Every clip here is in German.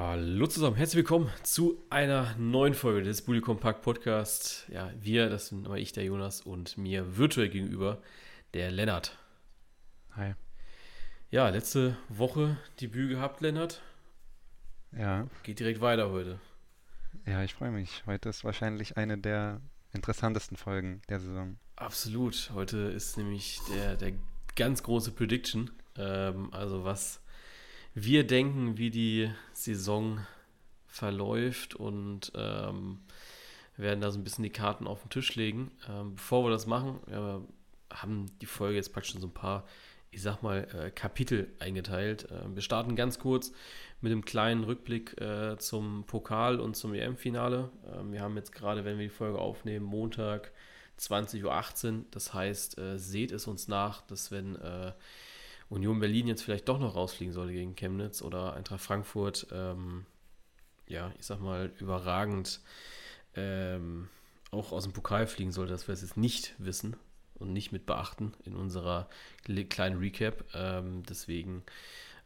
Hallo zusammen, herzlich willkommen zu einer neuen Folge des Bully Compact Podcast. Ja, wir, das sind immer ich, der Jonas, und mir virtuell gegenüber der Lennart. Hi. Ja, letzte Woche Debüt gehabt, Lennart. Ja. Geht direkt weiter heute. Ja, ich freue mich. Heute ist wahrscheinlich eine der interessantesten Folgen der Saison. Absolut. Heute ist nämlich der, der ganz große Prediction. Ähm, also was wir denken, wie die Saison verläuft und ähm, werden da so ein bisschen die Karten auf den Tisch legen. Ähm, bevor wir das machen, wir haben die Folge jetzt praktisch so ein paar, ich sag mal, äh, Kapitel eingeteilt. Äh, wir starten ganz kurz mit einem kleinen Rückblick äh, zum Pokal und zum EM-Finale. Ähm, wir haben jetzt gerade, wenn wir die Folge aufnehmen, Montag 20.18 Uhr. Das heißt, äh, seht es uns nach, dass wenn äh, Union Berlin jetzt vielleicht doch noch rausfliegen sollte gegen Chemnitz oder Eintracht Frankfurt, ähm, ja, ich sag mal, überragend ähm, auch aus dem Pokal fliegen sollte, dass wir es jetzt nicht wissen und nicht mit beachten in unserer kleinen Recap. Ähm, deswegen,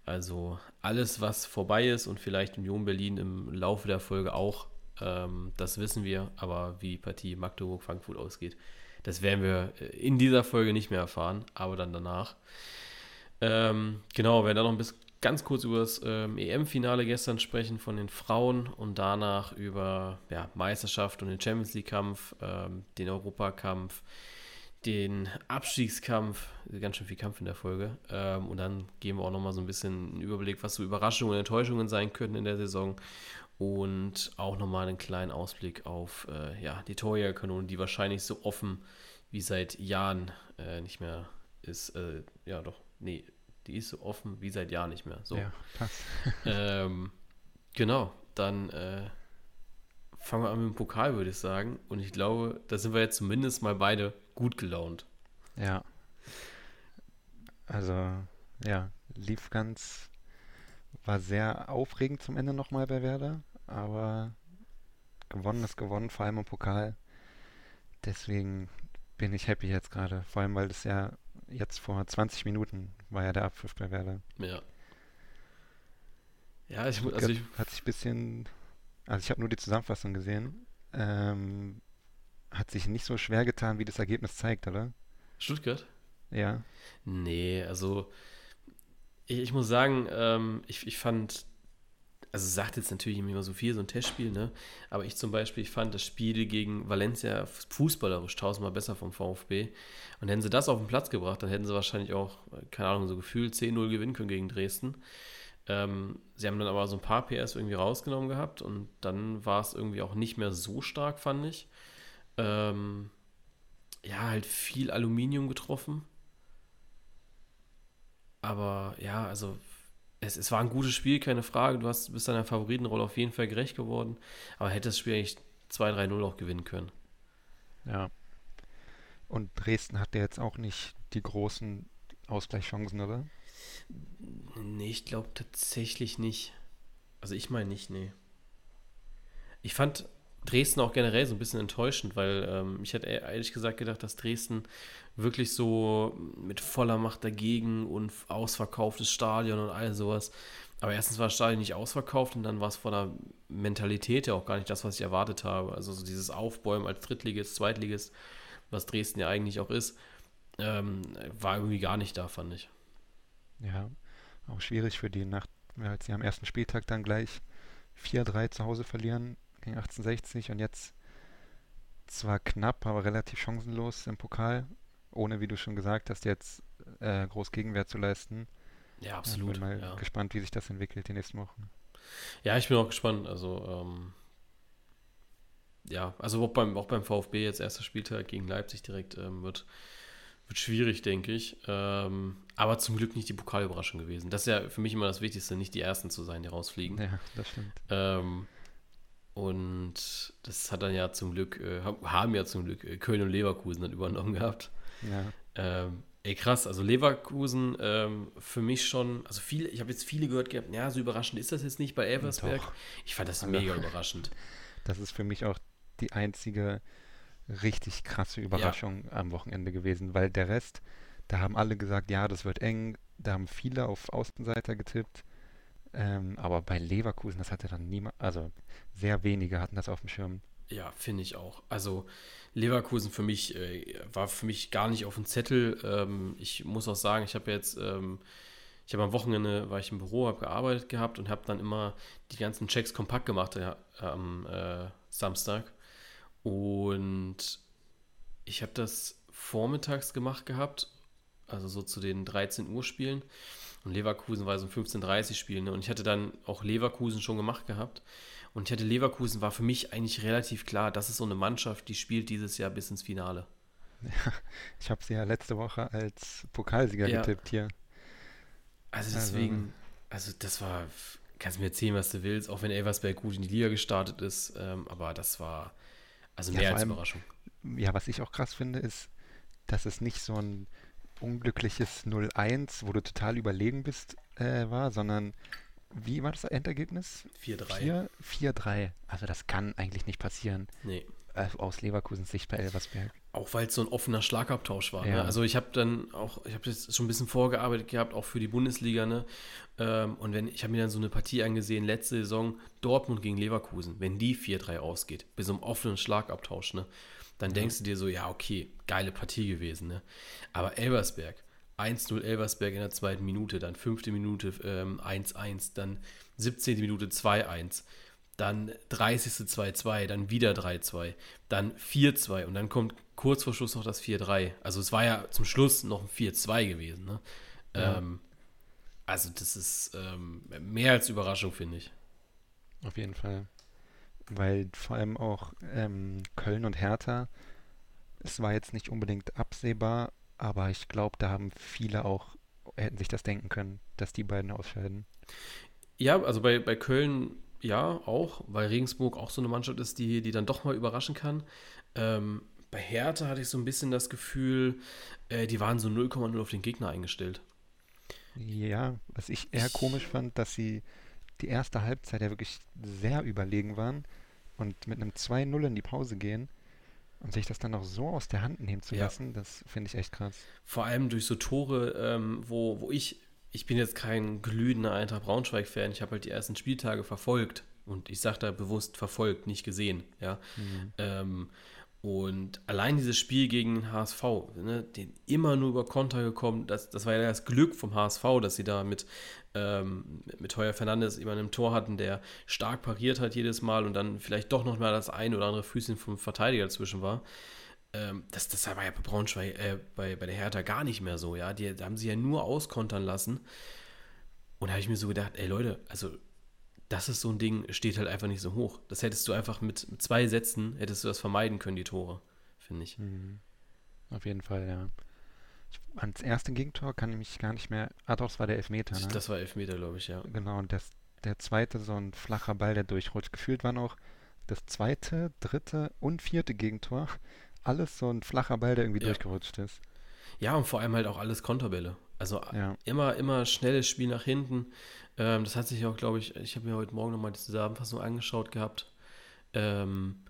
also alles, was vorbei ist und vielleicht Union Berlin im Laufe der Folge auch, ähm, das wissen wir, aber wie die Partie Magdeburg-Frankfurt ausgeht, das werden wir äh, in dieser Folge nicht mehr erfahren, aber dann danach. Ähm, genau, wir werden dann noch ein bisschen ganz kurz über das ähm, EM-Finale gestern sprechen von den Frauen und danach über ja, Meisterschaft und den Champions League-Kampf, ähm, den Europakampf, den Abstiegskampf, ganz schön viel Kampf in der Folge. Ähm, und dann geben wir auch nochmal so ein bisschen einen Überblick, was so Überraschungen und Enttäuschungen sein könnten in der Saison. Und auch nochmal einen kleinen Ausblick auf äh, ja, die Torjägerkanonen, die wahrscheinlich so offen wie seit Jahren äh, nicht mehr ist. Äh, ja, doch, nee, die ist so offen wie seit Jahren nicht mehr. So. Ja, passt. ähm, genau, dann äh, fangen wir an mit dem Pokal, würde ich sagen. Und ich glaube, da sind wir jetzt zumindest mal beide gut gelaunt. Ja. Also, ja, lief ganz, war sehr aufregend zum Ende nochmal bei Werder, aber gewonnen ist gewonnen, vor allem im Pokal. Deswegen bin ich happy jetzt gerade, vor allem weil das ja jetzt vor 20 Minuten war ja der Abpfiff bei Werder. Ja. Ja, ich muss, also ich, hat sich ein bisschen, also ich habe nur die Zusammenfassung gesehen, ähm, hat sich nicht so schwer getan, wie das Ergebnis zeigt, oder? Stuttgart? Ja. Nee, also ich, ich muss sagen, ähm, ich, ich fand also sagt jetzt natürlich immer so viel, so ein Testspiel, ne? Aber ich zum Beispiel, ich fand das Spiel gegen Valencia fußballerisch tausendmal besser vom VfB. Und hätten sie das auf den Platz gebracht, dann hätten sie wahrscheinlich auch, keine Ahnung, so gefühlt 10-0 gewinnen können gegen Dresden. Ähm, sie haben dann aber so ein paar PS irgendwie rausgenommen gehabt und dann war es irgendwie auch nicht mehr so stark, fand ich. Ähm, ja, halt viel Aluminium getroffen. Aber ja, also es, es war ein gutes Spiel, keine Frage. Du hast, bist deiner Favoritenrolle auf jeden Fall gerecht geworden. Aber hätte das Spiel eigentlich 2-3-0 auch gewinnen können. Ja. Und Dresden hatte jetzt auch nicht die großen Ausgleichschancen, oder? Nee, ich glaube tatsächlich nicht. Also ich meine nicht, nee. Ich fand Dresden auch generell so ein bisschen enttäuschend, weil ähm, ich hätte ehrlich gesagt gedacht, dass Dresden wirklich so mit voller Macht dagegen und ausverkauftes Stadion und all sowas. Aber erstens war das Stadion nicht ausverkauft und dann war es von der Mentalität ja auch gar nicht das, was ich erwartet habe. Also so dieses Aufbäumen als Drittligist, Zweitligist, was Dresden ja eigentlich auch ist, ähm, war irgendwie gar nicht da, fand ich. Ja, auch schwierig für die Nacht, als sie am ersten Spieltag dann gleich 4-3 zu Hause verlieren gegen 1860 und jetzt zwar knapp, aber relativ chancenlos im Pokal, ohne, wie du schon gesagt hast, jetzt äh, groß Gegenwehr zu leisten. Ja, absolut. Ich bin mal ja. gespannt, wie sich das entwickelt die nächsten Wochen. Ja, ich bin auch gespannt. Also, ähm, ja, also auch beim, auch beim VfB jetzt erster Spieltag gegen Leipzig direkt ähm, wird, wird schwierig, denke ich. Ähm, aber zum Glück nicht die Pokalüberraschung gewesen. Das ist ja für mich immer das Wichtigste, nicht die Ersten zu sein, die rausfliegen. Ja, das stimmt. Ähm, und das hat dann ja zum Glück, äh, haben ja zum Glück äh, Köln und Leverkusen dann übernommen gehabt. Ja. Ähm, ey, krass, also Leverkusen ähm, für mich schon, also viele, ich habe jetzt viele gehört gehabt, ja, so überraschend ist das jetzt nicht bei Elversberg. Doch. Ich fand das Also, mega überraschend. Das ist für mich auch die einzige richtig krasse Überraschung am Wochenende gewesen, weil der Rest, da haben alle gesagt, ja, das wird eng, da haben viele auf Außenseiter getippt. Ähm, aber bei Leverkusen, das hatte dann niemand, also sehr wenige hatten das auf dem Schirm. Ja, finde ich auch. Also Leverkusen für mich äh, war für mich gar nicht auf dem Zettel. Ähm, ich muss auch sagen, ich habe jetzt, ähm, ich habe am Wochenende, war ich im Büro, habe gearbeitet gehabt und habe dann immer die ganzen Checks kompakt gemacht ja, am äh, Samstag. Und ich habe das vormittags gemacht gehabt, also so zu den 13 Uhr Spielen. Und Leverkusen war so ein 15:30 Spiel. Ne? Und ich hatte dann auch Leverkusen schon gemacht gehabt. Und ich hatte Leverkusen, war für mich eigentlich relativ klar, das ist so eine Mannschaft, die spielt dieses Jahr bis ins Finale. Ja, ich habe sie ja letzte Woche als Pokalsieger ja. getippt hier. Also deswegen, also, also das war, kannst mir erzählen, was du willst, auch wenn Elversberg gut in die Liga gestartet ist, ähm, aber das war also mehr ja, als allem, Überraschung. Ja, was ich auch krass finde, ist, dass es nicht so ein unglückliches 0-1, wo du total überlegen bist, äh, war, sondern wie war das Endergebnis? 4-3. 4-3. Also das kann eigentlich nicht passieren. Nee. Also aus Leverkusens Sicht bei Elversberg. Auch weil es so ein offener Schlagabtausch war. Ne? Ja. Ne? Also ich habe dann auch, ich habe jetzt schon ein bisschen vorgearbeitet gehabt, auch für die Bundesliga. Ne? Ähm, und wenn ich habe mir dann so eine Partie angesehen, letzte Saison Dortmund gegen Leverkusen, wenn die 4-3 ausgeht, bei so einem offenen Schlagabtausch, ne? Dann ja. denkst du dir so, ja okay, geile Partie gewesen. Ne? Aber Elversberg, 1-0 Elversberg in der zweiten Minute, dann fünfte Minute 1-1, ähm, dann 17. Minute 2-1, dann 30. 2-2, dann wieder 3-2, dann 4-2 und dann kommt kurz vor Schluss noch das 4-3. Also es war ja zum Schluss noch ein 4-2 gewesen. Ne? Ja. Ähm, also das ist ähm, mehr als Überraschung, finde ich. Auf jeden Fall. Weil vor allem auch ähm, Köln und Hertha, es war jetzt nicht unbedingt absehbar, aber ich glaube, da haben viele auch, hätten sich das denken können, dass die beiden ausscheiden. Ja, also bei, bei Köln ja auch, weil Regensburg auch so eine Mannschaft ist, die, die dann doch mal überraschen kann. Ähm, bei Hertha hatte ich so ein bisschen das Gefühl, äh, die waren so 0,0 auf den Gegner eingestellt. Ja, was ich eher komisch fand, dass sie die erste Halbzeit ja wirklich sehr überlegen waren und mit einem 2-0 in die Pause gehen und sich das dann noch so aus der Hand nehmen zu lassen, ja. das finde ich echt krass. Vor allem durch so Tore, ähm, wo, wo ich, ich bin jetzt kein glühender Eintracht Braunschweig-Fan, ich habe halt die ersten Spieltage verfolgt und ich sage da bewusst verfolgt, nicht gesehen, ja. Mhm. Ähm, und allein dieses Spiel gegen den HSV, ne, den immer nur über Konter gekommen, das, das war ja das Glück vom HSV, dass sie da mit, ähm, mit Heuer Fernandes immer einen Tor hatten, der stark pariert hat jedes Mal und dann vielleicht doch noch mal das ein oder andere Füßchen vom Verteidiger dazwischen war. Ähm, das, das war ja bei Braunschweig, äh, bei, bei der Hertha gar nicht mehr so, ja. Die, da haben sie ja nur auskontern lassen. Und da habe ich mir so gedacht, ey Leute, also das ist so ein Ding, steht halt einfach nicht so hoch. Das hättest du einfach mit, mit zwei Sätzen, hättest du das vermeiden können, die Tore, finde ich. Mhm. Auf jeden Fall, ja. Ans erste Gegentor kann ich mich gar nicht mehr. Ah, doch, das war der Elfmeter, ne? Das war Elfmeter, glaube ich, ja. Genau, und das, der zweite, so ein flacher Ball, der durchrutscht. Gefühlt waren auch das zweite, dritte und vierte Gegentor alles so ein flacher Ball, der irgendwie ja. durchgerutscht ist. Ja, und vor allem halt auch alles Konterbälle. Also ja. immer, immer schnelles Spiel nach hinten. Ähm, das hat sich auch, glaube ich, ich habe mir heute Morgen nochmal die Zusammenfassung angeschaut gehabt. Ähm,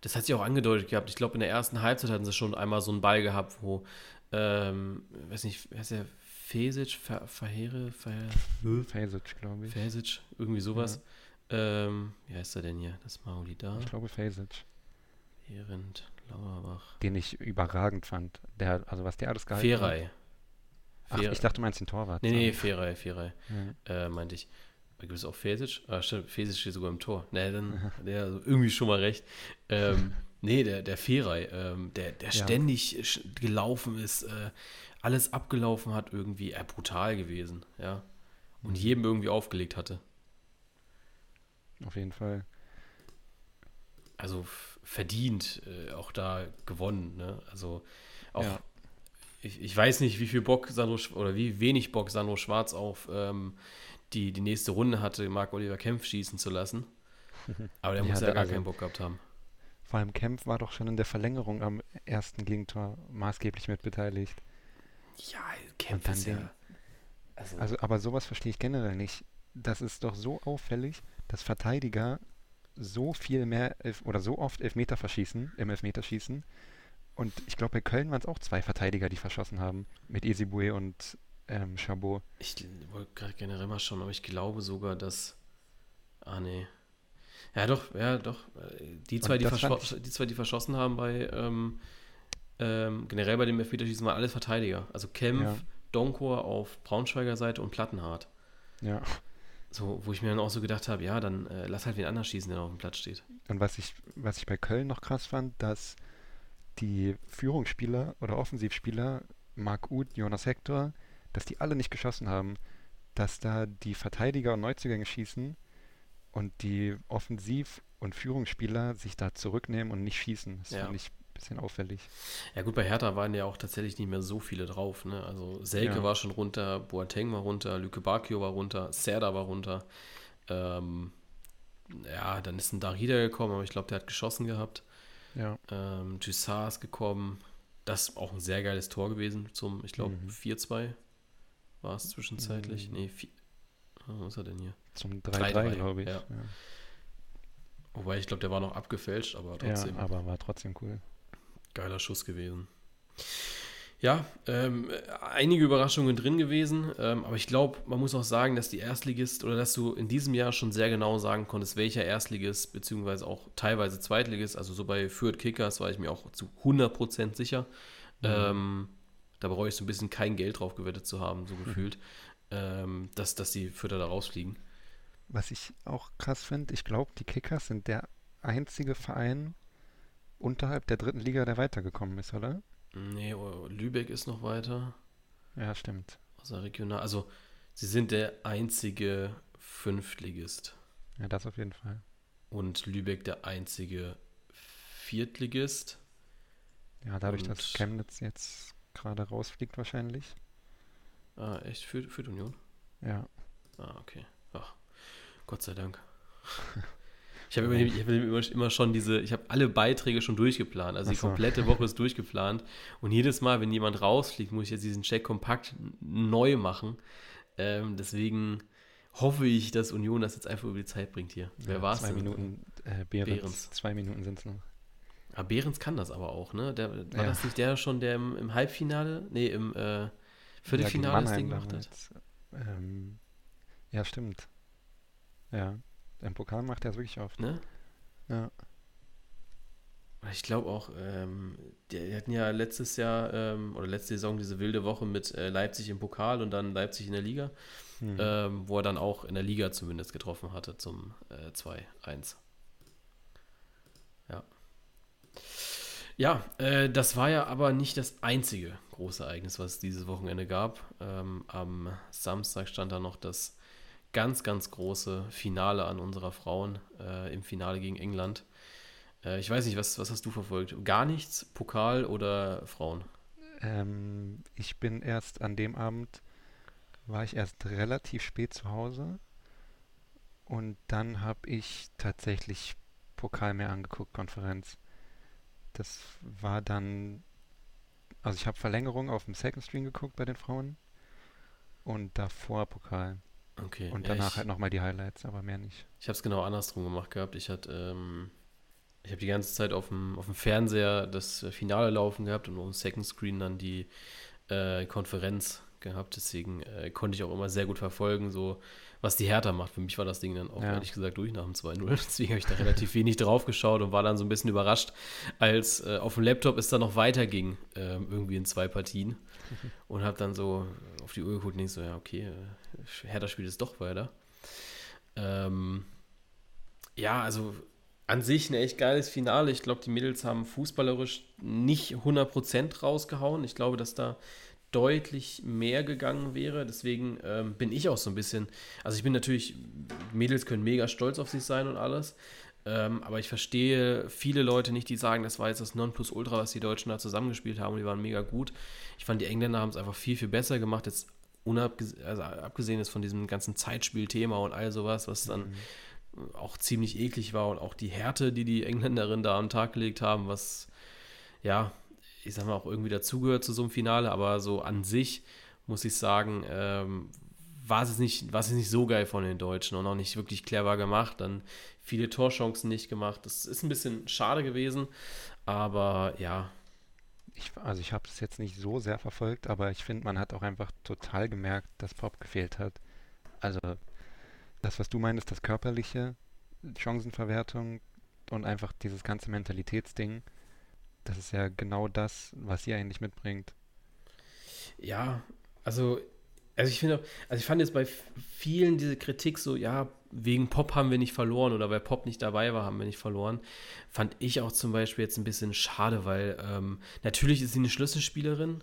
das hat sich auch angedeutet gehabt. Ich glaube, in der ersten Halbzeit hatten sie schon einmal so einen Ball gehabt, wo, ähm, weiß nicht, wer ist der? Fesic, Ver, Verheere, Verheere? Fesic, glaube ich. Fesic, irgendwie sowas. Ja. Ähm, wie heißt er denn hier? Das Mauli da? Ich glaube Fesic. Herend, Lauerbach. Den ich überragend fand. Der, also was der alles gehalten Ferei. hat. Ach, ich dachte, du meinst den Torwart. Nee, nee, Ferei, Ferei. Ja. Äh, meinte ich. Gibt es auch Fesic? Ah, stimmt, Fesic steht sogar im Tor. Nee, dann hat er also irgendwie schon mal recht. Ähm, nee, der, der Ferei, ähm, der, der ja. ständig gelaufen ist, äh, alles abgelaufen hat, irgendwie äh, brutal gewesen, ja. Und mhm. jedem irgendwie aufgelegt hatte. Auf jeden Fall. Also verdient äh, auch da gewonnen, ne? Also auch ja ich, ich weiß nicht, wie viel Bock Sandro oder wie wenig Bock Sandro Schwarz auf ähm, die, die nächste Runde hatte, Marc Oliver Kempf schießen zu lassen. Aber der muss ja, ja gar also, keinen Bock gehabt haben. Vor allem Kempf war doch schon in der Verlängerung am ersten Gegentor maßgeblich mit beteiligt. Ja, Kempf ist ja. Also, also, aber sowas verstehe ich generell nicht. Das ist doch so auffällig, dass Verteidiger so viel mehr oder so oft Elfmeter verschießen, im Elfmeterschießen, und ich glaube, bei Köln waren es auch zwei Verteidiger, die verschossen haben. Mit Esibue und ähm, Chabot. Ich wollte gerade generell mal schauen, aber ich glaube sogar, dass. Ah, nee. Ja, doch, ja, doch. Die zwei, die, die zwei, die verschossen haben bei. Ähm, ähm, generell bei dem Elfmeterschießen waren alles Verteidiger. Also Kempf, ja. Donkor auf Braunschweiger Seite und Plattenhardt. Ja. So, wo ich mir dann auch so gedacht habe, ja, dann äh, lass halt wen anders schießen, der auf dem Platz steht. Und was ich, was ich bei Köln noch krass fand, dass die Führungsspieler oder Offensivspieler, Marc Uth, Jonas Hector, dass die alle nicht geschossen haben. Dass da die Verteidiger und Neuzugänge schießen und die Offensiv- und Führungsspieler sich da zurücknehmen und nicht schießen. Das ja. fand ich ein bisschen auffällig. Ja gut, bei Hertha waren ja auch tatsächlich nicht mehr so viele drauf. Ne? Also Selke ja. war schon runter, Boateng war runter, Lüke Bakio war runter, Serda war runter. Ähm, ja, dann ist ein Darida gekommen, aber ich glaube, der hat geschossen gehabt. Ja. Ähm, Jussard ist gekommen. Das ist auch ein sehr geiles Tor gewesen zum, ich glaube, mhm. 4-2 war es zwischenzeitlich. Mhm. Nee, 4, was ist er denn hier? Zum 3-3, glaube ich. Ja. Ja. Wobei, ich glaube, der war noch abgefälscht, aber trotzdem. Ja, aber war trotzdem cool. Geiler Schuss gewesen. Ja, ähm, einige Überraschungen drin gewesen, ähm, aber ich glaube, man muss auch sagen, dass die Erstligist oder dass du in diesem Jahr schon sehr genau sagen konntest, welcher Erstligist, beziehungsweise auch teilweise Zweitligist, also so bei Fürth Kickers war ich mir auch zu 100% sicher. Mhm. Ähm, da brauche ich so ein bisschen kein Geld drauf gewettet zu haben, so mhm. gefühlt, mhm. dass, dass die Fürther da rausfliegen. Was ich auch krass finde, ich glaube, die Kickers sind der einzige Verein unterhalb der dritten Liga, der weitergekommen ist, oder? Nee, oh, Lübeck ist noch weiter. Ja, stimmt. Außer regional. Also, sie sind der einzige Fünftligist. Ja, das auf jeden Fall. Und Lübeck der einzige Viertligist. Ja, dadurch, Und dass Chemnitz jetzt gerade rausfliegt, wahrscheinlich. Ah, echt? Für, für die Union? Ja. Ah, okay. Ach, Gott sei Dank. Ich habe immer, hab immer, immer, schon diese, ich habe alle Beiträge schon durchgeplant. Also die so. komplette Woche ist durchgeplant. Und jedes Mal, wenn jemand rausfliegt, muss ich jetzt diesen Check kompakt neu machen. Ähm, deswegen hoffe ich, dass Union das jetzt einfach über die Zeit bringt hier. Wer ja, war es? Zwei Minuten äh, Behrens. Behrens. Zwei Minuten sind es noch. Ja, Behrens kann das aber auch, ne? Der, war ja. das nicht der schon, der im, im Halbfinale, nee, im äh, Viertelfinale ja, das Ding gemacht hat? Ähm, ja, stimmt. Ja. Im Pokal macht er es wirklich oft. Ne? Ja. Ich glaube auch, ähm, die, hatten ja letztes Jahr ähm, oder letzte Saison diese wilde Woche mit äh, Leipzig im Pokal und dann Leipzig in der Liga, hm. ähm, wo er dann auch in der Liga zumindest getroffen hatte zum äh, 2-1. Ja. Ja, äh, das war ja aber nicht das einzige große Ereignis, was es dieses Wochenende gab. Ähm, am Samstag stand da noch das ganz, ganz große Finale an unserer Frauen äh, im Finale gegen England. Äh, ich weiß nicht, was, was hast du verfolgt? Gar nichts? Pokal oder Frauen? Ähm, ich bin erst an dem Abend, war ich erst relativ spät zu Hause und dann habe ich tatsächlich Pokal mehr angeguckt, Konferenz. Das war dann, also ich habe Verlängerung auf dem Second Stream geguckt bei den Frauen und davor Pokal. Okay. Und danach ja, ich, halt nochmal die Highlights, aber mehr nicht. Ich habe es genau andersrum gemacht gehabt. Ich hatte, ähm, ich habe die ganze Zeit auf dem, auf dem Fernseher das Finale laufen gehabt und auf dem Second Screen dann die äh, Konferenz gehabt. Deswegen äh, konnte ich auch immer sehr gut verfolgen, so was die Hertha macht. Für mich war das Ding dann auch ja. ehrlich gesagt durch nach dem 2-0. Deswegen habe ich da relativ wenig drauf geschaut und war dann so ein bisschen überrascht, als äh, auf dem Laptop es dann noch weiterging, äh, irgendwie in zwei Partien. Und habe dann so auf die Uhr geguckt und ich so, ja, okay, äh, Hertha spielt es doch weiter. Ähm, ja, also an sich ein echt geiles Finale. Ich glaube, die Mädels haben fußballerisch nicht 100% rausgehauen. Ich glaube, dass da deutlich mehr gegangen wäre. Deswegen ähm, bin ich auch so ein bisschen, also ich bin natürlich, Mädels können mega stolz auf sich sein und alles. Ähm, aber ich verstehe viele Leute nicht, die sagen, das war jetzt das Nonplusultra, was die Deutschen da zusammengespielt haben die waren mega gut. Ich fand, die Engländer haben es einfach viel, viel besser gemacht. Jetzt unabgesehen, also abgesehen ist von diesem ganzen Zeitspielthema und all sowas, was dann mhm. auch ziemlich eklig war und auch die Härte, die die Engländerinnen da am Tag gelegt haben, was ja, ich sag mal, auch irgendwie dazugehört zu so einem Finale, aber so an sich muss ich sagen, ähm, war es nicht, war es nicht so geil von den Deutschen und auch nicht wirklich clever gemacht. Dann viele Torchancen nicht gemacht. Das ist ein bisschen schade gewesen, aber ja. Ich, also ich habe es jetzt nicht so sehr verfolgt, aber ich finde, man hat auch einfach total gemerkt, dass Pop gefehlt hat. Also das, was du meinst, das körperliche, Chancenverwertung und einfach dieses ganze Mentalitätsding, das ist ja genau das, was sie eigentlich mitbringt. Ja, also, also ich finde, also ich fand jetzt bei vielen diese Kritik so, ja, wegen Pop haben wir nicht verloren oder weil Pop nicht dabei war, haben wir nicht verloren. Fand ich auch zum Beispiel jetzt ein bisschen schade, weil ähm, natürlich ist sie eine Schlüsselspielerin,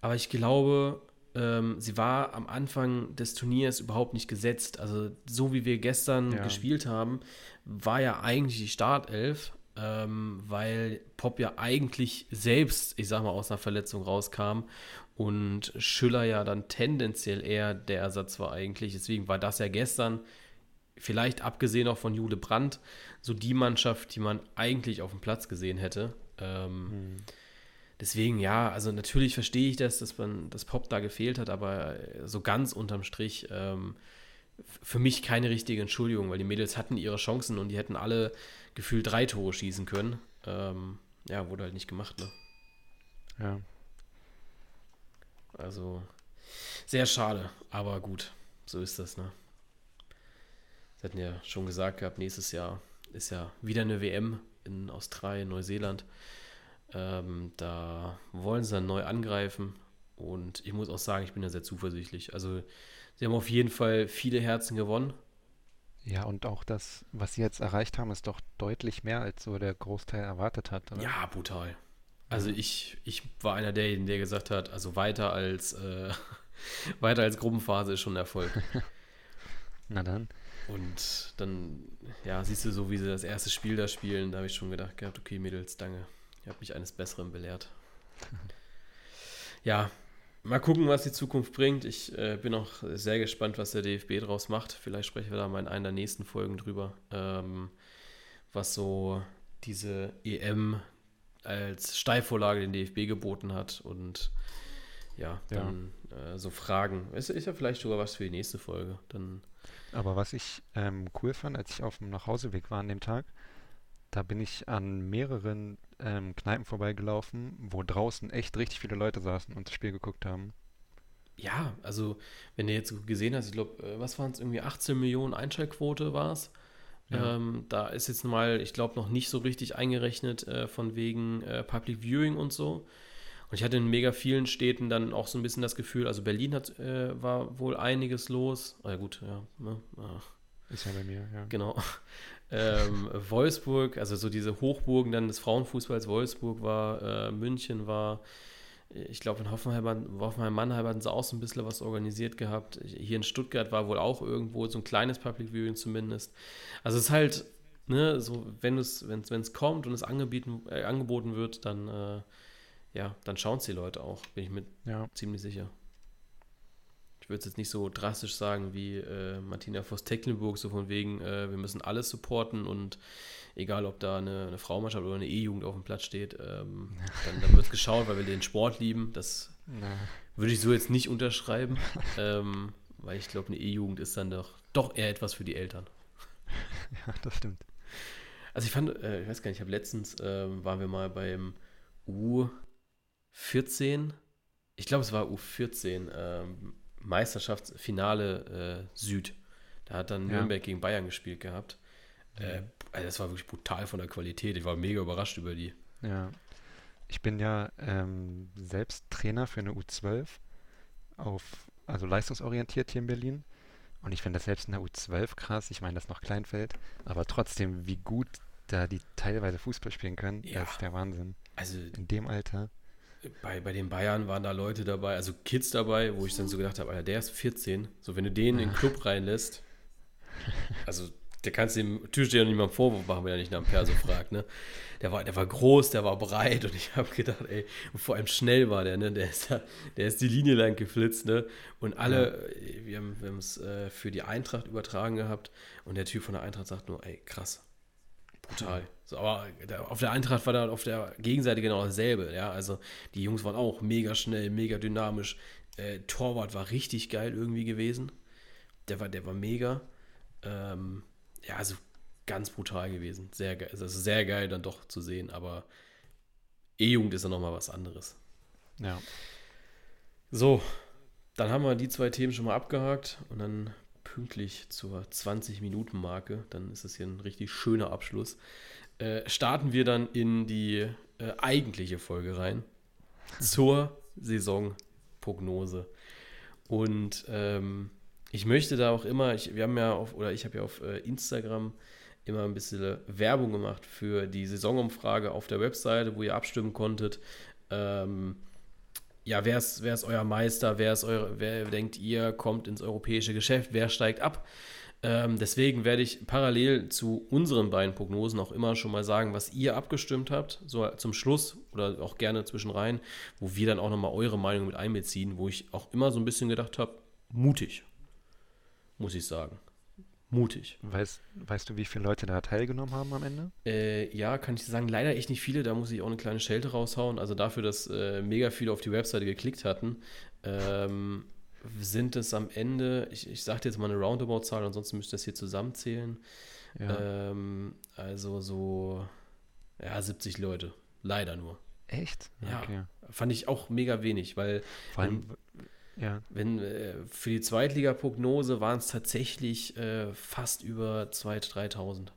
aber ich glaube, ähm, sie war am Anfang des Turniers überhaupt nicht gesetzt. Also so wie wir gestern ja. gespielt haben, war ja eigentlich die Startelf, ähm, weil Pop ja eigentlich selbst, ich sag mal, aus einer Verletzung rauskam und Schüller ja dann tendenziell eher der Ersatz war eigentlich. Deswegen war das ja gestern, vielleicht abgesehen auch von Jule Brandt, so die Mannschaft, die man eigentlich auf dem Platz gesehen hätte. Ähm, hm. Deswegen, ja, also natürlich verstehe ich das, dass man das Pop da gefehlt hat, aber so ganz unterm Strich ähm, für mich keine richtige Entschuldigung, weil die Mädels hatten ihre Chancen und die hätten alle gefühlt drei Tore schießen können. Ähm, ja, wurde halt nicht gemacht, ne? Ja. Also sehr schade, aber gut, so ist das, ne? Sie hatten ja schon gesagt gehabt, nächstes Jahr ist ja wieder eine WM in Australien, Neuseeland. Ähm, da wollen sie dann neu angreifen und ich muss auch sagen, ich bin da sehr zuversichtlich. Also sie haben auf jeden Fall viele Herzen gewonnen. Ja, und auch das, was sie jetzt erreicht haben, ist doch deutlich mehr, als so der Großteil erwartet hat. Oder? Ja, brutal. Also ich, ich war einer derjenigen, der gesagt hat, also weiter als äh, weiter als Gruppenphase ist schon ein Erfolg. Na dann. Und dann, ja, siehst du so, wie sie das erste Spiel da spielen, da habe ich schon gedacht gehabt, okay, Mädels, danke. Ihr habt mich eines Besseren belehrt. ja, mal gucken, was die Zukunft bringt. Ich äh, bin auch sehr gespannt, was der DFB draus macht. Vielleicht sprechen wir da mal in einer der nächsten Folgen drüber, ähm, was so diese EM als Steilvorlage den DFB geboten hat und ja, dann ja. Äh, so Fragen. Es ist ja vielleicht sogar was für die nächste Folge. Dann Aber was ich ähm, cool fand, als ich auf dem Nachhauseweg war an dem Tag, da bin ich an mehreren ähm, Kneipen vorbeigelaufen, wo draußen echt richtig viele Leute saßen und das Spiel geguckt haben. Ja, also wenn du jetzt gesehen hast, ich glaube, äh, was waren es, irgendwie 18 Millionen Einschaltquote war es. Ja. Ähm, da ist jetzt mal, ich glaube, noch nicht so richtig eingerechnet äh, von wegen äh, Public Viewing und so. Und ich hatte in mega vielen Städten dann auch so ein bisschen das Gefühl, also Berlin hat, äh, war wohl einiges los. Ah, ja gut, ja. Ne? Ah. Ist ja bei mir, ja. Genau. Ähm, Wolfsburg, also so diese Hochburgen dann des Frauenfußballs, Wolfsburg war, äh, München war, ich glaube in Hoffenheim, Hoffenheim Mannheim hatten sie auch so ein bisschen was organisiert gehabt. Hier in Stuttgart war wohl auch irgendwo so ein kleines Public Viewing zumindest. Also es ist halt, ne, so wenn es wenn es kommt und es angeboten, äh, angeboten wird, dann äh, ja, dann schauen es die Leute auch, bin ich mir ja. ziemlich sicher ich würde es jetzt nicht so drastisch sagen wie äh, Martina Voss-Tecklenburg, so von wegen, äh, wir müssen alles supporten und egal, ob da eine, eine Frauenmannschaft oder eine E-Jugend auf dem Platz steht, ähm, dann, dann wird geschaut, weil wir den Sport lieben. Das Na. würde ich so jetzt nicht unterschreiben, ähm, weil ich glaube, eine E-Jugend ist dann doch, doch eher etwas für die Eltern. Ja, das stimmt. Also ich fand, äh, ich weiß gar nicht, ich habe letztens, ähm, waren wir mal beim U14, ich glaube, es war U14, ähm, Meisterschaftsfinale äh, Süd. Da hat dann ja. Nürnberg gegen Bayern gespielt gehabt. Äh, also das war wirklich brutal von der Qualität. Ich war mega überrascht über die. Ja. Ich bin ja ähm, selbst Trainer für eine U12 auf, also leistungsorientiert hier in Berlin. Und ich finde das selbst in der U12 krass. Ich meine, das ist noch Kleinfeld. Aber trotzdem, wie gut da die teilweise Fußball spielen können, ja. das ist der Wahnsinn. Also in dem Alter bei, bei den Bayern waren da Leute dabei, also Kids dabei, wo ich dann so gedacht habe, Alter, der ist 14. So, wenn du den in den Club reinlässt, also der kannst dem Türsteher nicht mal einen Vorwurf machen, wenn er nicht nach dem Perso fragt, ne? Der war, der war groß, der war breit und ich habe gedacht, ey, und vor allem schnell war der, ne? Der ist, der ist die Linie lang geflitzt, ne? Und alle, ja. wir haben es äh, für die Eintracht übertragen gehabt und der Typ von der Eintracht sagt nur, ey, krass, brutal. So, aber auf der Eintracht war dann auf der Gegenseite genau dasselbe. Ja, also die Jungs waren auch mega schnell, mega dynamisch. Äh, Torwart war richtig geil irgendwie gewesen. Der war, der war mega. Ähm, ja, also ganz brutal gewesen. Sehr geil. Also sehr geil dann doch zu sehen. Aber E-Jugend ist ja nochmal was anderes. Ja. So, dann haben wir die zwei Themen schon mal abgehakt und dann pünktlich zur 20-Minuten-Marke, dann ist es hier ein richtig schöner Abschluss, äh, starten wir dann in die äh, eigentliche Folge rein zur Saisonprognose. Und ähm, ich möchte da auch immer, ich, wir haben ja auf, oder ich habe ja auf äh, Instagram immer ein bisschen Werbung gemacht für die Saisonumfrage auf der Webseite, wo ihr abstimmen konntet. Ähm, ja, wer ist, wer ist euer Meister? Wer ist eure, wer denkt ihr, kommt ins europäische Geschäft? Wer steigt ab? Ähm, deswegen werde ich parallel zu unseren beiden Prognosen auch immer schon mal sagen, was ihr abgestimmt habt, so zum Schluss oder auch gerne zwischenrein, wo wir dann auch nochmal eure Meinung mit einbeziehen, wo ich auch immer so ein bisschen gedacht habe, mutig, muss ich sagen. Mutig. Weißt, weißt du, wie viele Leute da teilgenommen haben am Ende? Äh, ja, kann ich sagen, leider echt nicht viele, da muss ich auch eine kleine Schelte raushauen. Also dafür, dass äh, mega viele auf die Webseite geklickt hatten, ähm, sind es am Ende, ich, ich sage jetzt mal eine Roundabout-Zahl, ansonsten müsst ihr das hier zusammenzählen. Ja. Ähm, also so, ja, 70 Leute. Leider nur. Echt? Ja. Okay. Fand ich auch mega wenig, weil. Vor allem, ja. wenn äh, für die Zweitliga-Prognose waren es tatsächlich äh, fast über 2.000, 3.000.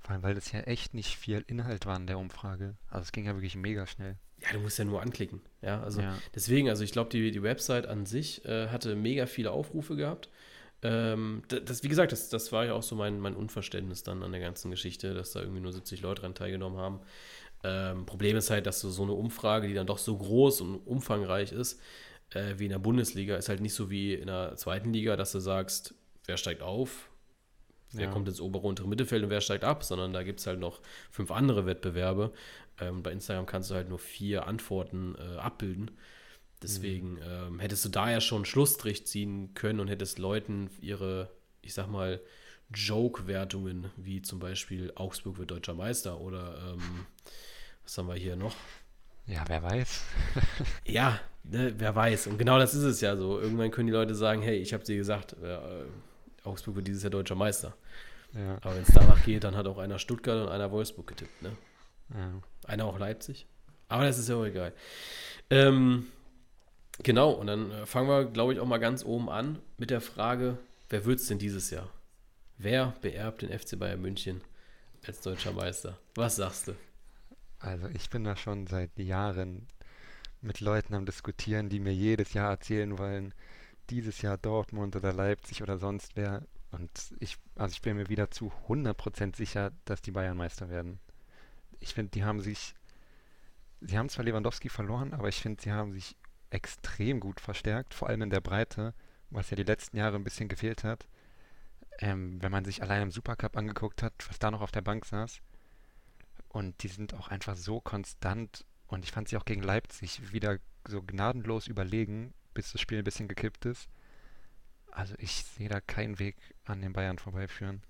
Vor allem, weil das ja echt nicht viel Inhalt war in der Umfrage. Also es ging ja wirklich mega schnell. Ja, du musst ja nur anklicken. Ja, also ja. deswegen, also ich glaube, die, die Website an sich äh, hatte mega viele Aufrufe gehabt. Ähm, das, wie gesagt, das, das war ja auch so mein, mein Unverständnis dann an der ganzen Geschichte, dass da irgendwie nur 70 Leute dran teilgenommen haben. Ähm, Problem ist halt, dass du so eine Umfrage, die dann doch so groß und umfangreich ist, äh, wie in der Bundesliga, ist halt nicht so wie in der zweiten Liga, dass du sagst, wer steigt auf, wer ja. kommt ins obere untere Mittelfeld und wer steigt ab, sondern da gibt es halt noch fünf andere Wettbewerbe. Ähm, bei Instagram kannst du halt nur vier Antworten äh, abbilden. Deswegen mhm. ähm, hättest du da ja schon einen Schlussstrich ziehen können und hättest Leuten ihre, ich sag mal, Joke-Wertungen, wie zum Beispiel Augsburg wird deutscher Meister oder ähm, was haben wir hier noch? Ja, wer weiß. ja, ne, wer weiß. Und genau das ist es ja so. Irgendwann können die Leute sagen, hey, ich habe dir gesagt, äh, Augsburg wird dieses Jahr deutscher Meister. Ja. Aber wenn es danach geht, dann hat auch einer Stuttgart und einer Wolfsburg getippt. Ne? Ja. Einer auch Leipzig. Aber das ist ja auch egal. Ähm, genau, und dann äh, fangen wir, glaube ich, auch mal ganz oben an mit der Frage, wer wird es denn dieses Jahr? Wer beerbt den FC Bayern München als deutscher Meister? Was sagst du? Also ich bin da schon seit Jahren mit Leuten am Diskutieren, die mir jedes Jahr erzählen wollen, dieses Jahr Dortmund oder Leipzig oder sonst wer. Und ich, also ich bin mir wieder zu 100% sicher, dass die Bayern Meister werden ich finde, die haben sich, sie haben zwar Lewandowski verloren, aber ich finde, sie haben sich extrem gut verstärkt, vor allem in der Breite, was ja die letzten Jahre ein bisschen gefehlt hat. Ähm, wenn man sich allein im Supercup angeguckt hat, was da noch auf der Bank saß. Und die sind auch einfach so konstant und ich fand sie auch gegen Leipzig wieder so gnadenlos überlegen, bis das Spiel ein bisschen gekippt ist. Also ich sehe da keinen Weg an den Bayern vorbeiführen.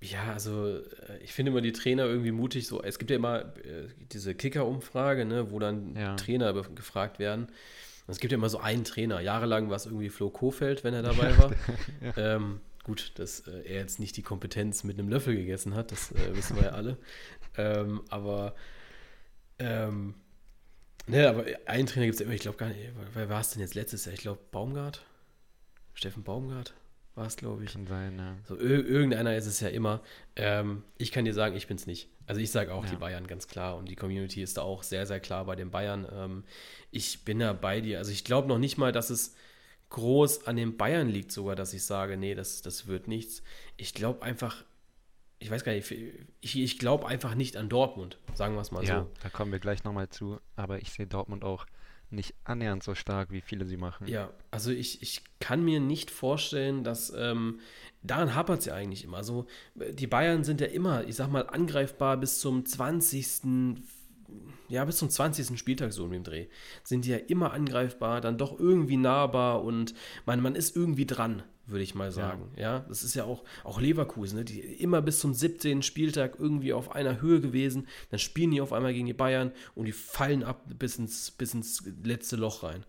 Ja, also äh, ich finde immer die Trainer irgendwie mutig. So, es gibt ja immer äh, diese Kicker-Umfrage, ne, wo dann ja. Trainer gefragt werden. Und es gibt ja immer so einen Trainer. Jahrelang war es irgendwie Flo Kofeld, wenn er dabei war. ja. ähm, gut, dass äh, er jetzt nicht die Kompetenz mit einem Löffel gegessen hat, das äh, wissen wir ja alle. Ähm, aber ähm, ne, aber einen Trainer gibt es ja immer, ich glaube gar nicht, wer war es denn jetzt letztes Jahr? Ich glaube Baumgart? Steffen Baumgart? war es, glaube ich. Kann sein, ja. So, irgendeiner ist es ja immer. Ähm, ich kann dir sagen, ich bin es nicht. Also ich sage auch ja. die Bayern ganz klar und die Community ist da auch sehr, sehr klar bei den Bayern. Ähm, ich bin da bei dir. Also ich glaube noch nicht mal, dass es groß an den Bayern liegt sogar, dass ich sage, nee, das, das wird nichts. Ich glaube einfach, ich weiß gar nicht, ich, ich glaube einfach nicht an Dortmund, sagen wir es mal ja, so. Ja, da kommen wir gleich nochmal zu, aber ich sehe Dortmund auch nicht annähernd so stark, wie viele sie machen. Ja, also ich, ich kann mir nicht vorstellen, dass ähm, daran hapert es ja eigentlich immer. Also die Bayern sind ja immer, ich sag mal, angreifbar bis zum 20. Ja, bis zum 20. Spieltag so im Dreh. Sind die ja immer angreifbar, dann doch irgendwie nahbar und man, man ist irgendwie dran würde ich mal sagen. Ja. ja. das ist ja auch, auch Leverkusen, ne? die immer bis zum 17. Spieltag irgendwie auf einer Höhe gewesen. Dann spielen die auf einmal gegen die Bayern und die fallen ab bis ins, bis ins letzte Loch rein.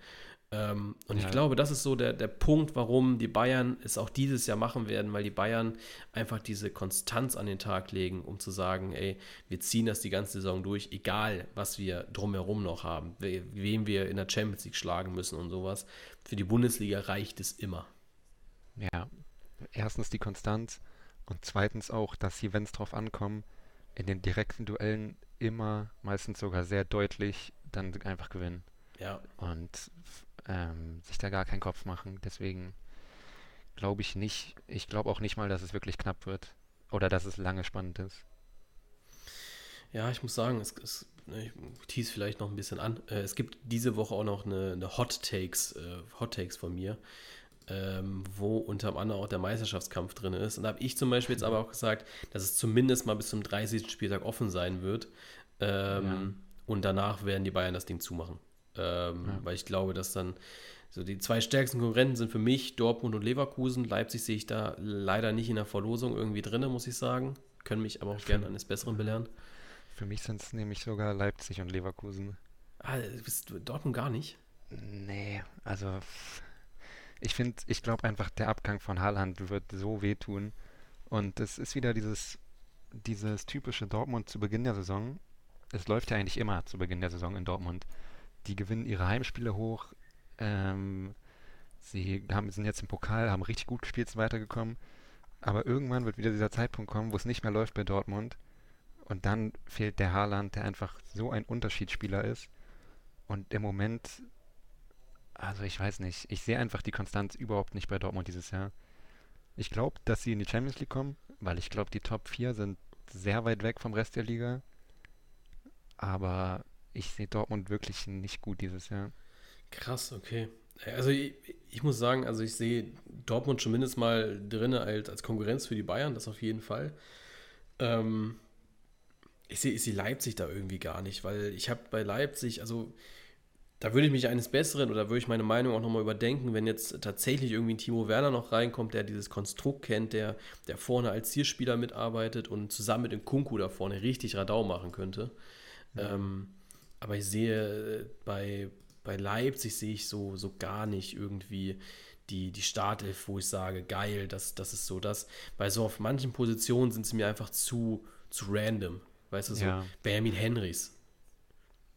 Ähm, und Ja. ich glaube, das ist so der, der Punkt, warum die Bayern es auch dieses Jahr machen werden, weil die Bayern einfach diese Konstanz an den Tag legen, um zu sagen, ey, wir ziehen das die ganze Saison durch, egal was wir drumherum noch haben, we- wem wir in der Champions League schlagen müssen und sowas. Für die Bundesliga reicht es immer. Ja, erstens die Konstanz und zweitens auch, dass sie, wenn es drauf ankommt, in den direkten Duellen immer, meistens sogar sehr deutlich, dann einfach gewinnen Ja, und ähm, sich da gar keinen Kopf machen. Deswegen glaube ich nicht, ich glaube auch nicht mal, dass es wirklich knapp wird oder dass es lange spannend ist. Ja, ich muss sagen, es, es ne, ich tease vielleicht noch ein bisschen an. Äh, es gibt diese Woche auch noch eine, eine Hot Takes, äh, Hot Takes von mir, ähm, wo unter anderem auch der Meisterschaftskampf drin ist. Und da habe ich zum Beispiel jetzt aber auch gesagt, dass es zumindest mal bis zum 30. Spieltag offen sein wird. Ähm, Ja. Und danach werden die Bayern das Ding zumachen. Ähm, Ja. Weil ich glaube, dass dann so die zwei stärksten Konkurrenten sind für mich Dortmund und Leverkusen. Leipzig sehe ich da leider nicht in der Verlosung irgendwie drin, muss ich sagen. Können mich aber auch gerne eines Besseren belehren. Für mich sind es nämlich sogar Leipzig und Leverkusen. Ah, bist du Dortmund gar nicht? Nee, also ich finde, ich glaube einfach, der Abgang von Haaland wird so wehtun. Und es ist wieder dieses, dieses typische Dortmund zu Beginn der Saison. Es läuft ja eigentlich immer zu Beginn der Saison in Dortmund. Die gewinnen ihre Heimspiele hoch. Ähm, sie haben, sind jetzt im Pokal, haben richtig gut gespielt, sind weitergekommen. Aber irgendwann wird wieder dieser Zeitpunkt kommen, wo es nicht mehr läuft bei Dortmund. Und dann fehlt der Haaland, der einfach so ein Unterschiedsspieler ist. Und im Moment also ich weiß nicht. Ich sehe einfach die Konstanz überhaupt nicht bei Dortmund dieses Jahr. Ich glaube, dass sie in die Champions League kommen, weil ich glaube, die Top 4 sind sehr weit weg vom Rest der Liga. Aber ich sehe Dortmund wirklich nicht gut dieses Jahr. Krass, okay. Also ich, ich muss sagen, also ich sehe Dortmund zumindest mal drin als, als Konkurrenz für die Bayern, das auf jeden Fall. Ähm, ich sehe ich sehe Leipzig da irgendwie gar nicht, weil ich habe bei Leipzig, also da würde ich mich eines Besseren oder würde ich meine Meinung auch nochmal überdenken, wenn jetzt tatsächlich irgendwie ein Timo Werner noch reinkommt, der dieses Konstrukt kennt, der, der vorne als Zielspieler mitarbeitet und zusammen mit dem Kunku da vorne richtig Radau machen könnte. Ähm, aber ich sehe äh, bei, bei Leipzig sehe ich so, so gar nicht irgendwie die, die Startelf, wo ich sage, geil, das, das ist so das. Weil so auf manchen Positionen sind sie mir einfach zu, zu random. Weißt du, so Ja. Benjamin Henrys.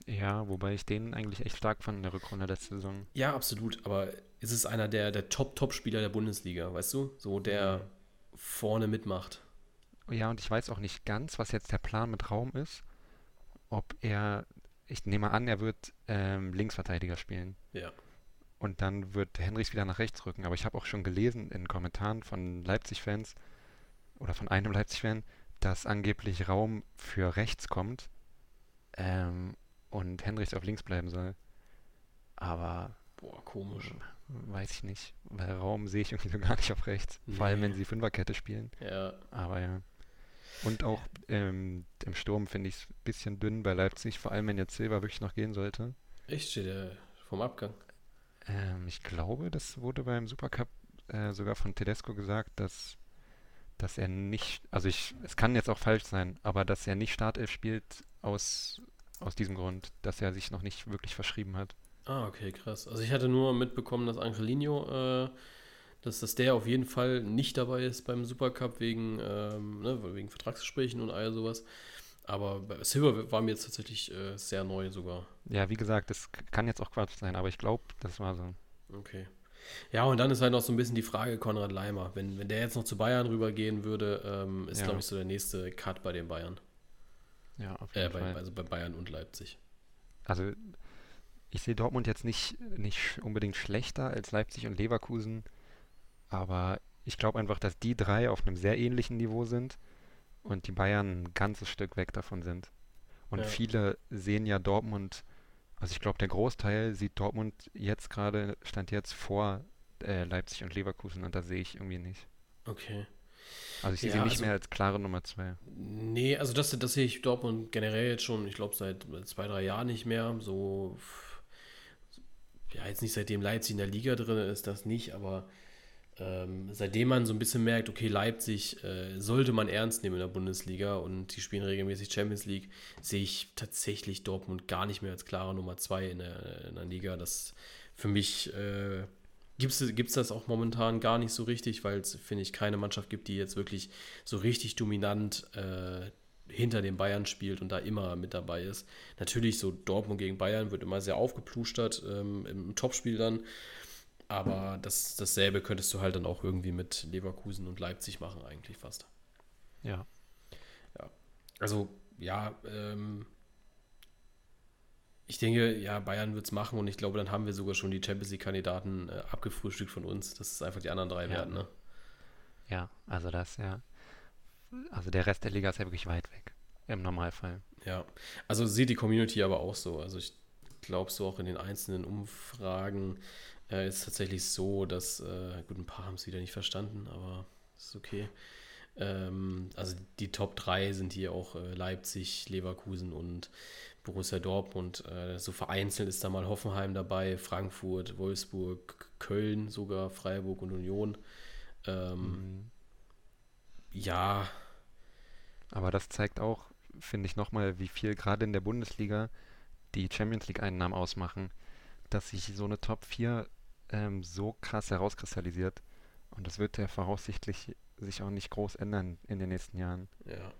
Ja, wobei ich den eigentlich echt stark fand in der Rückrunde letzte Saison. Ja, absolut. Aber es ist einer der, der Top-Top-Spieler der Bundesliga, weißt du? So der vorne mitmacht. Ja, und ich weiß auch nicht ganz, was jetzt der Plan mit Raum ist. Ob er, ich nehme an, er wird ähm, Linksverteidiger spielen. Ja. Und dann wird Henrichs wieder nach rechts rücken. Aber ich habe auch schon gelesen in Kommentaren von Leipzig-Fans oder von einem Leipzig-Fan, dass angeblich Raum für rechts kommt ähm, und Henrichs auf links bleiben soll. Aber Boah, komisch. weiß ich nicht. Weil Raum sehe ich irgendwie so gar nicht auf rechts. Vor allem, Nee. wenn sie Fünferkette spielen. Ja. Aber ja. Und auch ähm, im Sturm finde ich es ein bisschen dünn bei Leipzig, vor allem wenn jetzt Silva wirklich noch gehen sollte. Echt steht er vom Abgang. Ähm, ich glaube, das wurde beim Supercup äh, sogar von Tedesco gesagt, dass, dass er nicht, also ich, es kann jetzt auch falsch sein, aber dass er nicht Startelf spielt aus, aus diesem Grund, dass er sich noch nicht wirklich verschrieben hat. Ah, okay, krass. Also ich hatte nur mitbekommen, dass Angelino, äh, dass, dass der auf jeden Fall nicht dabei ist beim Supercup wegen, ähm, ne, wegen Vertragsgesprächen und all sowas. Aber Silver war mir jetzt tatsächlich äh, sehr neu sogar. Ja, wie gesagt, das kann jetzt auch Quatsch sein, aber ich glaube, das war so. Okay. Ja, und dann ist halt noch so ein bisschen die Frage Konrad Leimer. Wenn, wenn der jetzt noch zu Bayern rübergehen würde, ähm, ist, Ja. glaube ich, so der nächste Cut bei den Bayern. Ja, auf Äh, jeden bei, Fall. also bei Bayern und Leipzig. Also ich sehe Dortmund jetzt nicht, nicht unbedingt schlechter als Leipzig und Leverkusen, aber ich glaube einfach, dass die drei auf einem sehr ähnlichen Niveau sind und die Bayern ein ganzes Stück weg davon sind. Und Ja. viele sehen ja Dortmund, also ich glaube, der Großteil sieht Dortmund jetzt gerade, stand jetzt vor äh, Leipzig und Leverkusen und da sehe ich irgendwie nicht. Okay. Also ich sehe Ja, sie nicht also- mehr als klare Nummer zwei. Nee, also das, das sehe ich Dortmund generell jetzt schon, ich glaube, seit zwei, drei Jahren nicht mehr. So, ja, jetzt nicht seitdem Leipzig in der Liga drin ist, das nicht, aber ähm, seitdem man so ein bisschen merkt, okay, Leipzig äh, sollte man ernst nehmen in der Bundesliga und die spielen regelmäßig Champions League, sehe ich tatsächlich Dortmund gar nicht mehr als klare Nummer zwei in der, in der Liga. Das für mich äh, gibt es das auch momentan gar nicht so richtig, weil es, finde ich, keine Mannschaft gibt, die jetzt wirklich so richtig dominant äh, hinter den Bayern spielt und da immer mit dabei ist. Natürlich, so Dortmund gegen Bayern wird immer sehr aufgeplustert ähm, im Topspiel dann. Aber das, dasselbe könntest du halt dann auch irgendwie mit Leverkusen und Leipzig machen, eigentlich fast. Ja. Ja. Also, ja, ähm, ich denke, ja, Bayern wird es machen und ich glaube, dann haben wir sogar schon die Champions League-Kandidaten äh, abgefrühstückt von uns. Das ist einfach die anderen drei ja. werden, ne? Ja, also das, ja. Also der Rest der Liga ist ja wirklich weit weg. Im Normalfall. Ja, also sieht die Community aber auch so. Also ich glaube so auch in den einzelnen Umfragen äh, ist tatsächlich so, dass, äh, gut, ein paar haben es wieder nicht verstanden, aber ist okay. Ähm, also die Top 3 sind hier auch äh, Leipzig, Leverkusen und Borussia Dortmund. Äh, so vereinzelt ist da mal Hoffenheim dabei, Frankfurt, Wolfsburg, Köln sogar, Freiburg und Union. Ähm, mhm. Ja, aber das zeigt auch, finde ich, nochmal, wie viel gerade in der Bundesliga die Champions League-Einnahmen ausmachen, dass sich so eine Top 4 ähm, so krass herauskristallisiert. Und das wird ja voraussichtlich sich auch nicht groß ändern in den nächsten Jahren. Ja.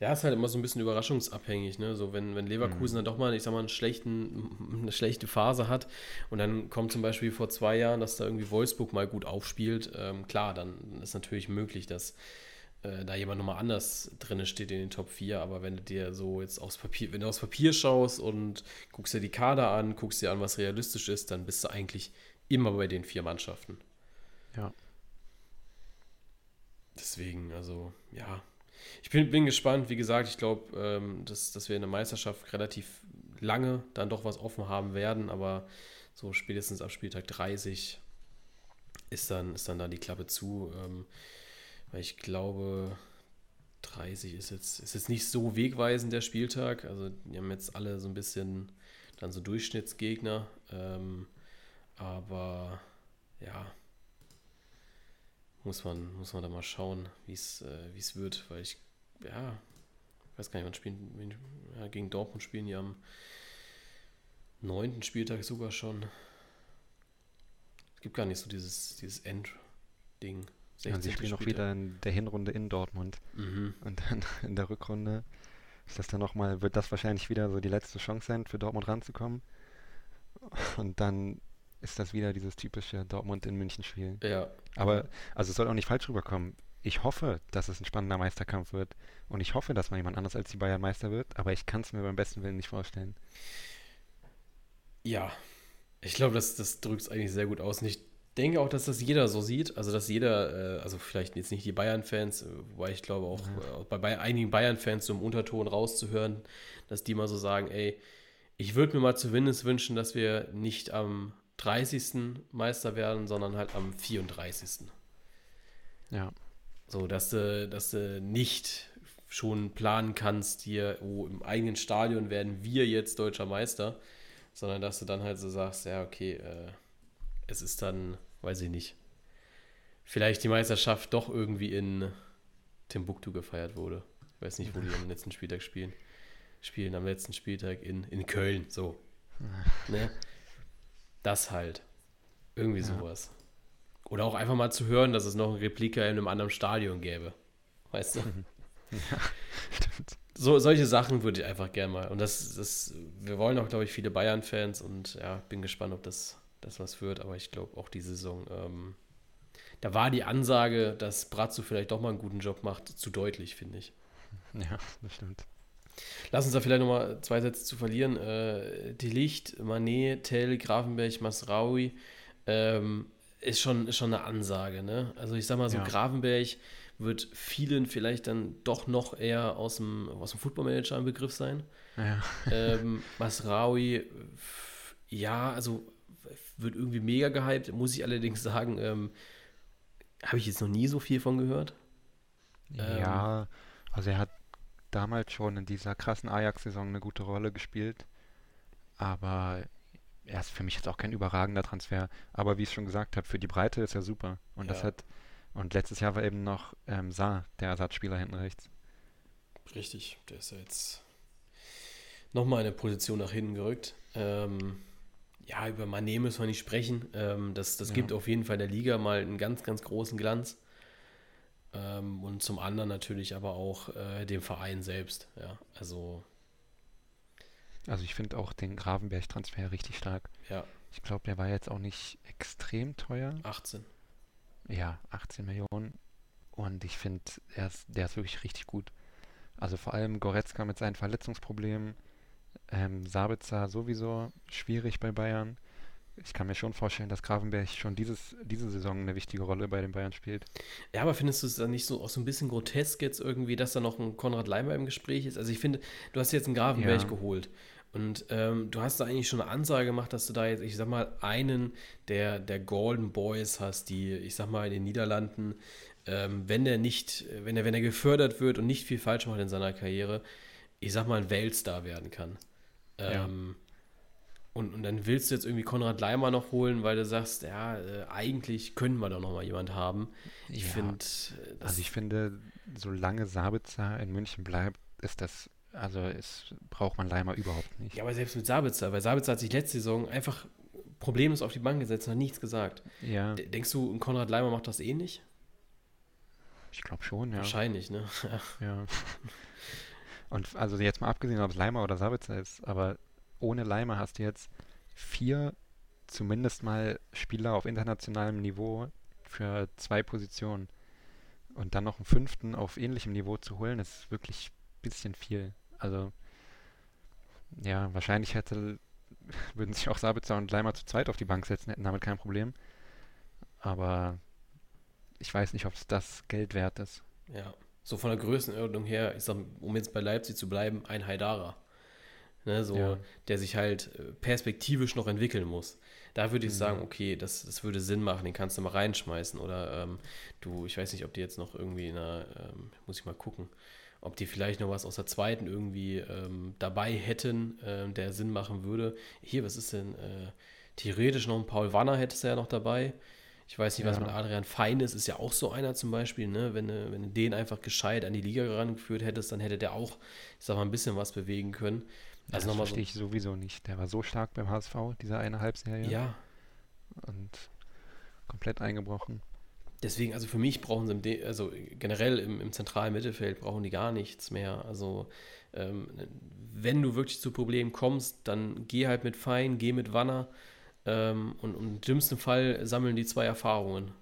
Ja, ist halt immer so ein bisschen überraschungsabhängig, ne? So, wenn, wenn Leverkusen mhm. dann doch mal, ich sag mal, einen schlechten, eine schlechte Phase hat und dann kommt zum Beispiel vor zwei Jahren, dass da irgendwie Wolfsburg mal gut aufspielt, ähm, klar, dann ist natürlich möglich, dass äh, da jemand nochmal anders drin steht in den Top 4, aber wenn du dir so jetzt aufs Papier, wenn du aufs Papier schaust und guckst dir die Kader an, guckst dir an, was realistisch ist, dann bist du eigentlich immer bei den vier Mannschaften. Ja. Deswegen, also, ja. Ich bin, bin gespannt, wie gesagt, ich glaube, ähm, dass, dass wir in der Meisterschaft relativ lange dann doch was offen haben werden, aber so spätestens ab Spieltag 30 ist dann, ist dann da die Klappe zu. Ähm, weil ich glaube, 30 ist jetzt, ist jetzt nicht so wegweisend der Spieltag. Also die haben jetzt alle so ein bisschen dann so Durchschnittsgegner. Ähm, aber ja, muss man, muss man da mal schauen, wie es äh, wird, weil ich, ja, ich weiß gar nicht, wann spielen, ja, gegen Dortmund spielen die am neunten Spieltag sogar schon. Es gibt gar nicht so dieses, dieses Endding. Ja, sie spielen auch wieder in der Hinrunde in Dortmund. Mhm. Und dann in der Rückrunde ist das dann noch mal, wird das wahrscheinlich wieder so die letzte Chance sein, für Dortmund ranzukommen. Und dann ist das wieder dieses typische Dortmund in München Spiel. Ja. Aber, also es soll auch nicht falsch rüberkommen. Ich hoffe, dass es ein spannender Meisterkampf wird. Und ich hoffe, dass mal jemand anders als die Bayern Meister wird. Aber ich kann es mir beim besten Willen nicht vorstellen. Ja. Ich glaube, das, das drückt es eigentlich sehr gut aus. Und ich denke auch, dass das jeder so sieht. Also, dass jeder, äh, also vielleicht jetzt nicht die Bayern-Fans, wobei ich glaube auch ja. äh, bei, bei, einigen Bayern-Fans so im Unterton rauszuhören, dass die mal so sagen: Ey, ich würde mir mal zumindest wünschen, dass wir nicht am 30. Meister werden, sondern halt am 34. Ja. So, dass du, dass du nicht schon planen kannst, hier, oh, im eigenen Stadion werden wir jetzt deutscher Meister, sondern dass du dann halt so sagst, ja, okay, äh, es ist dann weiß ich nicht, vielleicht die Meisterschaft doch irgendwie in Timbuktu gefeiert wurde. Ich weiß nicht, wo die am letzten Spieltag spielen. Spielen am letzten Spieltag in, in Köln, so. ne? Das halt. Irgendwie sowas. Oder auch einfach mal zu hören, dass es noch ein Replika in einem anderen Stadion gäbe. Weißt du? Ja. So, solche Sachen würde ich einfach gerne mal. Und das, das, wir wollen auch, glaube ich, viele Bayern-Fans und ja, bin gespannt, ob das das was wird. Aber ich glaube auch die Saison, ähm, da war die Ansage, dass Brazzo vielleicht doch mal einen guten Job macht, zu deutlich, finde ich. Ja, das stimmt. Lass uns da vielleicht nochmal zwei Sätze zu verlieren. Äh, die Licht, Manet, Tell, Grafenberg, Masraui ähm, ist, schon, ist schon eine Ansage. Ne? Also ich sag mal so, ja. Grafenberg wird vielen vielleicht dann doch noch eher aus dem, aus dem Footballmanager ein Begriff sein. Ja. Ähm, Masraui, ja, also wird irgendwie mega gehypt, muss ich allerdings sagen, ähm, habe ich jetzt noch nie so viel von gehört. Ja, ähm, also er hat damals schon in dieser krassen Ajax-Saison eine gute Rolle gespielt, aber er ist für mich jetzt auch kein überragender Transfer. Aber wie ich schon gesagt habe, für die Breite ist er super. Und ja. das hat und letztes Jahr war eben noch ähm, Saar, der Ersatzspieler hinten rechts. Richtig, der ist ja jetzt nochmal eine Position nach hinten gerückt. Ähm, ja, über Mané müssen wir nicht sprechen. Ähm, das das Ja. gibt auf jeden Fall der Liga mal einen ganz, ganz großen Glanz. Ähm, und zum anderen natürlich aber auch äh, dem Verein selbst. Ja, also, Also ich finde auch den Gravenberg-Transfer richtig stark. ja, Ich glaube, der war jetzt auch nicht extrem teuer. 18. Ja, 18 Millionen. Und ich finde, er der ist wirklich richtig gut. Also vor allem Goretzka mit seinen Verletzungsproblemen. Ähm, Sabitzer sowieso schwierig bei Bayern. Ich kann mir schon vorstellen, dass Gravenberg schon dieses, diese Saison eine wichtige Rolle bei den Bayern spielt. Ja, aber findest du es dann nicht so auch so ein bisschen grotesk jetzt irgendwie, dass da noch ein Konrad Leimer im Gespräch ist? Also ich finde, du hast jetzt einen Gravenberg Ja. geholt und ähm, du hast da eigentlich schon eine Ansage gemacht, dass du da jetzt, ich sag mal, einen der, der Golden Boys hast, die, ich sag mal, in den Niederlanden, ähm, wenn der nicht, wenn er, wenn er gefördert wird und nicht viel falsch macht in seiner Karriere, ich sag mal, ein Weltstar werden kann. Ja. Und, und dann willst du jetzt irgendwie Konrad Leimer noch holen, weil du sagst, ja, äh, eigentlich können wir doch noch mal jemand haben. Ich Ja, finde, äh, Also ich finde, solange Sabitzer in München bleibt, ist das, also ist, braucht man Leimer überhaupt nicht. Ja, aber selbst mit Sabitzer, weil Sabitzer hat sich letzte Saison einfach problemlos auf die Bank gesetzt und hat nichts gesagt. Ja, Denkst du, Konrad Leimer macht das ähnlich? ich glaube schon, ja. Wahrscheinlich, ne? Ja. Und also jetzt mal abgesehen, ob es Leimer oder Sabitzer ist, aber ohne Leimer hast du jetzt vier zumindest mal Spieler auf internationalem Niveau für zwei Positionen. Und dann noch einen fünften auf ähnlichem Niveau zu holen, ist wirklich ein bisschen viel. Also ja, wahrscheinlich hätte, würden sich auch Sabitzer und Leimer zu zweit auf die Bank setzen, hätten damit kein Problem. Aber ich weiß nicht, ob es das Geld wert ist. ja. So von der Größenordnung her, ich sag, um jetzt bei Leipzig zu bleiben, ein Haidara. Ne, so, Ja. der sich halt äh, perspektivisch noch entwickeln muss. Da würde ich Mhm. sagen, okay, das, das würde Sinn machen, den kannst du mal reinschmeißen. Oder ähm, du, ich weiß nicht, ob die jetzt noch irgendwie in einer, ähm, muss ich mal gucken, ob die vielleicht noch was aus der zweiten irgendwie ähm, dabei hätten, ähm, der Sinn machen würde. Hier, was ist denn? Äh, theoretisch noch ein Paul Wanner hättest du ja noch dabei. Ich weiß nicht, was Ja. mit Adrian Fein ist, ist ja auch so einer zum Beispiel, ne? Wenn du, wenn du den einfach gescheit an die Liga herangeführt hättest, dann hätte der auch, ich sag mal, ein bisschen was bewegen können. Also das nochmal so. verstehe ich sowieso nicht. Der war so stark beim HSV, dieser eine Halbserie. Ja, Und komplett eingebrochen. deswegen, also für mich brauchen sie, im also generell im, im zentralen Mittelfeld brauchen die gar nichts mehr. Also ähm, wenn du wirklich zu Problemen kommst, dann geh halt mit Fein, geh mit Wanner ähm, und, und im dümmsten Fall sammeln die zwei Erfahrungen.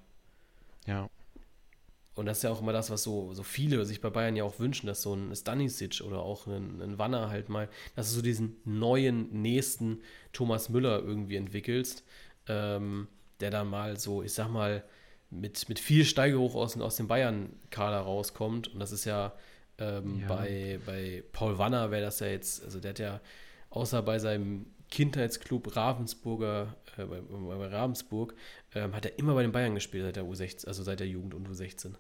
Und das ist ja auch immer das, was so, so viele sich bei Bayern ja auch wünschen, dass so ein Stanisic oder auch ein, ein Wanner halt mal, dass du so diesen neuen, nächsten Thomas Müller irgendwie entwickelst, ähm, der dann mal so, ich sag mal, mit, mit viel Steigehoch aus, aus dem Bayern-Kader rauskommt. Und das ist ja, ähm, Ja. Bei, bei Paul Wanner wäre das ja jetzt, also der hat ja außer bei seinem Kindheitsclub Ravensburger, äh, bei, bei Ravensburg, ähm, hat er immer bei den Bayern gespielt seit der U16, also seit der Jugend und U16.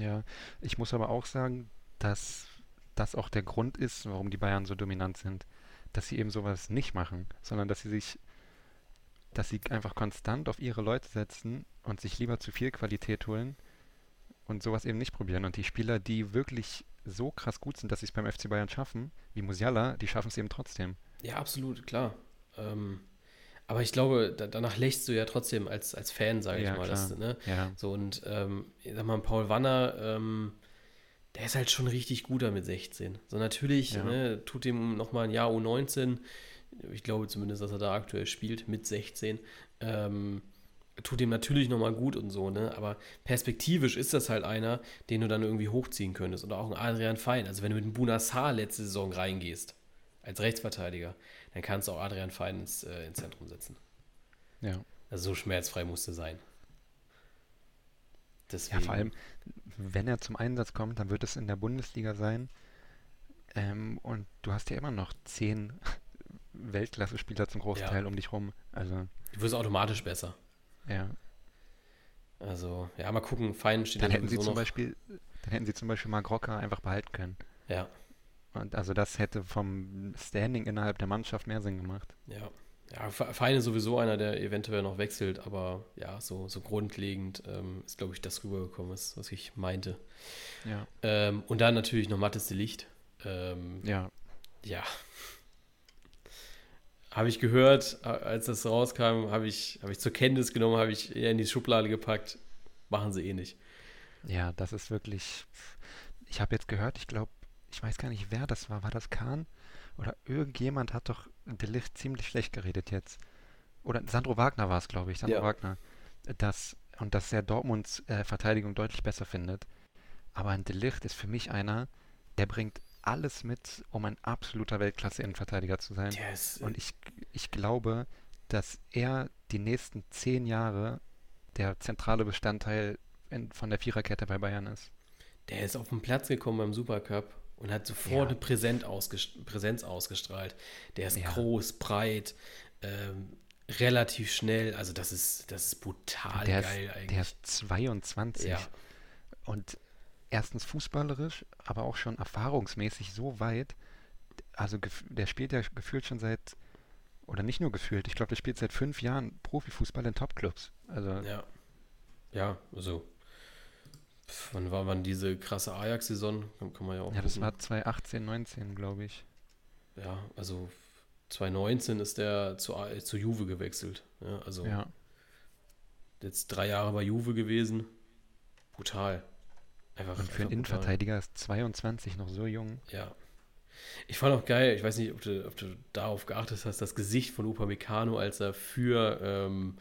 Ja. Ich muss aber auch sagen, dass das auch der Grund ist, warum die Bayern so dominant sind. Dass sie eben sowas nicht machen, sondern dass sie sich, dass sie einfach konstant auf ihre Leute setzen und sich lieber zu viel Qualität holen und sowas eben nicht probieren. Und die Spieler, die wirklich so krass gut sind, dass sie es beim FC Bayern schaffen, wie Musiala, die schaffen es eben trotzdem. Ja, absolut, klar. Ähm, aber ich glaube, da, danach lächst du ja trotzdem als, als Fan, sage ich Ja, mal. Dass, du, ne? Ja, So, und ähm, ich sag mal, Paul Wanner, ähm, der ist halt schon richtig guter mit 16. So, natürlich Ja. ne, tut ihm nochmal ein Jahr U19, ich glaube zumindest, dass er da aktuell spielt, mit 16. Ähm, tut ihm natürlich nochmal gut und so, ne? Aber perspektivisch ist das halt einer, den du dann irgendwie hochziehen könntest. Oder auch ein Adrian Fein. Also wenn du mit einem Bunassar letzte Saison reingehst, als Rechtsverteidiger, dann kannst du auch Adrian Fein ins, äh, ins Zentrum setzen. ja. Also so schmerzfrei musste sein. Ja, Deswegen, vor allem, wenn er zum Einsatz kommt, dann wird es in der Bundesliga sein. Ähm, und du hast ja immer noch zehn Weltklasse-Spieler zum Großteil um dich rum. Also, du wirst automatisch besser. ja. Also, ja, mal gucken. Fein steht Dann ja hätten sie sowieso zum noch. Beispiel, dann hätten sie zum Beispiel Marc Rocker einfach behalten können. Ja, Und also das hätte vom Standing innerhalb der Mannschaft mehr Sinn gemacht. ja. Ja, Fe- Fein ist sowieso einer, der eventuell noch wechselt, aber ja, so, so grundlegend ähm, ist, glaube ich, das rübergekommen, was, was ich meinte. Ja. Ähm, und dann natürlich noch Mattes de Licht. Ähm, Ja. ja. habe ich gehört, als das rauskam, habe ich, hab ich zur Kenntnis genommen, habe ich eher in die Schublade gepackt. Machen sie eh nicht. Ja, das ist wirklich. Ich habe jetzt gehört, ich glaube, ich weiß gar nicht, wer das war. War das Kahn? Oder irgendjemand hat doch De Ligt ziemlich schlecht geredet jetzt. Oder Sandro Wagner war es, glaube ich. Sandro ja. Wagner. Das, und dass er Dortmunds äh, Verteidigung deutlich besser findet. Aber ein De Ligt ist für mich einer, der bringt alles mit, um ein absoluter Weltklasse-Innenverteidiger zu sein. Yes. Und ich, ich glaube, dass er die nächsten zehn Jahre der zentrale Bestandteil in, von der Viererkette bei Bayern ist. Der ist auf den Platz gekommen beim Supercup und hat sofort ja. eine Präsenz, ausgest Präsenz ausgestrahlt. Der ist ja. groß, breit, ähm, relativ schnell. Also das ist, das ist brutal der geil ist, eigentlich. Der ist 22. Ja. Und erstens fußballerisch, aber auch schon erfahrungsmäßig so weit. Also der spielt ja gefühlt schon seit, oder nicht nur gefühlt, ich glaube, der spielt seit fünf Jahren Profifußball in Topclubs. Also ja. Ja, also wann war man diese krasse Ajax-Saison? Kann, kann, man ja auch. Ja, das war 2018, 19, glaube ich. Ja, also 2019 ist der zu, zu Juve gewechselt. Ja, also ja. jetzt drei Jahre bei Juve gewesen. Brutal. Einfach, Und für einen Innenverteidiger ist 22 noch so jung. Ja. Ich fand auch geil, ich weiß nicht, ob du, ob du darauf geachtet hast, das Gesicht von Upamecano, als er für ähm,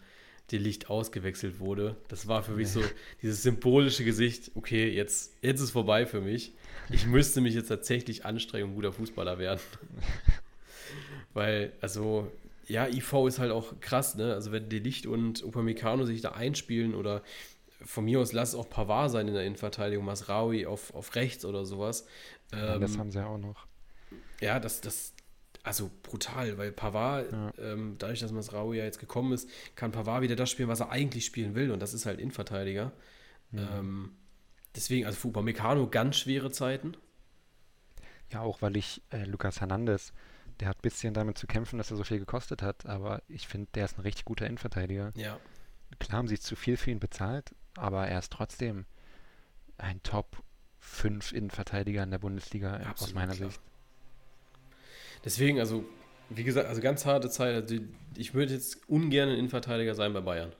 die Licht ausgewechselt wurde. Das war für mich so dieses symbolische Gesicht, okay, jetzt, jetzt ist vorbei für mich. Ich müsste mich jetzt tatsächlich anstrengen und guter Fußballer werden. Weil, also, ja, IV ist halt auch krass, ne? Also wenn Delicht und Upamecano sich da einspielen oder von mir aus lass es auch Pavard sein in der Innenverteidigung, Masraui auf, auf rechts oder sowas. Ja, ähm, das haben sie ja auch noch. Ja, das, das, also brutal, weil Pavard, ja. ähm, dadurch, dass Masraui ja jetzt gekommen ist, kann Pavard wieder das spielen, was er eigentlich spielen will und das ist halt Innenverteidiger. Mhm. Ähm, deswegen, also für Upamecano ganz schwere Zeiten. Ja, auch weil ich äh, Lukas Hernandez, der hat ein bisschen damit zu kämpfen, dass er so viel gekostet hat, aber ich finde, der ist ein richtig guter Innenverteidiger. Ja. Klar haben sie zu viel für ihn bezahlt, aber er ist trotzdem ein Top 5 Innenverteidiger in der Bundesliga Absolut aus meiner klar. Sicht. Deswegen, also, wie gesagt, also ganz harte Zeit. Also ich würde jetzt ungern ein Innenverteidiger sein bei Bayern.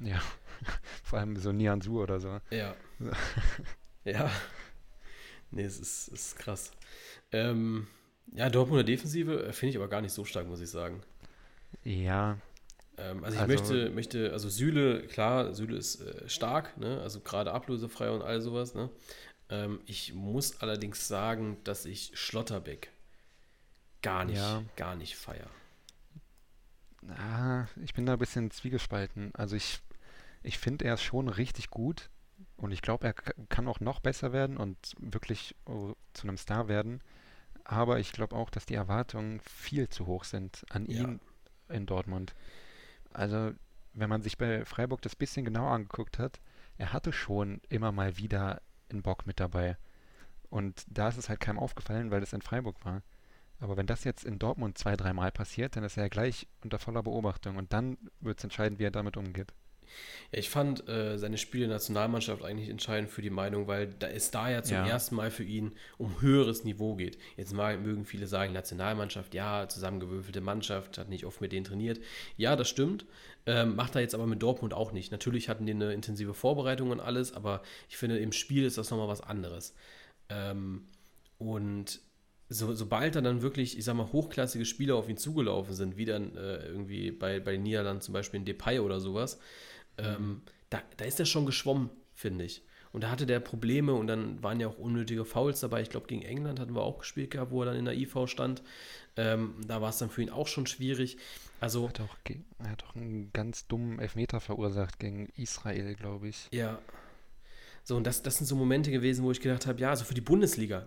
Ja, vor allem so Nianzu oder so. Ja. ja. Nee, es ist, ist krass. Ähm, ja, Dortmunder Defensive äh, finde ich aber gar nicht so stark, muss ich sagen. Ja, ähm, also ich also, möchte, möchte, also Süle, klar, Süle ist äh, stark, ne? also gerade ablösefrei und all sowas. Ne? Ähm, ich muss allerdings sagen, dass ich Schlotterbeck gar nicht, ja. gar nicht feier. Ah, ich bin da ein bisschen zwiegespalten. Also ich, ich finde, er ist schon richtig gut und ich glaube, er kann auch noch besser werden und wirklich oh, zu einem Star werden. Aber ich glaube auch, dass die Erwartungen viel zu hoch sind an ja. ihn in Dortmund. Also, wenn man sich bei Freiburg das bisschen genauer angeguckt hat, er hatte schon immer mal wieder einen Bock mit dabei. Und da ist es halt keinem aufgefallen, weil es in Freiburg war. Aber wenn das jetzt in Dortmund zwei, dreimal passiert, dann ist er ja gleich unter voller Beobachtung und dann wird es entscheiden, wie er damit umgeht. Ja, ich fand äh, seine Spiele in der Nationalmannschaft eigentlich entscheidend für die Meinung, weil da es da ja zum ja. ersten Mal für ihn um höheres Niveau geht. Jetzt mal mögen viele sagen, Nationalmannschaft, ja, zusammengewürfelte Mannschaft, hat nicht oft mit denen trainiert. Ja, das stimmt. Ähm, macht er jetzt aber mit Dortmund auch nicht. Natürlich hatten die eine intensive Vorbereitung und alles, aber ich finde, im Spiel ist das nochmal was anderes. Ähm, und so, sobald dann, dann wirklich, ich sag mal, hochklassige Spieler auf ihn zugelaufen sind, wie dann äh, irgendwie bei, bei den Niederlanden zum Beispiel in Depay oder sowas, ähm, da, da ist er schon geschwommen, finde ich. Und da hatte der Probleme und dann waren ja auch unnötige Fouls dabei. Ich glaube, gegen England hatten wir auch gespielt gehabt, wo er dann in der IV stand. Ähm, da war es dann für ihn auch schon schwierig. Also, er, hat auch, er hat auch einen ganz dummen Elfmeter verursacht gegen Israel, glaube ich. Ja. So, und das, das sind so Momente gewesen, wo ich gedacht habe, ja, also für die Bundesliga,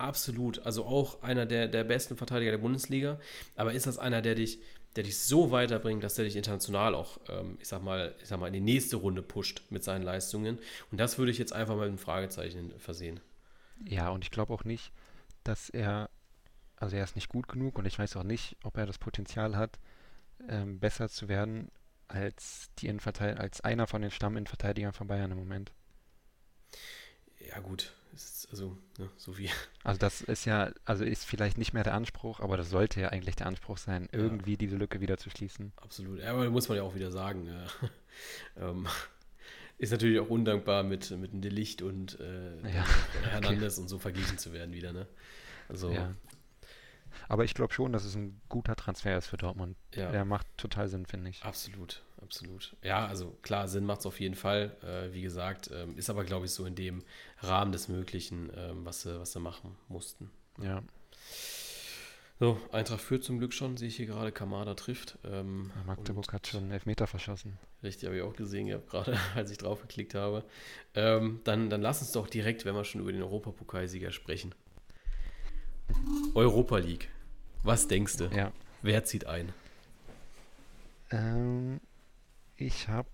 absolut. Also auch einer der, der besten Verteidiger der Bundesliga. Aber ist das einer, der dich der dich so weiterbringt, dass der dich international auch, ähm, ich sag mal, ich sag mal, in die nächste Runde pusht mit seinen Leistungen. Und das würde ich jetzt einfach mal mit einem Fragezeichen versehen. Ja, und ich glaube auch nicht, dass er, also er ist nicht gut genug und ich weiß auch nicht, ob er das Potenzial hat, ähm, besser zu werden als die als einer von den Stamminverteidigern von Bayern im Moment. Ja, gut. Also ne, so wie. Also das ist ja, also ist vielleicht nicht mehr der Anspruch, aber das sollte ja eigentlich der Anspruch sein, irgendwie ja. diese Lücke wieder zu schließen. Absolut. Ja, aber muss man ja auch wieder sagen, äh, ähm, ist natürlich auch undankbar mit, mit dem Delicht und äh, ja, Hernandez okay. und so verglichen zu werden wieder, ne? Also. Ja. Aber ich glaube schon, dass es ein guter Transfer ist für Dortmund. Ja. Der macht total Sinn, finde ich. Absolut, absolut. Ja, also klar, Sinn macht es auf jeden Fall. Äh, wie gesagt, ähm, ist aber, glaube ich, so in dem Rahmen des Möglichen, ähm, was, sie, was sie machen mussten. Ja. So, Eintracht führt zum Glück schon, sehe ich hier gerade, Kamada trifft. Ähm, Magdeburg hat schon einen Elfmeter verschossen. Richtig, habe ich auch gesehen, ja, gerade als ich drauf geklickt habe. Ähm, dann, dann lass uns doch direkt, wenn wir schon über den Europapokalsieger sprechen. Europa League. Was denkst du? Ja. Wer zieht ein? Ähm, ich habe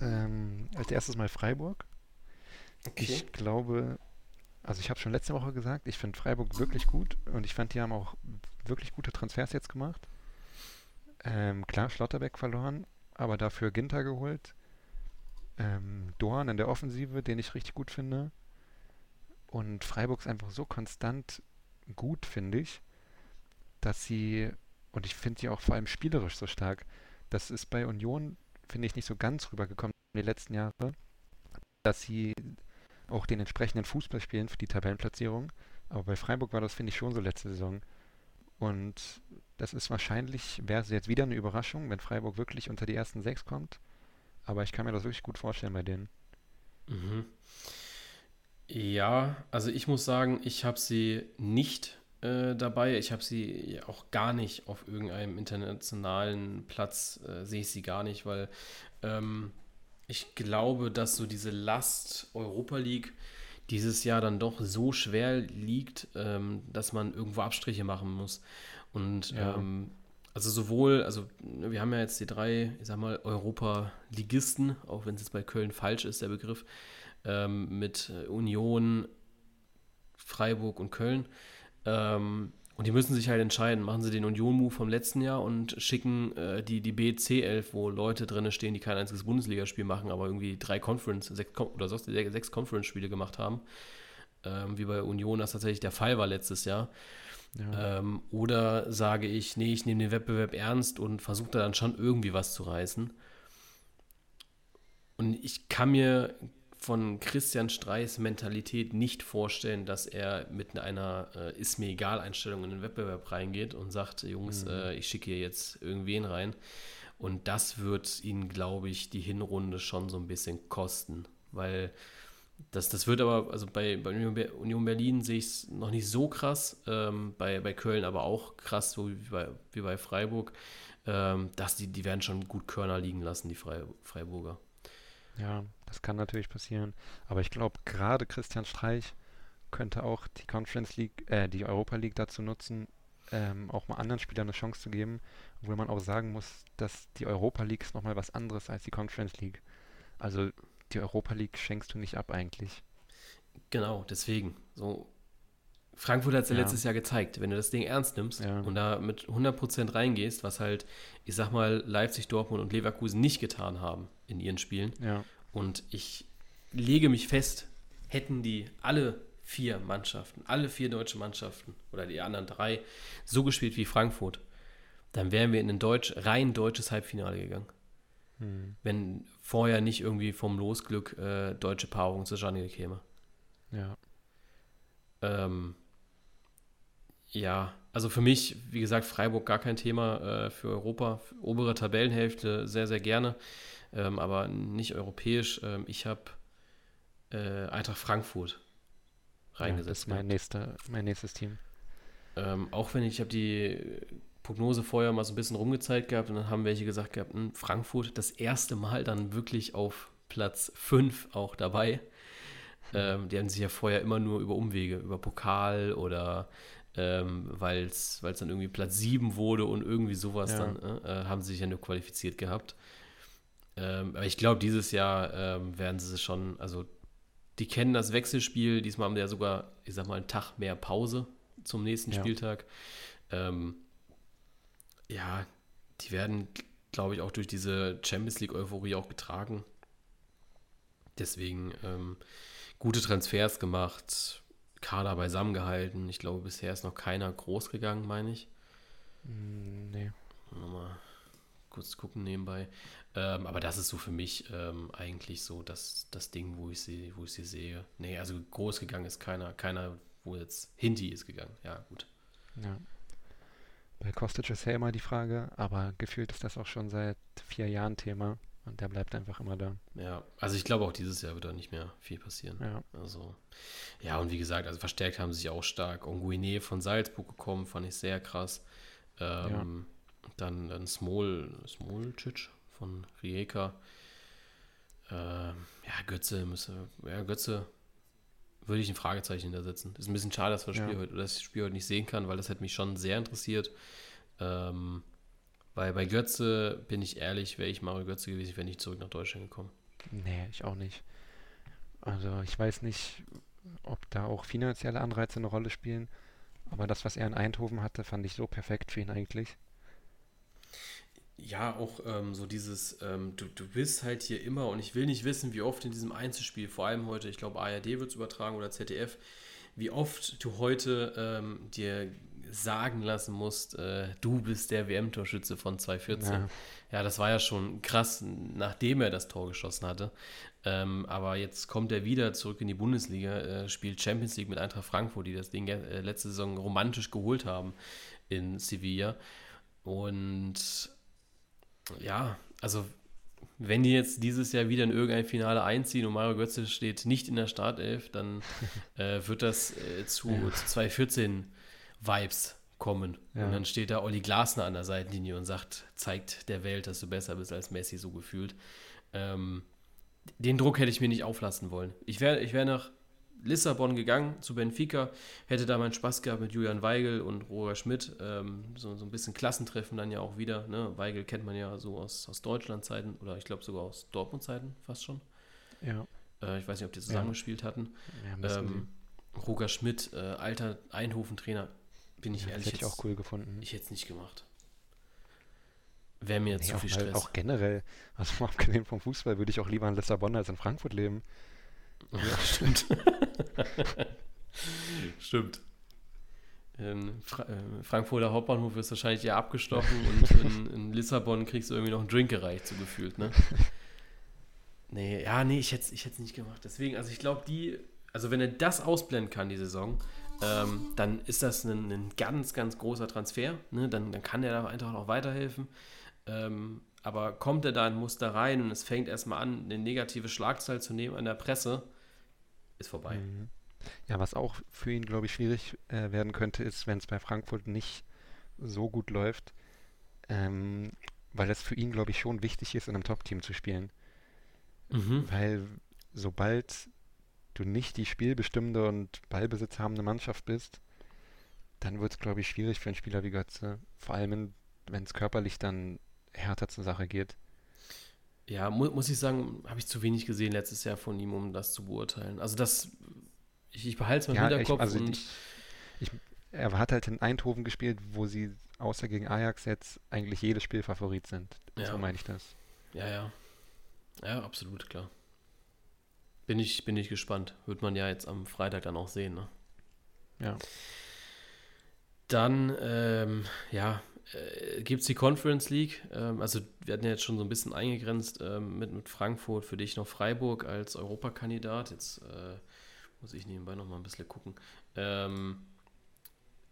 ähm, als erstes mal Freiburg. Okay. Ich glaube, also ich habe schon letzte Woche gesagt, ich finde Freiburg wirklich gut und ich fand, die haben auch wirklich gute Transfers jetzt gemacht. Ähm, klar, Schlotterbeck verloren, aber dafür Ginter geholt. Ähm, Dorn in der Offensive, den ich richtig gut finde. Und Freiburg ist einfach so konstant gut, finde ich, dass sie, und ich finde sie auch vor allem spielerisch so stark. Das ist bei Union, finde ich, nicht so ganz rübergekommen in den letzten Jahren, dass sie auch den entsprechenden Fußball spielen für die Tabellenplatzierung. Aber bei Freiburg war das, finde ich, schon so letzte Saison. Und das ist wahrscheinlich, wäre es jetzt wieder eine Überraschung, wenn Freiburg wirklich unter die ersten sechs kommt. Aber ich kann mir das wirklich gut vorstellen bei denen. Mhm. Ja, also ich muss sagen, ich habe sie nicht äh, dabei. Ich habe sie auch gar nicht auf irgendeinem internationalen Platz, äh, sehe ich sie gar nicht, weil ähm, ich glaube, dass so diese Last Europa League dieses Jahr dann doch so schwer liegt, ähm, dass man irgendwo Abstriche machen muss. Und ja. ähm, also sowohl, also wir haben ja jetzt die drei, ich sag mal, Europa-Ligisten, auch wenn es jetzt bei Köln falsch ist, der Begriff, ähm, mit Union, Freiburg und Köln. Ähm, und die müssen sich halt entscheiden, machen sie den Union-Move vom letzten Jahr und schicken äh, die, die BC11, wo Leute drin stehen, die kein einziges Bundesligaspiel machen, aber irgendwie drei Conference, sechs, oder sechs Conference-Spiele gemacht haben. Ähm, wie bei Union das tatsächlich der Fall war letztes Jahr. Ja. Ähm, oder sage ich, nee, ich nehme den Wettbewerb ernst und versuche da dann schon irgendwie was zu reißen. Und ich kann mir von Christian Streis Mentalität nicht vorstellen, dass er mit einer äh, ist mir egal Einstellung in den Wettbewerb reingeht und sagt, Jungs, mhm. äh, ich schicke hier jetzt irgendwen rein. Und das wird ihn, glaube ich, die Hinrunde schon so ein bisschen kosten, weil das, das wird aber, also bei, bei Union Berlin sehe ich es noch nicht so krass, ähm, bei, bei Köln aber auch krass, so wie bei, wie bei Freiburg, ähm, dass die, die werden schon gut Körner liegen lassen, die Freiburger. Ja, das kann natürlich passieren. Aber ich glaube, gerade Christian Streich könnte auch die Conference League, äh, die Europa League dazu nutzen, ähm, auch mal anderen Spielern eine Chance zu geben, obwohl man auch sagen muss, dass die Europa League ist nochmal was anderes als die Conference League. Also die Europa League schenkst du nicht ab eigentlich. Genau, deswegen. So, Frankfurt hat es ja, ja, letztes Jahr gezeigt, wenn du das Ding ernst nimmst ja. und da mit 100% reingehst, was halt, ich sag mal, Leipzig, Dortmund und Leverkusen nicht getan haben in ihren Spielen. Ja. Und ich lege mich fest, hätten die alle vier Mannschaften, alle vier deutsche Mannschaften oder die anderen drei so gespielt wie Frankfurt, dann wären wir in ein Deutsch, rein deutsches Halbfinale gegangen. Hm. Wenn vorher nicht irgendwie vom Losglück äh, deutsche Paarung zustande käme. Ja. Ähm, ja, also für mich, wie gesagt, Freiburg gar kein Thema äh, für Europa. Für obere Tabellenhälfte sehr, sehr gerne, ähm, aber nicht europäisch. Ähm, ich habe äh, Eintracht Frankfurt reingesetzt. Ja, das ist mein, nächster, mein nächstes Team. Ähm, auch wenn ich, ich habe die Prognose vorher mal so ein bisschen rumgezeigt gehabt und dann haben welche gesagt gehabt, hm, Frankfurt das erste Mal dann wirklich auf Platz 5 auch dabei. Ähm, die haben sich ja vorher immer nur über Umwege, über Pokal oder ähm, weil es dann irgendwie Platz 7 wurde und irgendwie sowas ja. dann, äh, haben sie sich ja nur qualifiziert gehabt. Ähm, aber ich glaube, dieses Jahr ähm, werden sie schon, also die kennen das Wechselspiel, diesmal haben die ja sogar, ich sag mal, einen Tag mehr Pause zum nächsten ja. Spieltag. Ähm, ja, die werden, glaube ich, auch durch diese Champions League-Euphorie auch getragen. Deswegen ähm, gute Transfers gemacht, Kader beisammen gehalten. Ich glaube, bisher ist noch keiner groß gegangen, meine ich. Mm, nee. Nochmal kurz gucken nebenbei. Ähm, aber das ist so für mich ähm, eigentlich so das, das Ding, wo ich sie, wo ich sie sehe. Nee, also groß gegangen ist keiner. Keiner, wo jetzt Hindi ist gegangen. Ja, gut. Ja. Bei Kostic ist ja immer die Frage, aber gefühlt ist das auch schon seit vier Jahren Thema und der bleibt einfach immer da. Ja, also ich glaube auch dieses Jahr wird da nicht mehr viel passieren. Ja. Also, ja, und wie gesagt, also verstärkt haben sie sich auch stark. Onguine von Salzburg gekommen, fand ich sehr krass. Ähm, Dann, dann Smol, Smolcic von Rijeka. Ähm, ja, Götze müsse, ja, Götze würde ich ein Fragezeichen hintersetzen. Ist ein bisschen schade, dass, wir das Ja. Spiel heute, dass ich das Spiel heute nicht sehen kann, weil das hätte mich schon sehr interessiert. Ähm, weil bei Götze, bin ich ehrlich, wäre ich Mario Götze gewesen, wäre nicht zurück nach Deutschland gekommen. Nee, ich auch nicht. Also ich weiß nicht, ob da auch finanzielle Anreize eine Rolle spielen, aber das, was er in Eindhoven hatte, fand ich so perfekt für ihn eigentlich. Ja, auch ähm, so dieses, ähm, du, du bist halt hier immer und ich will nicht wissen, wie oft in diesem Einzelspiel, vor allem heute, ich glaube ARD wird es übertragen oder ZDF, wie oft du heute ähm, dir sagen lassen musst, äh, du bist der WM-Torschütze von 2014. Ja. Ja. das war ja schon krass, nachdem er das Tor geschossen hatte. Ähm, aber jetzt kommt er wieder zurück in die Bundesliga, äh, spielt Champions League mit Eintracht Frankfurt, die das Ding äh, letzte Saison romantisch geholt haben in Sevilla. Und ja, also wenn die jetzt dieses Jahr wieder in irgendein Finale einziehen und Mario Götze steht nicht in der Startelf, dann äh, wird das äh, zu, Ja. zu 2014 Vibes kommen. Ja. Und dann steht da Olli Glasner an der Seitenlinie und sagt, zeigt der Welt, dass du besser bist als Messi, so gefühlt. Ähm, den Druck hätte ich mir nicht auflassen wollen. Ich wäre ich wär nach Lissabon gegangen zu Benfica, hätte da meinen Spaß gehabt mit Julian Weigel und Roger Schmidt. Ähm, so, so ein bisschen Klassentreffen dann ja auch wieder. Ne? Weigel kennt man ja so aus, aus Deutschland-Zeiten oder ich glaube sogar aus Dortmund-Zeiten fast schon. Ja, Äh, ich weiß nicht, ob die zusammengespielt hatten. ja Ähm, Roger Schmidt, äh, alter Eindhoven-Trainer, bin ich Ja, das ehrlich hätte ich auch cool gefunden. ich hätte es nicht gemacht. Wäre mir jetzt Nee, zu viel mal, Stress. auch generell, also mal abgesehen vom Fußball, würde ich auch lieber in Lissabon als in Frankfurt leben. Ja, stimmt. stimmt. In Fra äh, Frankfurter Hauptbahnhof ist wahrscheinlich eher abgestochen und in, in Lissabon kriegst du irgendwie noch einen Drink gereicht, so gefühlt, ne? Nee, ja, nee, ich hätte es ich hätt's nicht gemacht. Deswegen, also ich glaube, die, also wenn er das ausblenden kann, die Saison, ähm, dann ist das ein, ein ganz, ganz großer Transfer. Ne? Dann, dann kann er da einfach auch weiterhelfen. Ähm, aber kommt er da in Muster rein und es fängt erstmal an, eine negative Schlagzeile zu nehmen an der Presse, ist vorbei. Ja, was auch für ihn, glaube ich, schwierig äh, werden könnte, ist, wenn es bei Frankfurt nicht so gut läuft, ähm, weil es für ihn, glaube ich, schon wichtig ist, in einem Top-Team zu spielen. Mhm. Weil sobald du nicht die spielbestimmende und ballbesitzhabende Mannschaft bist, dann wird es, glaube ich, schwierig für einen Spieler wie Götze. Vor allem, wenn es körperlich dann härter zur Sache geht. Ja, mu muss ich sagen, habe ich zu wenig gesehen letztes Jahr von ihm, um das zu beurteilen. Also das, ich, ich behalte es mal im Ja, Hinterkopf ich, also und ich, ich, er hat halt in Eindhoven gespielt, wo sie außer gegen Ajax jetzt eigentlich jedes Spiel Favorit sind. Ja. So meine ich das. ja, ja. Ja, absolut, klar. Bin ich, bin ich gespannt. Wird man ja jetzt am Freitag dann auch sehen, ne? Ja. Dann, ähm, ja, äh, gibt es die Conference League. Ähm, also, wir hatten ja jetzt schon so ein bisschen eingegrenzt ähm, mit, mit Frankfurt. Für dich noch Freiburg als Europakandidat. Jetzt äh, muss ich nebenbei noch mal ein bisschen gucken. Ähm,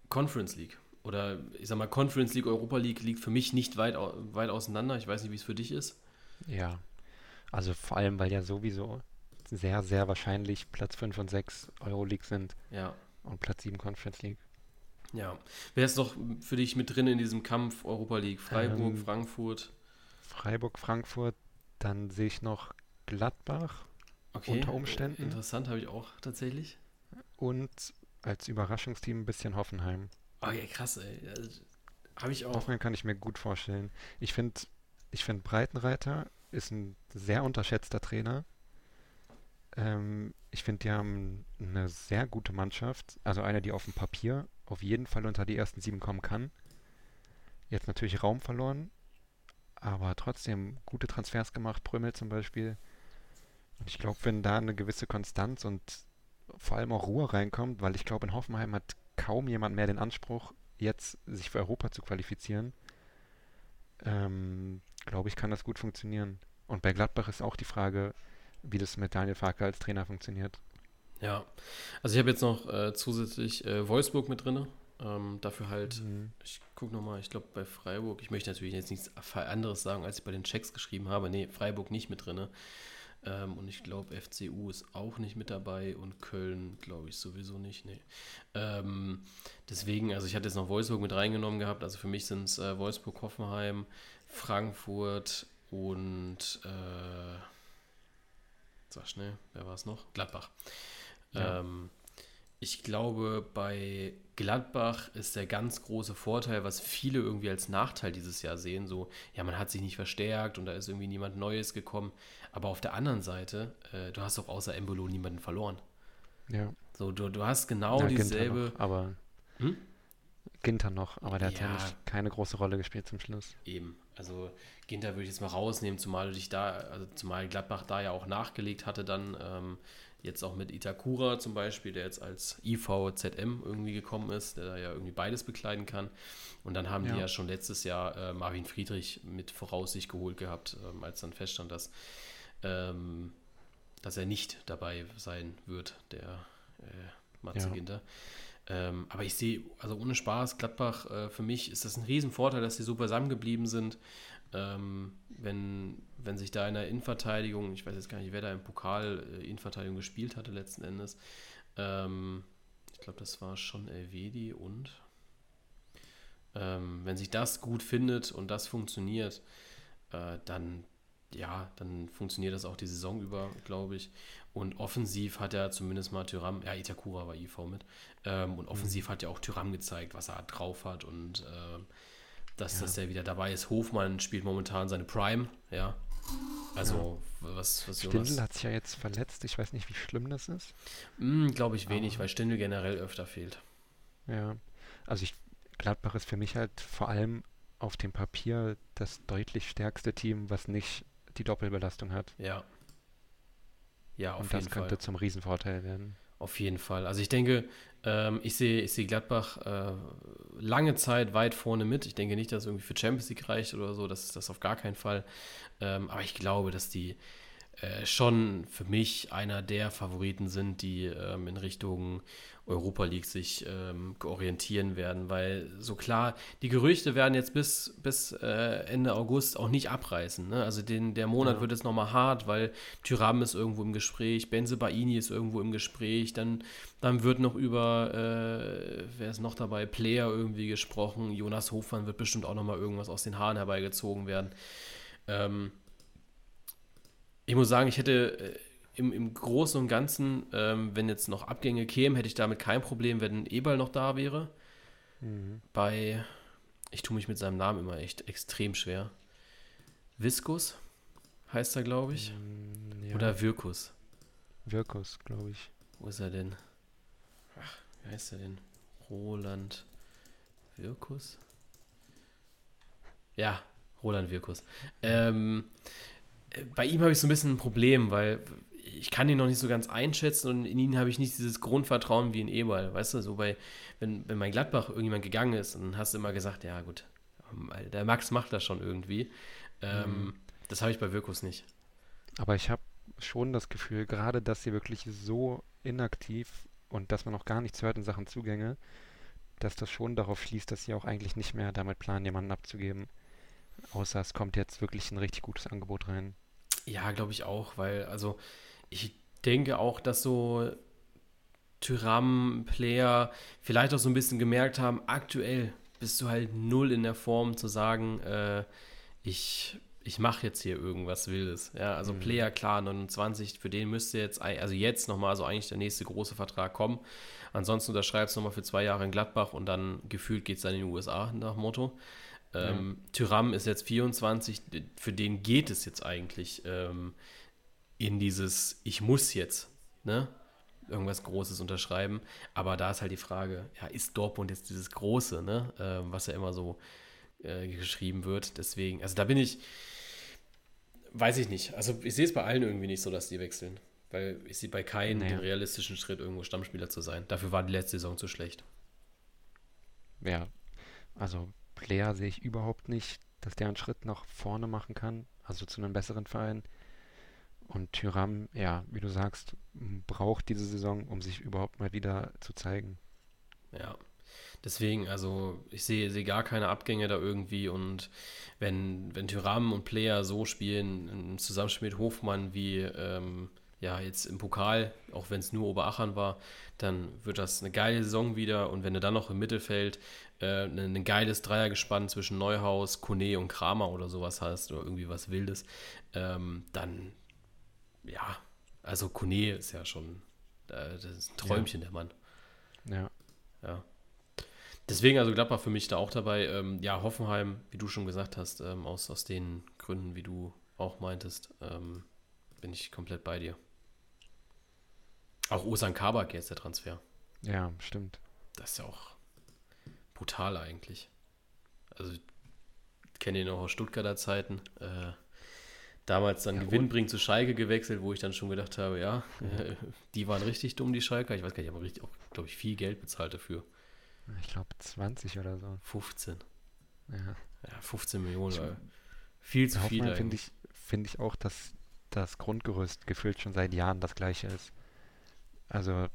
Conference League. Oder ich sag mal, Conference League, Europa League liegt für mich nicht weit, weit auseinander. Ich weiß nicht, wie es für dich ist. Ja. Also vor allem, weil ja sowieso sehr, sehr wahrscheinlich Platz 5 und 6 Euroleague sind Ja. und Platz 7 Conference League. Ja. Wer ist noch für dich mit drin in diesem Kampf Europa League? Freiburg, Ähm, Frankfurt. Freiburg, Frankfurt, dann sehe ich noch Gladbach Okay. unter Umständen. Interessant, habe ich auch tatsächlich. und als Überraschungsteam ein bisschen Hoffenheim. Oh ja, krass, ey. Habe ich auch. Hoffenheim kann ich mir gut vorstellen. Ich finde, ich finde Breitenreiter ist ein sehr unterschätzter Trainer. Ähm, ich finde, die haben eine sehr gute Mannschaft. Also eine, die auf dem Papier auf jeden Fall unter die ersten sieben kommen kann. Jetzt natürlich Raum verloren, aber trotzdem gute Transfers gemacht. Prömel zum Beispiel. Und ich glaube, wenn da eine gewisse Konstanz und vor allem auch Ruhe reinkommt, weil ich glaube, in Hoffenheim hat kaum jemand mehr den Anspruch, jetzt sich für Europa zu qualifizieren, ähm, glaube ich, kann das gut funktionieren. Und bei Gladbach ist auch die Frage, wie das mit Daniel Farke als Trainer funktioniert. Ja, also ich habe jetzt noch äh, zusätzlich äh, Wolfsburg mit drin. Ähm, dafür halt, mhm. ich gucke nochmal, ich glaube bei Freiburg, ich möchte natürlich jetzt nichts anderes sagen, als ich bei den Checks geschrieben habe. Nee, Freiburg nicht mit drin. Ähm, und ich glaube, FCU ist auch nicht mit dabei und Köln, glaube ich, sowieso nicht. Nee. Ähm, deswegen, also ich hatte jetzt noch Wolfsburg mit reingenommen gehabt. Also für mich sind es äh, Wolfsburg, Hoffenheim, Frankfurt und äh, sag schnell, wer war es noch? Gladbach. Ja. Ähm, ich glaube, bei Gladbach ist der ganz große Vorteil, was viele irgendwie als Nachteil dieses Jahr sehen, so, ja, man hat sich nicht verstärkt und da ist irgendwie niemand Neues gekommen. Aber auf der anderen Seite, äh, du hast doch außer Embolo niemanden verloren. Ja. So, du, du hast genau ja, dieselbe. Noch, aber hm? Ginter noch, aber der ja, hat ja nicht, keine große Rolle gespielt zum Schluss. Eben. Also Ginter würde ich jetzt mal rausnehmen, zumal dich da, also zumal Gladbach da ja auch nachgelegt hatte, dann ähm, jetzt auch mit Itakura zum Beispiel, der jetzt als IVZM irgendwie gekommen ist, der da ja irgendwie beides bekleiden kann. Und dann haben ja. die ja schon letztes Jahr äh, Marvin Friedrich mit Voraussicht geholt gehabt, ähm, als dann feststand, dass, ähm, dass er nicht dabei sein wird, der äh, Matze ja. Ginter. Ähm, aber ich sehe, also ohne Spaß, Gladbach, äh, für mich ist das ein Riesenvorteil, dass sie so beisammengeblieben sind. Ähm, wenn, wenn sich da in der Innenverteidigung, ich weiß jetzt gar nicht, wer da im Pokal äh, Innenverteidigung gespielt hatte letzten Endes, ähm, ich glaube, das war schon Elvedi und ähm, wenn sich das gut findet und das funktioniert, äh, dann ja, dann funktioniert das auch die Saison über, glaube ich. Und offensiv hat er zumindest mal Tyram, ja, Itakura war IV mit, ähm, und offensiv mhm. hat ja auch Tyram gezeigt, was er drauf hat und äh, dass, ja. dass er wieder dabei ist. Hofmann spielt momentan seine Prime, ja. Also, ja. was, was Stindl Jonas... hat sich ja jetzt verletzt. Ich weiß nicht, wie schlimm das ist. Mm, glaube ich wenig, Aber... weil Stindl generell öfter fehlt. Ja, also ich, Gladbach ist für mich halt vor allem auf dem Papier das deutlich stärkste Team, was nicht die Doppelbelastung hat. Ja. Ja, auf Und jeden Fall. Und das könnte zum Riesenvorteil werden. Auf jeden Fall. Also ich denke, ähm, ich sehe ich seh Gladbach äh, lange Zeit weit vorne mit. Ich denke nicht, dass es irgendwie für Champions League reicht oder so. Das ist das auf gar keinen Fall. Ähm, aber ich glaube, dass die äh, schon für mich einer der Favoriten sind, die ähm, in Richtung Europa League sich ähm, orientieren werden, weil so klar, die Gerüchte werden jetzt bis, bis äh, Ende August auch nicht abreißen. Ne? Also den, der Monat ja. wird jetzt nochmal hart, weil Tyram ist irgendwo im Gespräch, Benze Baini ist irgendwo im Gespräch, dann, dann wird noch über, äh, wer ist noch dabei, Player irgendwie gesprochen, Jonas Hofmann wird bestimmt auch nochmal irgendwas aus den Haaren herbeigezogen werden. Ähm, ich muss sagen, ich hätte äh, im, im Großen und Ganzen, ähm, wenn jetzt noch Abgänge kämen, hätte ich damit kein Problem, wenn Eberl noch da wäre. Mhm. Bei, ich tue mich mit seinem Namen immer echt extrem schwer. Viskus heißt er, glaube ich. Mm, ja. Oder Wirkus. Wirkus, glaube ich. Wo ist er denn? Ach, wie heißt er denn? Roland Wirkus? Ja, Roland Wirkus. Ähm, bei ihm habe ich so ein bisschen ein Problem, weil ich kann ihn noch nicht so ganz einschätzen und in ihn habe ich nicht dieses Grundvertrauen wie in Eberl. Weißt du, so bei, wenn, wenn mein Gladbach irgendjemand gegangen ist, dann hast du immer gesagt, ja gut, ähm, der Max macht das schon irgendwie. Ähm, mhm. Das habe ich bei Wirkus nicht. Aber ich habe schon das Gefühl, gerade dass sie wirklich so inaktiv und dass man noch gar nichts hört in Sachen Zugänge, dass das schon darauf schließt, dass sie auch eigentlich nicht mehr damit planen, jemanden abzugeben. Außer es kommt jetzt wirklich ein richtig gutes Angebot rein. Ja, glaube ich auch, weil, also ich denke auch, dass so Tyram-Player vielleicht auch so ein bisschen gemerkt haben, aktuell bist du halt null in der Form zu sagen, äh, ich, ich mache jetzt hier irgendwas Wildes. Ja, also mhm. Player, klar, 29, für den müsste jetzt, also jetzt nochmal so eigentlich der nächste große Vertrag kommen. Ansonsten unterschreibst du nochmal für zwei Jahre in Gladbach und dann gefühlt geht es dann in die USA nach Motto. Ähm, ja. Tyram ist jetzt 24, für den geht es jetzt eigentlich ähm, in dieses Ich muss jetzt, ne? Irgendwas Großes unterschreiben. Aber da ist halt die Frage, ja, ist Dortmund jetzt dieses Große, ne? Ähm, was ja immer so äh, geschrieben wird. Deswegen, also da bin ich, weiß ich nicht. Also ich sehe es bei allen irgendwie nicht so, dass die wechseln. Weil ich sehe bei keinem Nee. den realistischen Schritt, irgendwo Stammspieler zu sein. Dafür war die letzte Saison zu schlecht. Ja, also Player sehe ich überhaupt nicht, dass der einen Schritt nach vorne machen kann, also zu einem besseren Verein. Und Tyram, ja, wie du sagst, braucht diese Saison, um sich überhaupt mal wieder zu zeigen. Ja. Deswegen, also ich sehe, sehe gar keine Abgänge da irgendwie und wenn, wenn Tyram und Player so spielen, im Zusammenspiel mit Hofmann wie ähm, ja jetzt im Pokal, auch wenn es nur Oberachern war, dann wird das eine geile Saison wieder und wenn du dann noch im Mittelfeld äh, ein, ein geiles Dreiergespann zwischen Neuhaus, Kone und Kramer oder sowas hast oder irgendwie was Wildes, ähm, dann ja, also Kone ist ja schon, äh, das ist ein Träumchen, der Mann. Ja, Ja. Deswegen also Gladbach für mich da auch dabei. Ähm, ja, Hoffenheim, wie du schon gesagt hast, ähm, aus, aus den Gründen, wie du auch meintest, ähm, bin ich komplett bei dir. Auch Osan Kabak jetzt der Transfer. ja, stimmt. Das ist ja auch brutal eigentlich. Also, ich kenne ihn auch aus Stuttgarter Zeiten. Äh, damals dann Ja, gewinnbringend zu Schalke gewechselt, wo ich dann schon gedacht habe, ja, äh, die waren richtig dumm, die Schalker. Ich weiß gar nicht, aber richtig auch, glaube ich, viel Geld bezahlt dafür. Ich glaube 20 oder so. 15. Ja. Ja, 15 Millionen. Ich- äh, viel zu viel. Finde ich, finde ich auch, dass das Grundgerüst gefühlt schon seit Jahren das gleiche ist. Also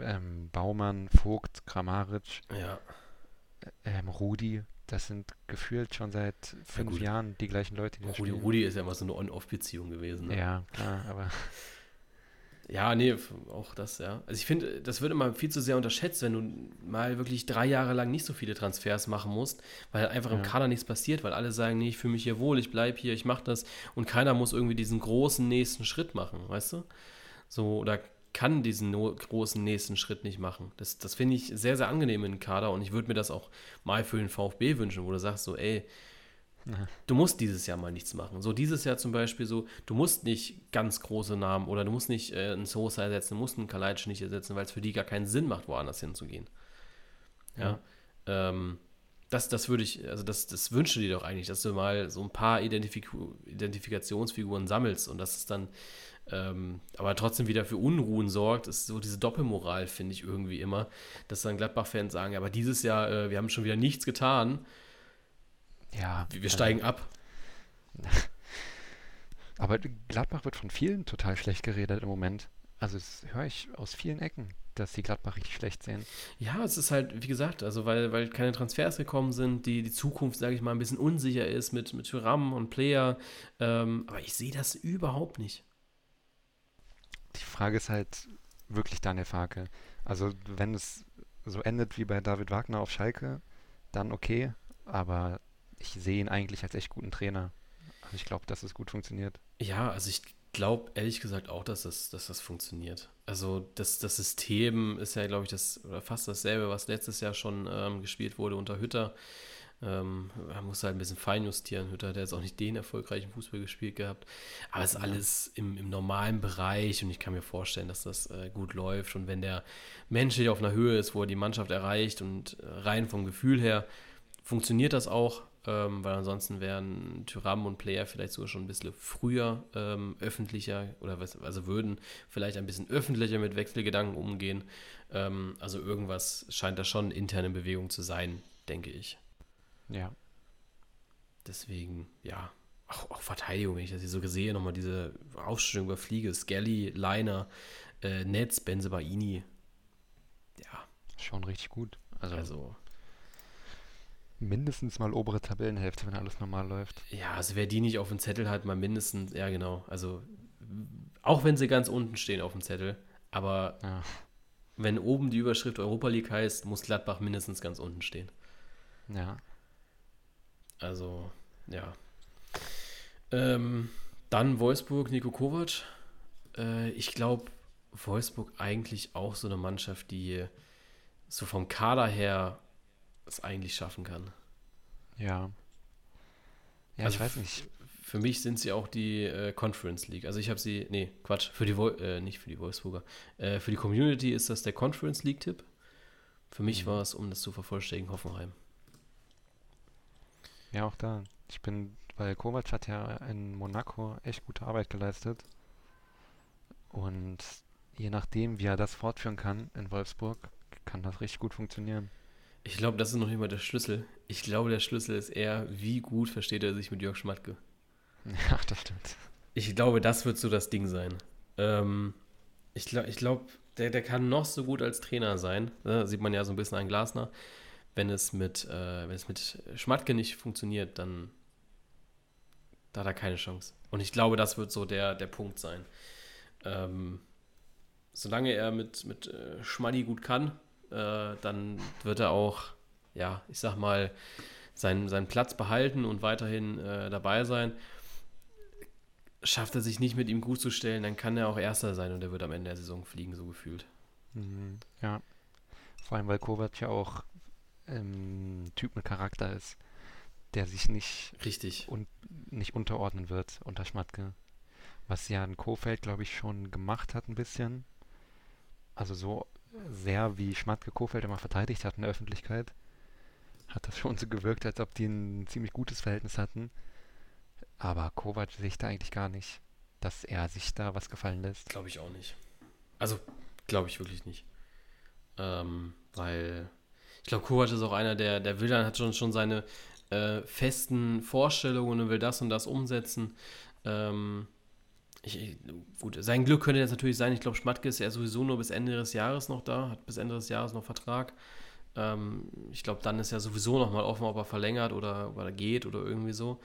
ähm, Baumann, Vogt, Kramaric, Ja, ähm, Rudi, das sind gefühlt schon seit fünf gut. Jahren die gleichen Leute, die da Rudi, spielen. Rudi ist ja immer so eine On-Off-Beziehung gewesen. Ne? Ja, klar, aber Ja, nee, auch das, ja. Also ich finde, das wird immer viel zu sehr unterschätzt, wenn du mal wirklich drei Jahre lang nicht so viele Transfers machen musst, weil einfach im Ja. Kader nichts passiert, weil alle sagen, nee, ich fühle mich hier wohl, ich bleibe hier, ich mache das und keiner muss irgendwie diesen großen nächsten Schritt machen, weißt du? So, oder kann diesen no großen nächsten Schritt nicht machen. Das, das finde ich sehr, sehr angenehm in den Kader und ich würde mir das auch mal für den VfB wünschen, wo du sagst so, ey, Ja. du musst dieses Jahr mal nichts machen. So dieses Jahr zum Beispiel so, du musst nicht ganz große Namen oder du musst nicht äh, einen Sosa ersetzen, du musst einen Kalajdzic nicht ersetzen, weil es für die gar keinen Sinn macht, woanders hinzugehen. Ja. Ähm, das, das würde ich, also das, das wünsche dir doch eigentlich, dass du mal so ein paar Identifik Identifikationsfiguren sammelst und dass es dann ähm, aber trotzdem wieder für Unruhen sorgt, ist so diese Doppelmoral, finde ich irgendwie immer, dass dann Gladbach-Fans sagen, aber dieses Jahr, äh, wir haben schon wieder nichts getan, ja. wir, wir also- steigen ab. Aber Gladbach wird von vielen total schlecht geredet im Moment. Also das höre ich aus vielen Ecken, dass die Gladbach richtig schlecht sehen. Ja, es ist halt, wie gesagt, also weil, weil keine Transfers gekommen sind, die, die Zukunft, sage ich mal, ein bisschen unsicher ist mit, mit Thuram und Player. Ähm, aber ich sehe das überhaupt nicht. Die Frage ist halt wirklich Daniel Farke. Also wenn es so endet wie bei David Wagner auf Schalke, dann okay. Aber ich sehe ihn eigentlich als echt guten Trainer. Also ich glaube, dass es gut funktioniert. Ja, also ich glaube ehrlich gesagt auch, dass das, dass das funktioniert. Also das, das System ist ja, glaube ich, das fast dasselbe, was letztes Jahr schon ähm, gespielt wurde unter Hütter. Ähm, man muss halt ein bisschen feinjustieren. Hütter hat jetzt auch nicht den erfolgreichen Fußball gespielt gehabt. Aber es ist alles im, im normalen Bereich und ich kann mir vorstellen, dass das äh, gut läuft. Und wenn der menschlich auf einer Höhe ist, wo er die Mannschaft erreicht und äh, rein vom Gefühl her, funktioniert das auch. Ähm, weil ansonsten wären Tyram und Player vielleicht sogar schon ein bisschen früher ähm, öffentlicher oder was, also würden vielleicht ein bisschen öffentlicher mit Wechselgedanken umgehen. Ähm, also irgendwas scheint da schon interne Bewegung zu sein, denke ich. Ja. Deswegen, ja, auch, auch Verteidigung, wenn ich das hier so sehe, nochmal diese Aufstellung über Fliege, Skelly, Leiner, äh, Netz, Benzebaini. Ja, Schon richtig gut. Also, also, mindestens mal obere Tabellenhälfte, wenn alles normal läuft. ja, also wer die nicht auf dem Zettel hat, mal mindestens, ja genau, also auch wenn sie ganz unten stehen auf dem Zettel, aber Ja. wenn oben die Überschrift Europa League heißt, muss Gladbach mindestens ganz unten stehen. Ja. Also, ja. Ähm, dann Wolfsburg, Nico Kovac. Äh, ich glaube, Wolfsburg eigentlich auch so eine Mannschaft, die so vom Kader her es eigentlich schaffen kann. Ja. Ja, Also ich weiß nicht. Für mich sind sie auch die äh, Conference League. Also ich habe sie, nee, Quatsch, für die, Wol äh, nicht für die Wolfsburger. Äh, für die Community ist das der Conference League-Tipp. Für mich Mhm. war es, um das zu vervollständigen, Hoffenheim. Ja, auch da. Ich bin, weil Kovac hat ja in Monaco echt gute Arbeit geleistet. Und je nachdem, wie er das fortführen kann in Wolfsburg, kann das richtig gut funktionieren. Ich glaube, das ist noch nicht mal der Schlüssel. Ich glaube, der Schlüssel ist eher, wie gut versteht er sich mit Jörg Schmatke. Ja, das stimmt. Ich glaube, das wird so das Ding sein. Ähm, ich glaube, ich glaub, der, der kann noch so gut als Trainer sein. Ne? Sieht man ja so ein bisschen an Glasner. Wenn es mit, äh, wenn es mit Schmatke nicht funktioniert, dann da hat er keine Chance. Und ich glaube, das wird so der, der Punkt sein. Ähm, solange er mit, mit äh, Schmaddi gut kann, äh, dann wird er auch, ja, ich sag mal, seinen, seinen Platz behalten und weiterhin äh, dabei sein. Schafft er sich nicht mit ihm gut zu stellen, dann kann er auch Erster sein und er wird am Ende der Saison fliegen, so gefühlt. Mhm, ja. Vor allem, weil Kovac ja auch ähm, Typ mit Charakter ist, der sich nicht, Richtig. Und, nicht unterordnen wird unter Schmatke. Was ja ein Kofeld, glaube ich, schon gemacht hat ein bisschen. Also so sehr wie Schmatke Kofeld immer verteidigt hat in der Öffentlichkeit, hat das schon so gewirkt, als ob die ein ziemlich gutes Verhältnis hatten. Aber Kovac sehe ich da eigentlich gar nicht, dass er sich da was gefallen lässt. Glaube ich auch nicht. Also, glaube ich wirklich nicht. Ähm, weil ich glaube, Kovac ist auch einer, der, der will dann, hat schon, schon seine äh, festen Vorstellungen und will das und das umsetzen. Ähm, ich, gut, sein Glück könnte jetzt natürlich sein, ich glaube, Schmatke ist ja sowieso nur bis Ende des Jahres noch da, hat bis Ende des Jahres noch Vertrag. Ähm, ich glaube, dann ist ja sowieso nochmal offen, ob er verlängert oder ob er geht oder irgendwie so.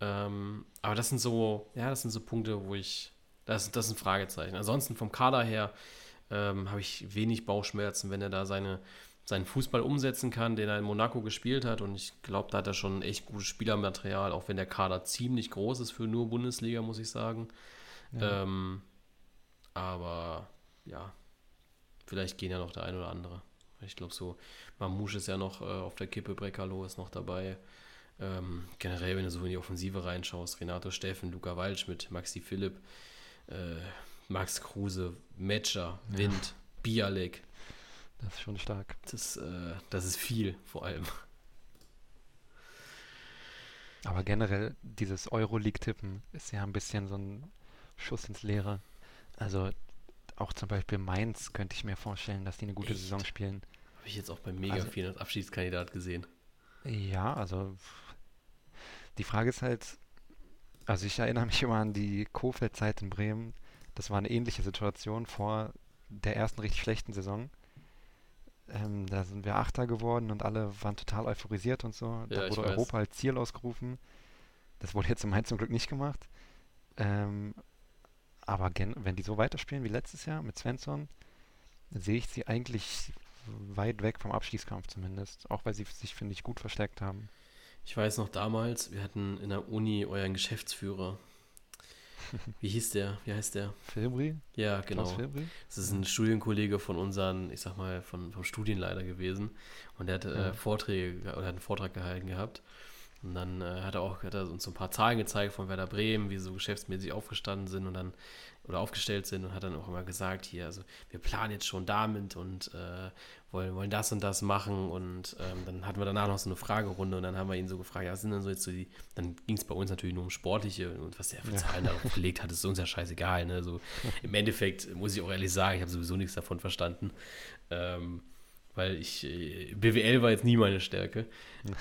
Ähm, aber das sind so, ja, das sind so Punkte, wo ich, das, das sind Fragezeichen. Ansonsten vom Kader her ähm, habe ich wenig Bauchschmerzen, wenn er da seine, seinen Fußball umsetzen kann, den er in Monaco gespielt hat. Und ich glaube, da hat er schon echt gutes Spielermaterial, auch wenn der Kader ziemlich groß ist für nur Bundesliga, muss ich sagen. Ja. Ähm, aber ja, vielleicht gehen ja noch der ein oder andere. Ich glaube so, Mamouche ist ja noch äh, auf der Kippe, Brecalo ist noch dabei. Ähm, generell, wenn du so in die Offensive reinschaust, Renato Steffen, Luca Waldschmidt, Maxi Philipp, äh, Max Kruse, Metscher, Wind, ja. Bialek. Das ist schon stark. Das, äh, das ist viel, vor allem. Aber generell, dieses Euroleague-Tippen ist ja ein bisschen so ein Schuss ins Leere. Also auch zum Beispiel Mainz könnte ich mir vorstellen, dass die eine gute Echt? Saison spielen. Habe ich jetzt auch bei Mega also, als Abschiedskandidat gesehen. Ja, also die Frage ist halt, also ich erinnere mich immer an die Kofeld-Zeit in Bremen. Das war eine ähnliche Situation vor der ersten richtig schlechten Saison. Ähm, da sind wir Achter geworden und alle waren total euphorisiert und so. Da ja, wurde Europa als Ziel ausgerufen. Das wurde jetzt im Mainz zum Glück nicht gemacht. Ähm, aber wenn die so weiterspielen wie letztes Jahr mit Svensson, sehe ich sie eigentlich weit weg vom Abstiegskampf zumindest. Auch weil sie sich, finde ich, gut verstärkt haben. Ich weiß noch damals, wir hatten in der Uni euren Geschäftsführer. Wie hieß der? Wie heißt der? Filbri? Ja, genau. Das ist ein Studienkollege von unseren, ich sag mal, von, vom Studienleiter gewesen. Und der hat äh, Vorträge oder hat einen Vortrag gehalten gehabt. Und dann äh, hat er auch hat er uns so ein paar Zahlen gezeigt von Werder Bremen, wie sie so geschäftsmäßig aufgestanden sind und dann oder aufgestellt sind und hat dann auch immer gesagt, hier, also wir planen jetzt schon damit und äh, wollen, wollen das und das machen und ähm, dann hatten wir danach noch so eine Fragerunde und dann haben wir ihn so gefragt, ja, sind denn so jetzt so die, dann ging es bei uns natürlich nur um Sportliche und was der für Zahlen ja. darauf gelegt hat, ist uns ja scheißegal, ne, so im Endeffekt muss ich auch ehrlich sagen, ich habe sowieso nichts davon verstanden, ähm, weil ich, äh, BWL war jetzt nie meine Stärke.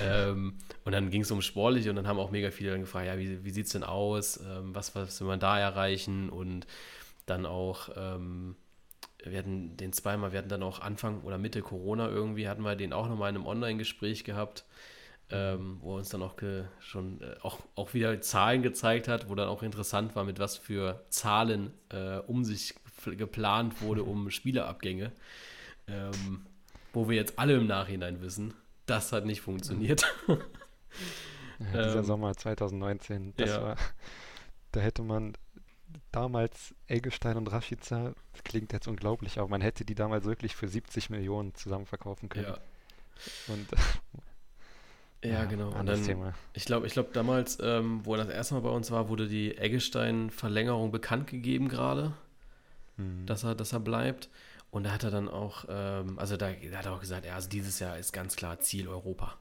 ähm, und dann ging es um sportlich und dann haben auch mega viele dann gefragt, ja, wie, wie sieht es denn aus? Ähm, was, was will man da erreichen? Und dann auch, ähm, wir hatten den zweimal, wir hatten dann auch Anfang oder Mitte Corona irgendwie, hatten wir den auch nochmal in einem Online-Gespräch gehabt, ähm, wo er uns dann auch schon äh, auch, auch wieder Zahlen gezeigt hat, wo dann auch interessant war, mit was für Zahlen äh, um sich geplant wurde, um Spielerabgänge. Ähm, wo wir jetzt alle im Nachhinein wissen, das hat nicht funktioniert. Ja, dieser ähm, Sommer 2019, das ja. war, da hätte man damals Eggestein und Rashica, das klingt jetzt unglaublich, aber man hätte die damals wirklich für 70 Millionen zusammen verkaufen können. Ja. Und ja, ja, genau. Und dann, Thema. Ich glaube, ich glaube damals, ähm, wo er das erste Mal bei uns war, wurde die Eggestein-Verlängerung bekannt gegeben gerade, mhm. dass er, dass er bleibt. Und da hat er dann auch, ähm, also da, da, hat er auch gesagt, ja, also dieses Jahr ist ganz klar Ziel Europa.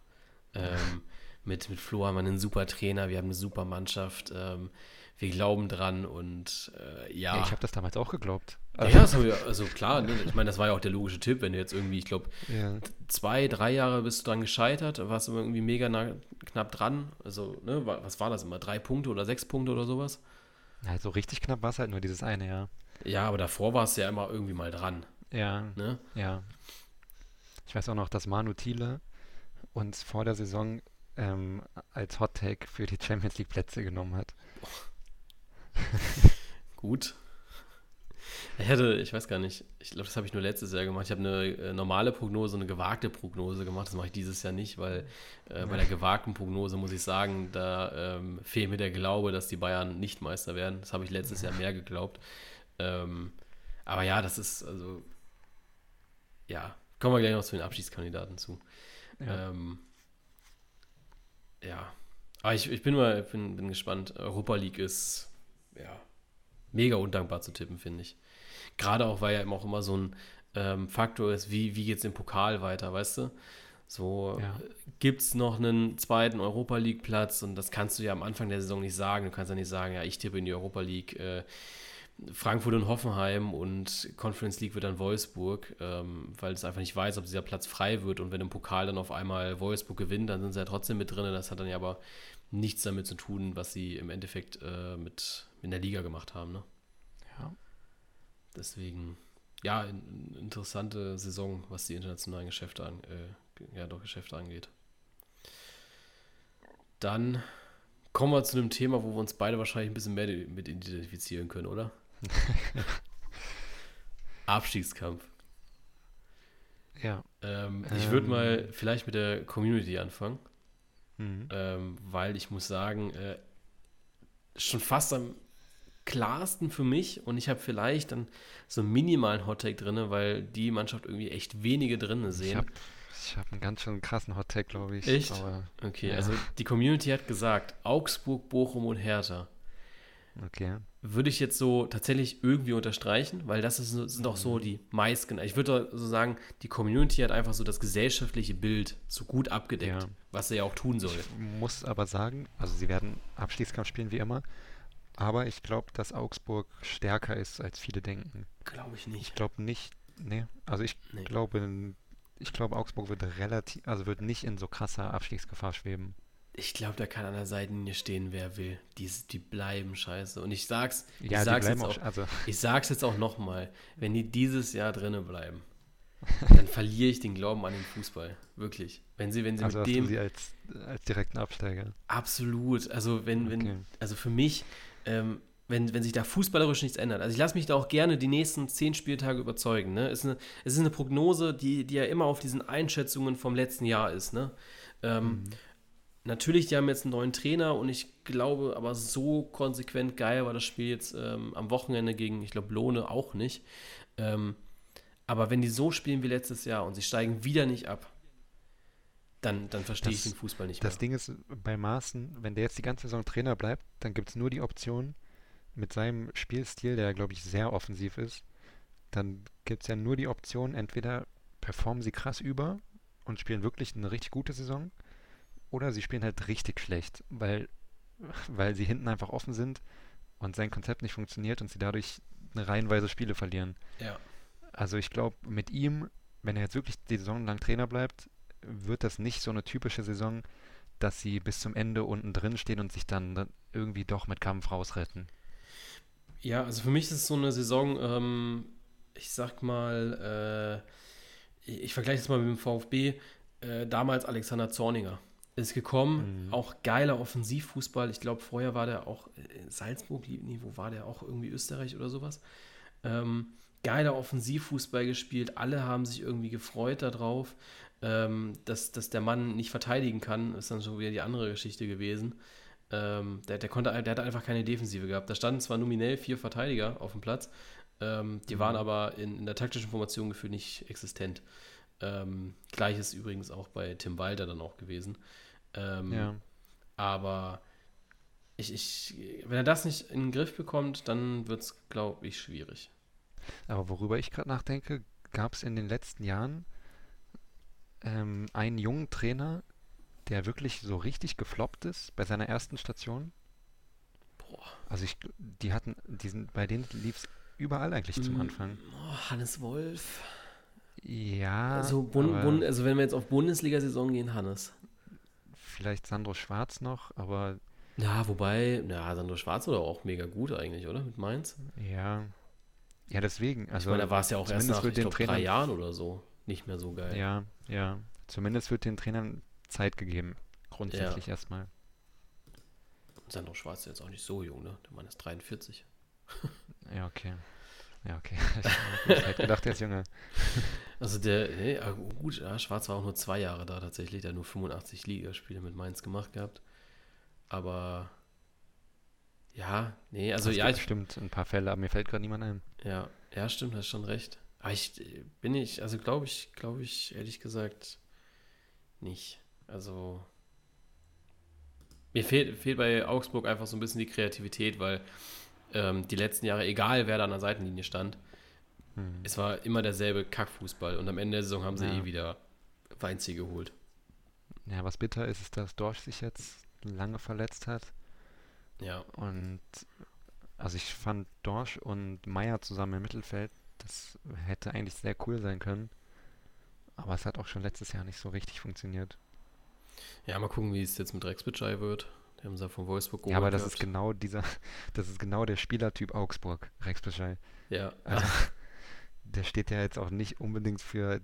Ähm, mit, mit Flo haben wir einen super Trainer, wir haben eine super Mannschaft, ähm, wir glauben dran und äh, ja. ja. Ich habe das damals auch geglaubt. Also, ja, das wir, also klar, ne? ich meine, das war ja auch der logische Tipp, wenn du jetzt irgendwie, ich glaube, ja. zwei, drei Jahre bist du dran gescheitert, warst du irgendwie mega nah, knapp dran. Also, ne, was war das immer? Drei Punkte oder sechs Punkte oder sowas? Also richtig knapp war es halt nur dieses eine, ja. Ja, aber davor war es ja immer irgendwie mal dran. Ja. Ne? Ja. Ich weiß auch noch, dass Manu Thiele uns vor der Saison ähm, als Hot Take für die Champions League Plätze genommen hat. Gut. Ich hätte, ich weiß gar nicht, ich glaube, das habe ich nur letztes Jahr gemacht. Ich habe eine äh, normale Prognose, eine gewagte Prognose gemacht. Das mache ich dieses Jahr nicht, weil äh, bei der gewagten Prognose muss ich sagen, da ähm, fehlt mir der Glaube, dass die Bayern nicht Meister werden. Das habe ich letztes Jahr mehr geglaubt. Ähm, aber ja, das ist, also, ja, kommen wir gleich noch zu den Abschiedskandidaten zu. Ja. Ähm, ja. Aber ich, ich bin mal, bin, bin gespannt. Europa League ist, ja, mega undankbar zu tippen, finde ich. Gerade auch, weil ja immer auch immer so ein ähm, Faktor ist, wie, wie geht es im Pokal weiter, weißt du? So, ja. gibt es noch einen zweiten Europa League-Platz und das kannst du ja am Anfang der Saison nicht sagen. Du kannst ja nicht sagen, ja, ich tippe in die Europa League. Äh, Frankfurt und Hoffenheim und Conference League wird dann Wolfsburg, ähm, weil es einfach nicht weiß, ob dieser Platz frei wird. Und wenn im Pokal dann auf einmal Wolfsburg gewinnt, dann sind sie ja trotzdem mit drin. Das hat dann ja aber nichts damit zu tun, was sie im Endeffekt äh, mit in der Liga gemacht haben. Ne? Ja. Deswegen, ja, in, interessante Saison, was die internationalen Geschäfte, an, äh, ja, doch Geschäfte angeht. Dann kommen wir zu einem Thema, wo wir uns beide wahrscheinlich ein bisschen mehr mit identifizieren können, oder? Abstiegskampf. Ja. Ähm, ich würde ähm. mal vielleicht mit der Community anfangen, mhm. ähm, weil ich muss sagen, äh, schon fast am klarsten für mich und ich habe vielleicht dann so einen minimalen Hottake drin, weil die Mannschaft irgendwie echt wenige drin sehen. Ich habe ich hab einen ganz schön krassen Hottake, glaube ich. Echt? Aber, okay, ja. also die Community hat gesagt, Augsburg, Bochum und Hertha. Okay. Würde ich jetzt so tatsächlich irgendwie unterstreichen, weil das ist, sind auch so mhm. die meisten. Ich würde so sagen, die Community hat einfach so das gesellschaftliche Bild so gut abgedeckt, ja. was sie ja auch tun soll. Ich muss aber sagen, also sie werden Abschließkampf spielen wie immer, aber ich glaube, dass Augsburg stärker ist, als viele denken. Glaube ich nicht. Ich glaube nicht, nee, also ich nee. glaube, ich glaube, Augsburg wird relativ, also wird nicht in so krasser Abstiegsgefahr schweben. Ich glaube, da kann an der Seitenlinie stehen, wer will. Die, die bleiben scheiße. Und ich sag's, ja, ich sag's jetzt auch, also. ich sag's jetzt auch nochmal, wenn die dieses Jahr drinnen bleiben, dann verliere ich den Glauben an den Fußball. Wirklich. Wenn sie, wenn sie also mit dem. sie als, als direkten Absteiger. Absolut. Also wenn, wenn, okay. also für mich, ähm, wenn, wenn sich da fußballerisch nichts ändert. Also ich lasse mich da auch gerne die nächsten zehn Spieltage überzeugen. Ne? Es, ist eine, es ist eine Prognose, die, die ja immer auf diesen Einschätzungen vom letzten Jahr ist. Ne? Ähm, mhm. Natürlich, die haben jetzt einen neuen Trainer und ich glaube, aber so konsequent geil war das Spiel jetzt ähm, am Wochenende gegen, ich glaube, Lohne auch nicht. Ähm, aber wenn die so spielen wie letztes Jahr und sie steigen wieder nicht ab, dann, dann verstehe das, ich den Fußball nicht mehr. Das Ding ist bei Maaßen, wenn der jetzt die ganze Saison Trainer bleibt, dann gibt es nur die Option, mit seinem Spielstil, der, glaube ich, sehr offensiv ist, dann gibt es ja nur die Option, entweder performen sie krass über und spielen wirklich eine richtig gute Saison oder sie spielen halt richtig schlecht, weil, weil sie hinten einfach offen sind und sein Konzept nicht funktioniert und sie dadurch eine reihenweise Spiele verlieren. Ja. Also ich glaube, mit ihm, wenn er jetzt wirklich die Saison lang Trainer bleibt, wird das nicht so eine typische Saison, dass sie bis zum Ende unten drin stehen und sich dann irgendwie doch mit Kampf rausretten. Ja, also für mich ist es so eine Saison, ähm, ich sag mal, äh, ich, ich vergleiche es mal mit dem VfB, äh, damals Alexander Zorninger ist gekommen. Mhm. Auch geiler Offensivfußball. Ich glaube, vorher war der auch in Salzburg, nee, wo war der auch irgendwie Österreich oder sowas. Ähm, geiler Offensivfußball gespielt. Alle haben sich irgendwie gefreut darauf, ähm, dass, dass der Mann nicht verteidigen kann. Ist dann schon wieder die andere Geschichte gewesen. Ähm, der, der, konnte, der hatte einfach keine Defensive gehabt. Da standen zwar nominell vier Verteidiger auf dem Platz, ähm, die mhm. waren aber in, in der taktischen Formation gefühlt nicht existent. Ähm, Gleiches übrigens auch bei Tim Walter dann auch gewesen. Ähm, ja. Aber ich, ich, wenn er das nicht in den Griff bekommt, dann wird es, glaube ich, schwierig. Aber worüber ich gerade nachdenke, gab es in den letzten Jahren ähm, einen jungen Trainer, der wirklich so richtig gefloppt ist bei seiner ersten Station? Boah. Also ich, die hatten, die sind, bei denen lief es überall eigentlich zum Mm, Anfang. Oh, Hannes Wolf. Ja, Also, Bund, Bund, also wenn wir jetzt auf Bundesliga-Saison gehen, Hannes. Vielleicht Sandro Schwarz noch, aber Ja, wobei, ja, Sandro Schwarz war auch mega gut eigentlich, oder? Mit Mainz. ja, ja deswegen. Also ich meine, da war es ja auch erst nach, ich den glaube, drei Jahren oder so nicht mehr so geil. Ja, ja. Zumindest wird den Trainern Zeit gegeben. Grundsätzlich erstmal. Sandro Schwarz ist jetzt auch nicht so jung, ne? Der Mann ist 43. Ja, okay. Ja, okay. Ich hätte gedacht, der ist jünger. Also der, nee, ah, gut, ja, Schwarz war auch nur zwei Jahre da tatsächlich, der hat nur 85 Ligaspiele mit Mainz gemacht gehabt. Aber ja, nee, also Es ja, gibt ich, bestimmt ein paar Fälle, aber mir fällt gerade niemand ein. ja, ja, stimmt, hast schon recht. Aber ich bin ich, also glaube ich, glaube ich, ehrlich gesagt, nicht. Also mir fehlt, fehlt bei Augsburg einfach so ein bisschen die Kreativität, weil ähm, die letzten Jahre, egal wer da an der Seitenlinie stand, Hm. es war immer derselbe Kackfußball und am Ende der Saison haben sie Ja. eh wieder Weinziel geholt. Ja, was bitter ist, ist, dass Dorsch sich jetzt lange verletzt hat. Ja, Und also ich fand Dorsch und Meier zusammen im Mittelfeld, das hätte eigentlich sehr cool sein können. Aber es hat auch schon letztes Jahr nicht so richtig funktioniert. ja, mal gucken, wie es jetzt mit Rex Bitschei wird. Die haben sie ja von Wolfsburg Ja, aber das ist gehabt. genau dieser, das ist genau der Spielertyp Augsburg, Rex Bescheid. Ja, Also, der steht ja jetzt auch nicht unbedingt für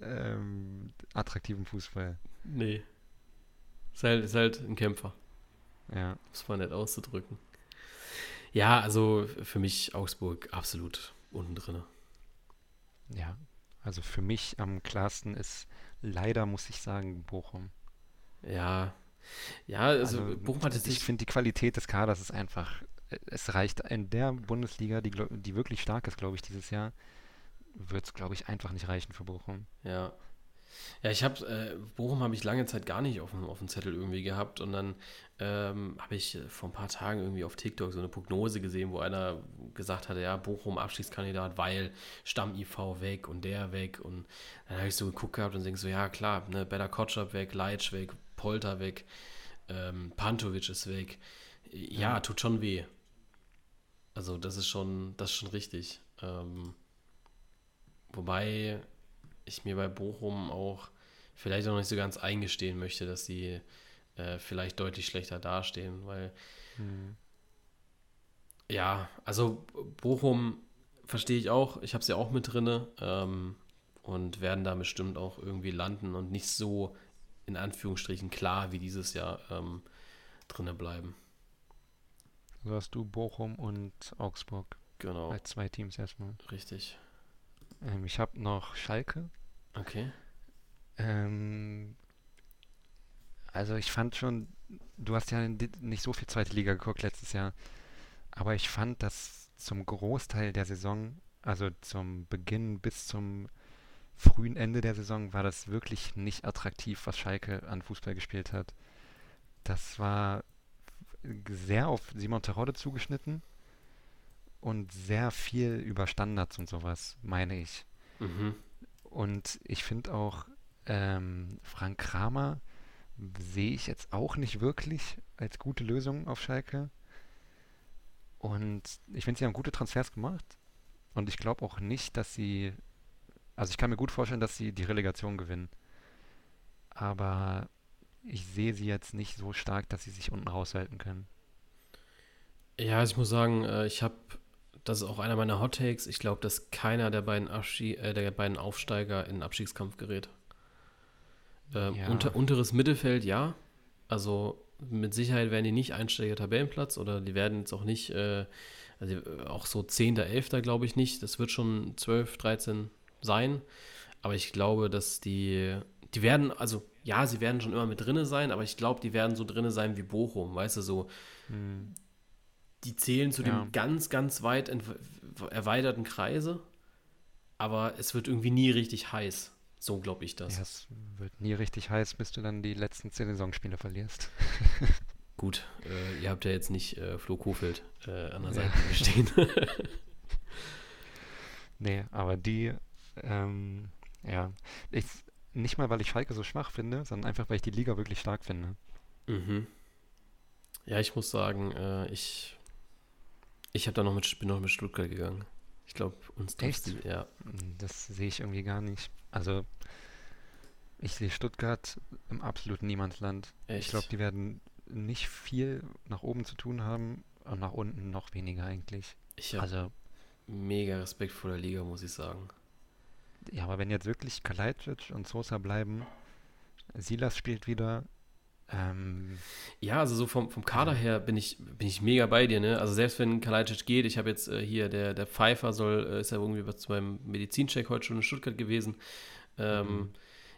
ähm, attraktiven Fußball. nee. Ist halt, ist halt ein Kämpfer. Ja, Das war nett auszudrücken. Ja, also für mich Augsburg absolut unten drin. ja. Also für mich am klarsten ist leider, muss ich sagen, Bochum. Ja. Ja, also, Also, Bochum hat jetzt Ich finde, die Qualität des Kaders ist einfach, äh, es reicht in der Bundesliga, die, die wirklich stark ist, glaube ich, dieses Jahr, wird es, glaube ich, einfach nicht reichen für Bochum. Ja. Ja, ich habe, äh, Bochum habe ich lange Zeit gar nicht auf dem, auf dem Zettel irgendwie gehabt und dann ähm, habe ich äh, vor ein paar Tagen irgendwie auf TikTok so eine Prognose gesehen, wo einer gesagt hatte, ja, Bochum Abstiegskandidat, weil Stamm-IV weg und der weg und dann habe ich so geguckt gehabt und denke so, ja klar, ne, Better Kotschap weg, Leitsch weg, Polter weg, ähm, Pantovic ist weg. Ja, Ja. tut schon weh. Also das ist schon, das ist schon richtig. Ähm, wobei ich mir bei Bochum auch vielleicht auch nicht so ganz eingestehen möchte, dass sie äh, vielleicht deutlich schlechter dastehen, weil ja, also Bochum verstehe ich auch, ich habe sie auch mit drinne ähm, und werden da bestimmt auch irgendwie landen und nicht so in Anführungsstrichen klar wie dieses Jahr ähm, drinne bleiben. So hast du Bochum und Augsburg Genau, als zwei Teams erstmal. richtig. Ähm, ich habe noch Schalke. Okay. Ähm, also ich fand schon, du hast ja nicht so viel zweite Liga geguckt letztes Jahr, aber ich fand, dass zum Großteil der Saison, also zum Beginn bis zum frühen Ende der Saison, war das wirklich nicht attraktiv, was Schalke an Fußball gespielt hat. Das war sehr auf Simon Terodde zugeschnitten und sehr viel über Standards und sowas, meine ich. Mhm. Und ich finde auch, ähm, Frank Kramer sehe ich jetzt auch nicht wirklich als gute Lösung auf Schalke. Und ich finde, sie haben gute Transfers gemacht. Und ich glaube auch nicht, dass sie. Also ich kann mir gut vorstellen, dass sie die Relegation gewinnen. Aber ich sehe sie jetzt nicht so stark, dass sie sich unten raushalten können. Ja, ich muss sagen, äh, ich habe, das ist auch einer meiner Hot Takes. Ich glaube, dass keiner der beiden, äh, der beiden Aufsteiger in den Abstiegskampf gerät. Ähm, Ja. unter, unteres Mittelfeld, ja. Also mit Sicherheit werden die nicht einstelliger Tabellenplatz oder die werden jetzt auch nicht, äh, also äh, auch so 10., 11. glaube ich nicht. Das wird schon 12, 13 sein. Aber ich glaube, dass die, die werden, also ja, sie werden schon immer mit drinne sein, aber ich glaube, die werden so drinne sein wie Bochum, weißt du, so Hm. Die zählen zu Ja. dem ganz, ganz weit erweiterten Kreise, aber es wird irgendwie nie richtig heiß. So glaube ich das. Ja, es wird nie richtig heiß, bis du dann die letzten zehn Saisonspiele verlierst. Gut, äh, ihr habt ja jetzt nicht äh, Flo Kofeld äh, an der Ja. Seite stehen. Nee, aber die, ähm, ja, ich, nicht mal, weil ich Schalke so schwach finde, sondern einfach, weil ich die Liga wirklich stark finde. Mhm. Ja, ich muss sagen, äh, ich, ich habe da noch mit, bin noch mit Stuttgart gegangen. Ich glaube, uns Echt? Die, ja. Das sehe ich irgendwie gar nicht. Also, ich sehe Stuttgart im absoluten Niemandsland. Echt? Ich glaube, die werden nicht viel nach oben zu tun haben und nach unten noch weniger eigentlich. Ich habe Also, mega Respekt vor der Liga, muss ich sagen. ja, aber wenn jetzt wirklich Kalajdzic und Sosa bleiben, Silas spielt wieder, ähm, Ja, also so vom, vom Kader her bin ich, bin ich mega bei dir, ne? Also selbst wenn Kalajdzic geht, ich habe jetzt äh, hier, der, der Pfeiffer soll, äh, ist ja irgendwie bei- beim Medizincheck heute schon in Stuttgart gewesen. Ähm, Mhm.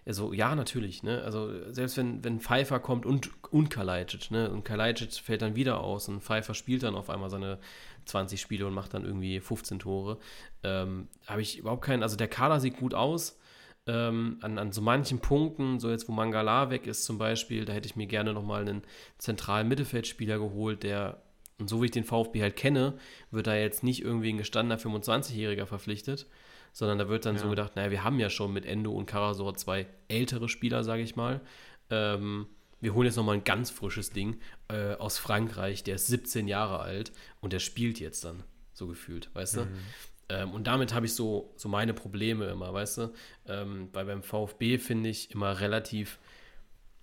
Also ja, natürlich, ne? Also selbst wenn, wenn Pfeiffer kommt und, und Kalajdzic, ne? Und Kalajdzic fällt dann wieder aus und Pfeiffer spielt dann auf einmal seine 20 Spiele und macht dann irgendwie 15 Tore. Ähm, habe ich überhaupt keinen, also der Kader sieht gut aus. Ähm, an, an so manchen Punkten, so jetzt wo Mangala weg ist zum Beispiel, da hätte ich mir gerne nochmal einen zentralen Mittelfeldspieler geholt, der, und so wie ich den VfB halt kenne, wird da jetzt nicht irgendwie ein gestandener 25-Jähriger verpflichtet, sondern da wird dann so Ja. gedacht, naja, wir haben ja schon mit Endo und Karasor zwei ältere Spieler, sage ich mal. Ähm, wir holen jetzt nochmal ein ganz frisches Ding äh, aus Frankreich, der ist 17 Jahre alt und der spielt jetzt dann, so gefühlt, weißt du? Ähm, und damit habe ich so, so meine Probleme immer, weißt du? Ähm, weil beim VfB finde ich immer relativ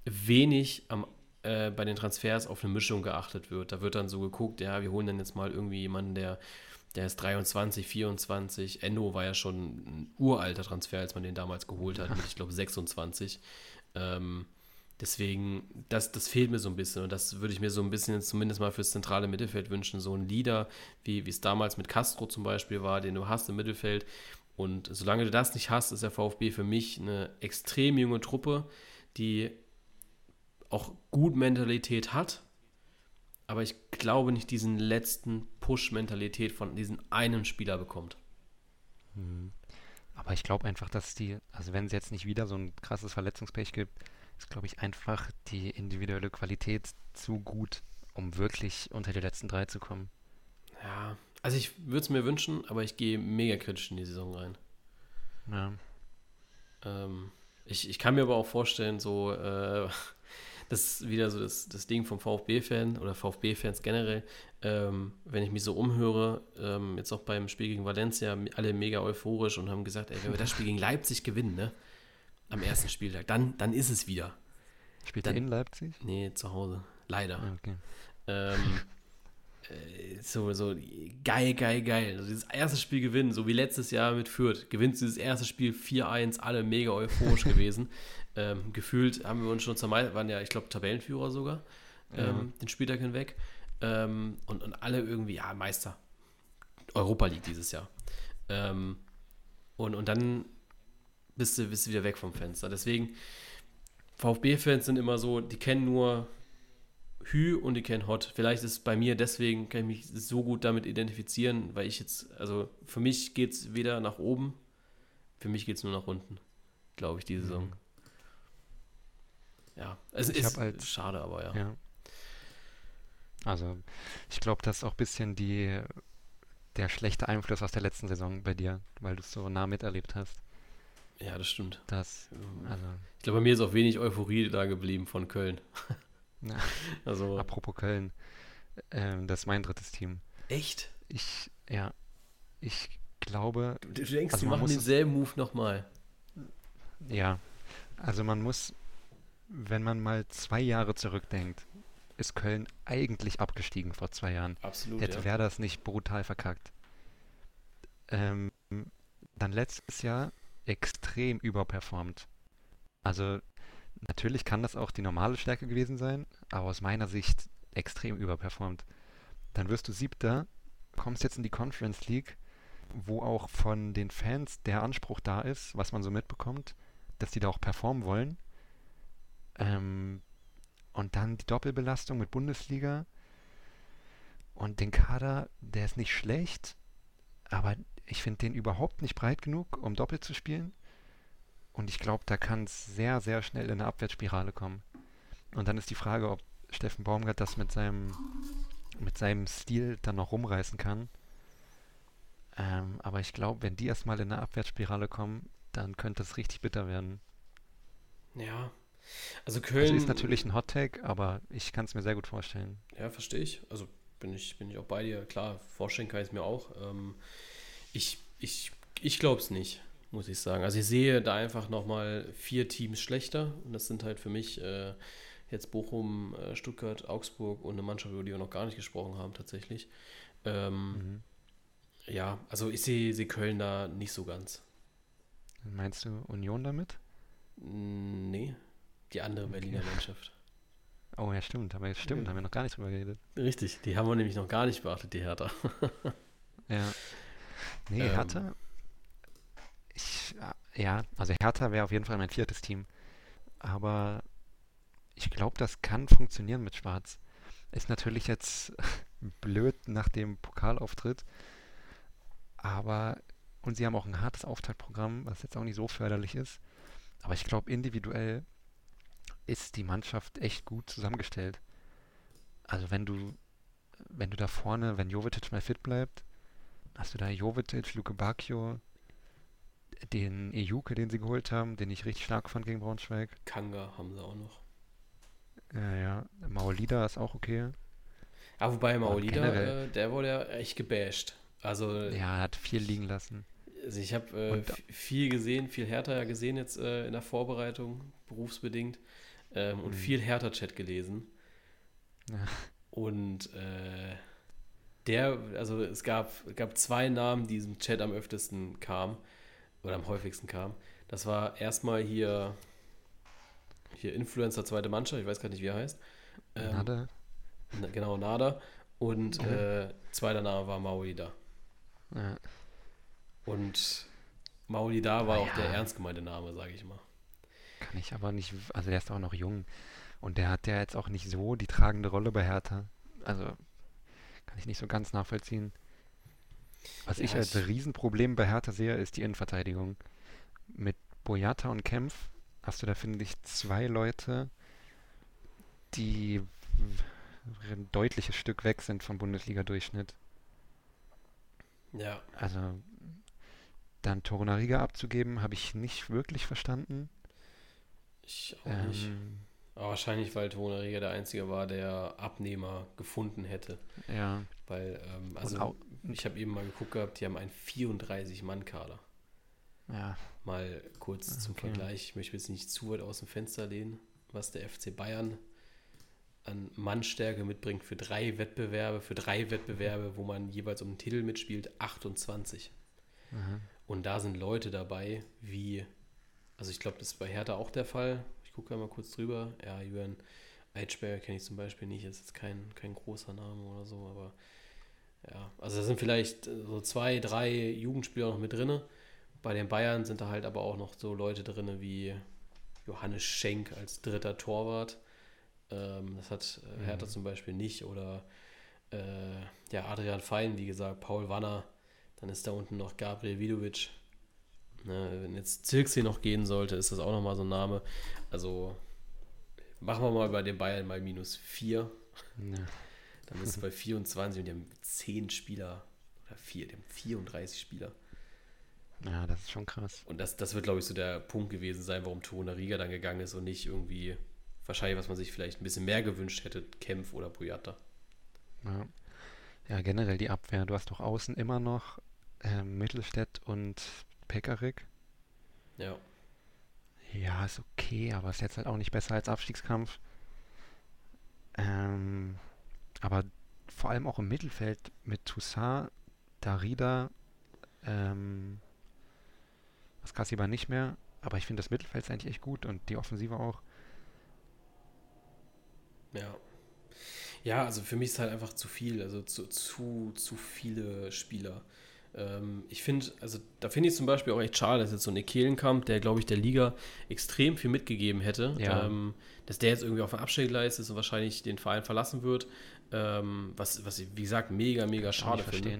wenig am, äh, bei den Transfers auf eine Mischung geachtet wird. Da wird dann so geguckt, ja, wir holen dann jetzt mal irgendwie jemanden, der, der ist 23, 24. Endo war ja schon ein uralter Transfer, als man den damals geholt hat, mit, ich glaube, 26. Ähm, deswegen, das, das fehlt mir so ein bisschen und das würde ich mir so ein bisschen zumindest mal fürs zentrale Mittelfeld wünschen. So ein Leader, wie wie es damals mit Castro zum Beispiel war, den du hast im Mittelfeld. Und solange du das nicht hast, ist der VfB für mich eine extrem junge Truppe, die auch gut Mentalität hat, aber ich glaube nicht diesen letzten Push-Mentalität von diesem einen Spieler bekommt. Mhm. Aber ich glaube einfach, dass die, also wenn es jetzt nicht wieder so ein krasses Verletzungspech gibt, ist, glaube ich, einfach die individuelle Qualität zu gut, um wirklich unter die letzten drei zu kommen. Ja, also ich würde es mir wünschen, aber ich gehe mega kritisch in die Saison rein. Ja. Ähm, ich, ich kann mir aber auch vorstellen, so, äh, das ist wieder so das, das Ding vom VfB-Fan oder VfB-Fans generell, ähm, wenn ich mich so umhöre, ähm, jetzt auch beim Spiel gegen Valencia, alle mega euphorisch und haben gesagt, ey, wenn wir das Spiel gegen Leipzig gewinnen, ne, am ersten Spieltag, dann, dann ist es wieder. Spielt Dann- er in Leipzig? Nee, zu Hause. Leider. Ah, Okay. Ähm, äh, so, so geil, geil, geil. Also dieses erste Spiel gewinnen, so wie letztes Jahr mit Fürth. Gewinnst du dieses erste Spiel 4-1, alle mega euphorisch gewesen. Ähm, gefühlt haben wir uns schon Meister, waren ja, ich glaube, Tabellenführer sogar, ähm, den Spieltag hinweg. Ähm, und, und alle irgendwie, ja, Meister. Europa League dieses Jahr. Ähm, und, und dann bist du, bist du wieder weg vom Fenster. Deswegen, VfB-Fans sind immer so, die kennen nur Hü und die kennen Hot. Vielleicht ist es bei mir deswegen, kann ich mich so gut damit identifizieren, weil ich jetzt, also für mich geht es weder nach oben, für mich geht es nur nach unten, glaube ich, diese Saison. Ja, es Ich ist hab halt- schade, aber ja. Ja. Also, ich glaube, das ist auch ein bisschen die, der schlechte Einfluss aus der letzten Saison bei dir, weil du es so nah miterlebt hast. Ja, das stimmt. Das, also, Ich glaube, bei mir ist auch wenig Euphorie da geblieben von Köln. na, Also, apropos Köln, ähm, das ist mein drittes Team. echt? Ich, ja, ich glaube, Du, du denkst, Also die machen muss denselben Move nochmal. ja, also man muss, wenn man mal zwei Jahre zurückdenkt, ist Köln eigentlich abgestiegen vor zwei Jahren. Absolut, Hätte ja. Werder es nicht brutal verkackt. Ähm, dann letztes Jahr extrem überperformt. Also natürlich kann das auch die normale Stärke gewesen sein, aber aus meiner Sicht extrem überperformt. Dann wirst du Siebter, kommst jetzt in die Conference League, wo auch von den Fans der Anspruch da ist, was man so mitbekommt, dass die da auch performen wollen. Ähm, und dann die Doppelbelastung mit Bundesliga. Und den Kader, der ist nicht schlecht, aber ich finde den überhaupt nicht breit genug, um doppelt zu spielen. Und ich glaube, da kann es sehr, sehr schnell in eine Abwärtsspirale kommen. Und dann ist die Frage, ob Steffen Baumgart das mit seinem, mit seinem Stil dann noch rumreißen kann. Ähm, aber ich glaube, wenn die erstmal in eine Abwärtsspirale kommen, dann könnte es richtig bitter werden. Ja. Also Das Köln. ist natürlich ein Hot-Take, aber ich kann es mir sehr gut vorstellen. Ja, verstehe ich. Also bin ich, bin ich auch bei dir. Klar, vorstellen kann ich es mir auch. Ähm, ich ich, ich glaube es nicht, muss ich sagen. Also ich sehe da einfach nochmal vier Teams schlechter. Und das sind halt für mich äh, jetzt Bochum, äh, Stuttgart, Augsburg und eine Mannschaft, über die wir noch gar nicht gesprochen haben tatsächlich. Ähm, Mhm. Ja, also ich sehe, sehe Köln da nicht so ganz. Meinst du Union damit? Nee, die andere Okay. Berliner Mannschaft. Oh ja, stimmt, aber stimmt, Ja. haben wir noch gar nicht drüber geredet. Richtig, die haben wir nämlich noch gar nicht beachtet, die Hertha. Ja. Nee, Ähm. Hertha. Ich, ja, also Hertha wäre auf jeden Fall mein viertes Team. Aber ich glaube, das kann funktionieren mit Schwarz. Ist natürlich jetzt blöd nach dem Pokalauftritt. Aber, und sie haben auch ein hartes Auftaktprogramm, was jetzt auch nicht so förderlich ist. Aber ich glaube, individuell ist die Mannschaft echt gut zusammengestellt. Also wenn du, wenn du da vorne, wenn Jovetic mal fit bleibt, hast du da Jovetic, Luke Bacchio, den Ejuke, den sie geholt haben, den ich richtig stark fand gegen Braunschweig. Kanga haben sie auch noch. Ja, ja. Maolida ist auch okay. Ah, wobei Maolida, äh, der wurde ja echt gebasht. Also, Ja, er hat viel liegen lassen. also ich habe äh, Und viel gesehen, viel härter ja gesehen jetzt äh, in der Vorbereitung, berufsbedingt. Ähm, und Mhm. viel härter Chat gelesen. Ja. Und äh, der, also es gab, gab zwei Namen, die diesem Chat am öftesten kamen oder am häufigsten kamen. Das war erstmal hier, hier Influencer zweite Mannschaft, ich weiß gar nicht, wie er heißt. Ähm, Nada. Na- Genau, Nada. Und Mhm. äh, zweiter Name war Maolida. Ja. Und Maolida war Ah, auch der ja. ernst gemeinte Name, sage ich mal. Kann ich aber nicht, also der ist auch noch jung. Und der hat ja jetzt auch nicht so die tragende Rolle bei Hertha. Also kann ich nicht so ganz nachvollziehen. Was Ja, ich als Riesenproblem bei Hertha sehe, ist die Innenverteidigung. Mit Boyata und Kempf hast du da, finde ich, zwei Leute, die ein deutliches Stück weg sind vom Bundesliga-Durchschnitt. Ja, Also dann Torunariga abzugeben, habe ich nicht wirklich verstanden. ich auch nicht. Aber wahrscheinlich, weil Tonariga der Einzige war, der Abnehmer gefunden hätte. ja, Weil, ähm, also ich habe eben mal geguckt gehabt, die haben einen 34-Mann-Kader. ja, Mal kurz Ah, zum okay. Vergleich, ich möchte jetzt nicht zu weit aus dem Fenster lehnen, was der FC Bayern an Mannstärke mitbringt für drei Wettbewerbe, für drei Wettbewerbe, wo man jeweils um den Titel mitspielt, 28. aha. Und da sind Leute dabei, wie, also ich glaube, das ist bei Hertha auch der Fall. Ich gucke mal kurz drüber. Ja, Jürgen Eitschberger kenne ich zum Beispiel nicht, ist jetzt kein, kein großer Name oder so, aber ja, also da sind vielleicht äh, so zwei, drei Jugendspieler noch mit drinne. Bei den Bayern sind da halt aber auch noch so Leute drinne wie Johannes Schenk als dritter Torwart. Ähm, das hat äh, Hertha Mhm. zum Beispiel nicht. Oder äh, ja, Adrian Fein, wie gesagt, Paul Wanner. Dann ist da unten noch Gabriel Vidovic. Ne, wenn jetzt Zirkzee noch gehen sollte, ist das auch nochmal so ein Name. Also machen wir mal bei den Bayern mal minus 4. Ja. Dann ist es bei 24 und die haben 10 Spieler. Oder 4, die haben 34 Spieler. ja, das ist schon krass. Und das, das wird, glaube ich, so der Punkt gewesen sein, warum Tona Riga dann gegangen ist und nicht irgendwie, wahrscheinlich, was man sich vielleicht ein bisschen mehr gewünscht hätte, Kempf oder Boyata. Ja. ja, generell die Abwehr. Du hast doch außen immer noch ähm, Mittelstädt und Pekarik. Ja. Ja, ist okay, aber ist jetzt halt auch nicht besser als Abstiegskampf. Ähm, aber vor allem auch im Mittelfeld mit Toussaint, Darida, ähm, das Kassiba nicht mehr. Aber ich finde das Mittelfeld ist eigentlich echt gut und die Offensive auch. Ja. Ja, also für mich ist halt einfach zu viel, also zu, zu, zu viele Spieler. Ähm, ich finde, also da finde ich zum Beispiel auch echt schade, dass jetzt so ein Ekelenkamp, der, glaube ich, der Liga extrem viel mitgegeben hätte, Ja. ähm, dass der jetzt irgendwie auf der Abstellgleis ist und wahrscheinlich den Verein verlassen wird. Ähm, was, was ich, wie gesagt, mega, mega schade finde.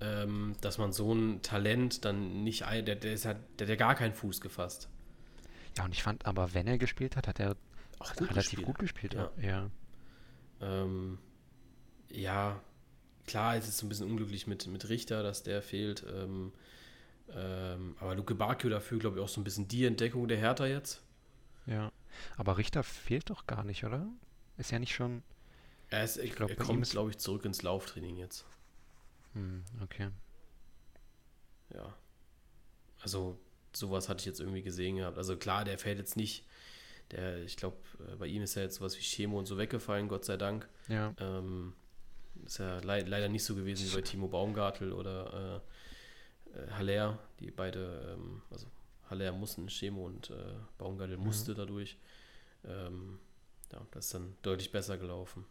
ähm, dass man so ein Talent dann nicht, der, der, ist halt, der hat ja gar keinen Fuß gefasst. Ja, und ich fand aber, wenn er gespielt hat, hat er Auch relativ gut gespielt. Ja. ja. Ähm, ja, klar, es ist so ein bisschen unglücklich mit, mit Richter, dass der fehlt. Ähm, ähm, aber Luke Bakio dafür, glaube ich, auch so ein bisschen die Entdeckung der Hertha jetzt. Ja. Aber Richter fehlt doch gar nicht, oder? Ist ja nicht schon. Er, ist, ich glaub, er kommt, glaube ich, zurück ins Lauftraining jetzt. Hm, okay. Ja. Also, sowas hatte ich jetzt irgendwie gesehen gehabt. Also klar, der fällt jetzt nicht. Der, ich glaube, äh, bei ihm ist ja jetzt sowas wie Chemo und so weggefallen, Gott sei Dank. Ja. Ähm, ist ja le leider nicht so gewesen wie bei Timo Baumgartel oder äh, äh, Haller, die beide, ähm, also Haller mussten Chemo und äh, Baumgartel musste dadurch. Ähm, ja, das ist dann deutlich besser gelaufen.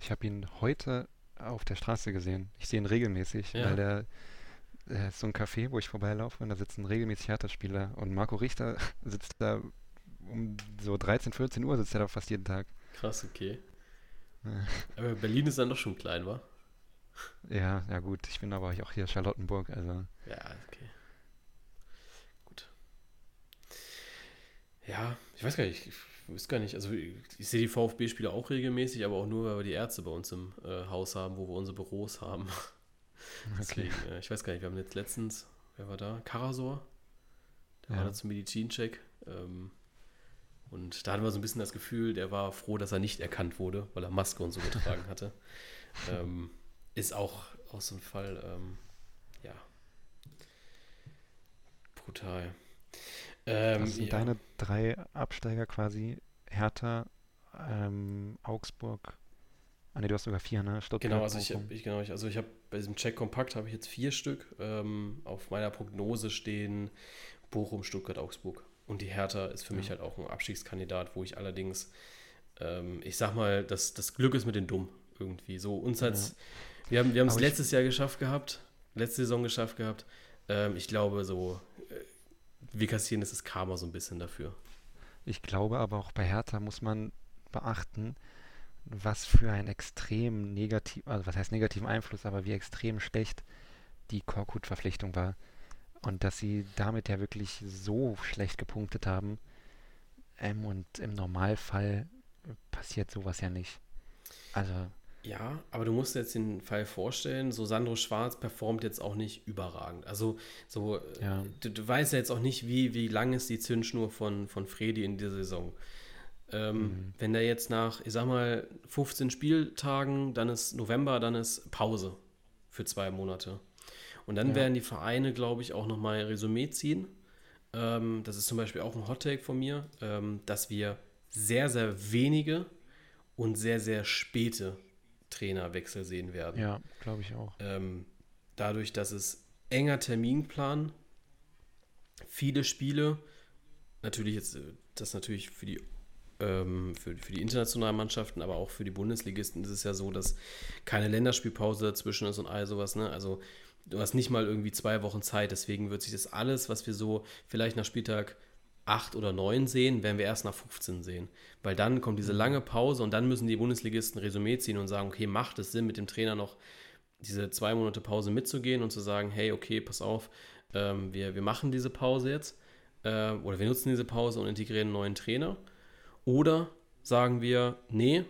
Ich habe ihn heute auf der Straße gesehen. Ich sehe ihn regelmäßig, Ja. weil der, ist so ein Café, wo ich vorbeilaufe und da sitzen regelmäßig Hertha-Spieler und Marco Richter sitzt da um so 13, 14 Uhr sitzt er da fast jeden Tag. Krass, okay. Aber Berlin ist dann doch schon klein, wa? Ja, ja gut, ich bin aber auch hier Charlottenburg, also Ja, okay. Gut. Ja, ich weiß gar nicht, ich weiß gar nicht, also ich, ich sehe die VfB-Spiele auch regelmäßig, aber auch nur, weil wir die Ärzte bei uns im äh, Haus haben, wo wir unsere Büros haben. okay. Deswegen, äh, ich weiß gar nicht, wir haben jetzt letztens, wer war da? Karasor? Der Ja. war da zum Medizincheck. Ähm, und da hatten wir so ein bisschen das Gefühl, der war froh, dass er nicht erkannt wurde, weil er Maske und so getragen hatte. Ähm, ist auch, auch so ein Fall, ähm, ja, brutal. Ähm, Das sind ja, deine drei Absteiger quasi. Hertha, ähm, Augsburg. Ah ne, du hast sogar vier, ne? Stuttgart, Genau, also ich, hab- ich, genau, ich, also ich habe bei diesem Check Kompakt habe ich jetzt vier Stück. Ähm, auf meiner Prognose stehen Bochum, Stuttgart, Augsburg. Und die Hertha ist für mich Ja. halt auch ein Abstiegskandidat, wo ich allerdings, ähm, ich sag mal, das, das Glück ist mit den Dumm irgendwie. So, uns hat's, wir haben wir es letztes Jahr geschafft gehabt, letzte Saison geschafft gehabt. Ähm, ich glaube, so, äh, wir kassieren das ist Karma so ein bisschen dafür. Ich glaube aber auch bei Hertha muss man beachten, was für ein extrem negativ, also was heißt negativen Einfluss, aber wie extrem schlecht die Korkut-Verpflichtung war. Und dass sie damit ja wirklich so schlecht gepunktet haben. Ähm, und im Normalfall passiert sowas ja nicht. Also, Ja, aber du musst dir jetzt den Fall vorstellen, so Sandro Schwarz performt jetzt auch nicht überragend. Also so, Ja. du, du weißt ja jetzt auch nicht, wie, wie lang ist die Zündschnur von, von Fredi in dieser Saison. Ähm, Mhm. Wenn der jetzt nach, ich sag mal, 15 Spieltagen, dann ist November, dann ist Pause für zwei Monate. Und dann Ja. werden die Vereine, glaube ich, auch nochmal ein Resümee ziehen. Ähm, das ist zum Beispiel auch ein Hottake von mir, ähm, dass wir sehr, sehr wenige und sehr, sehr späte Trainerwechsel sehen werden. ja, glaube ich auch. Ähm, dadurch, dass es enger Terminplan, viele Spiele, natürlich jetzt, äh, das natürlich für die, ähm, für, für die internationalen Mannschaften, aber auch für die Bundesligisten ist es ja so, dass keine Länderspielpause dazwischen ist und all sowas, ne? Also du hast nicht mal irgendwie zwei Wochen Zeit, deswegen wird sich das alles, was wir so vielleicht nach Spieltag 8 oder 9 sehen, werden wir erst nach 15 sehen. Weil dann kommt diese lange Pause und dann müssen die Bundesligisten Resümee ziehen und sagen, okay, macht es Sinn, mit dem Trainer noch diese zwei Monate Pause mitzugehen und zu sagen, hey, okay, pass auf, ähm, wir, wir machen diese Pause jetzt äh, oder wir nutzen diese Pause und integrieren einen neuen Trainer. Oder sagen wir, nee,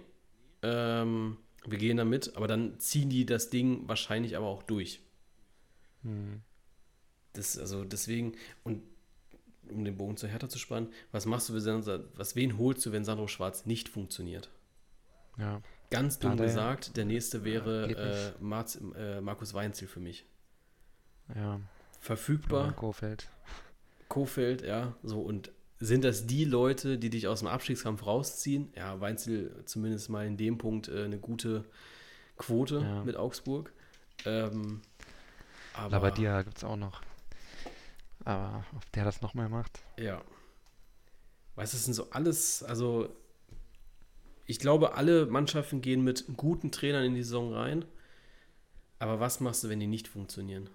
ähm, wir gehen da mit, aber dann ziehen die das Ding wahrscheinlich aber auch durch. Hm. Das, also deswegen, und um den Bogen zu Hertha zu spannen, was machst du, wenn, was wen holst du, wenn Sandro Schwarz nicht funktioniert? Ja, Ganz dumm gesagt, der nächste wäre äh. Marz, äh, Markus Weinziel für mich. ja. Verfügbar, Kofeld. Kofeld, ja, so und sind das die Leute, die dich aus dem Abstiegskampf rausziehen? Ja, Weinziel zumindest mal in dem Punkt äh, eine gute Quote Ja. mit Augsburg. Ähm, aber Labadia gibt es auch noch. Aber ob der das nochmal macht? Ja. Weißt du, das sind so alles, also ich glaube, alle Mannschaften gehen mit guten Trainern in die Saison rein. Aber was machst du, wenn die nicht funktionieren?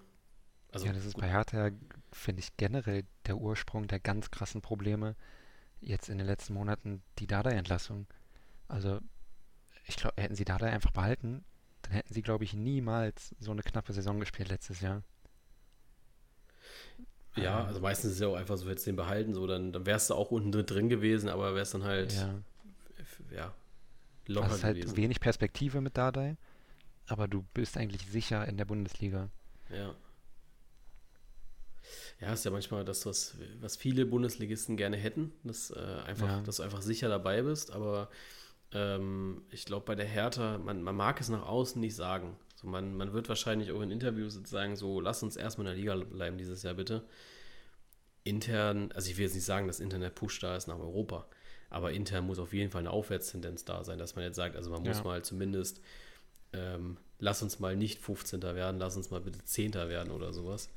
Also, ja, das ist gut, bei Hertha, finde ich, generell der Ursprung der ganz krassen Probleme jetzt in den letzten Monaten, die Dardai-Entlassung. Also, ich glaube, hätten sie Dardai einfach behalten, dann hätten sie, glaube ich, niemals so eine knappe Saison gespielt letztes Jahr. ja, also meistens ist es ja auch einfach so, hättest du den behalten, so, dann, dann wärst du auch unten drin- gewesen, aber wärst dann halt, ja, Ja, also locker es ist halt wenig Perspektive mit Dardai, aber du bist eigentlich sicher in der Bundesliga. Ja. Ja, ist ja manchmal das, was, was viele Bundesligisten gerne hätten, dass, äh, einfach, Ja. dass du einfach sicher dabei bist. Aber ähm, ich glaube, bei der Hertha, man, man mag es nach außen nicht sagen. So, man, man wird wahrscheinlich auch in Interviews jetzt sagen, so, lass uns erstmal in der Liga bleiben dieses Jahr bitte. Intern, also ich will jetzt nicht sagen, dass intern der Push da ist nach Europa, aber intern muss auf jeden Fall eine Aufwärtstendenz da sein, dass man jetzt sagt, also man muss Ja. mal zumindest, ähm, lass uns mal nicht 15. werden, lass uns mal bitte 10. werden oder sowas.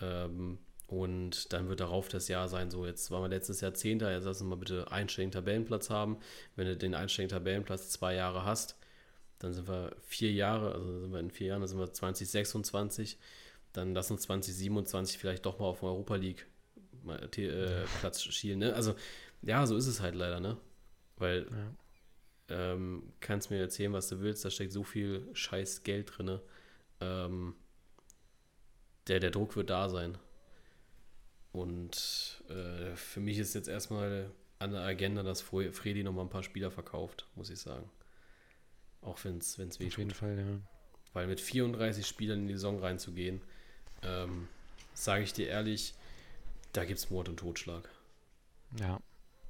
Ähm, und dann wird darauf das Jahr sein, so jetzt waren wir letztes Jahr Zehnter, jetzt lass uns mal bitte einstelligen Tabellenplatz haben. Wenn du den einstelligen Tabellenplatz zwei Jahre hast, dann sind wir vier Jahre, also sind wir in vier Jahren, dann sind wir 2026. Dann lass uns 2027 vielleicht doch mal auf den Europa League The- äh, Platz schielen. Ne? Also ja, so ist es halt leider, ne? Weil Ja. ähm, kannst mir erzählen, was du willst, da steckt so viel scheiß Geld drin. Ähm, der, der Druck wird da sein. Und äh, für mich ist jetzt erstmal an der Agenda, dass Fre- Fredi noch mal ein paar Spieler verkauft, muss ich sagen. Auch wenn es weh Auf jeden tut. Fall, ja. Weil mit 34 Spielern in die Saison reinzugehen, ähm, sage ich dir ehrlich, da gibt es Mord und Totschlag Ja,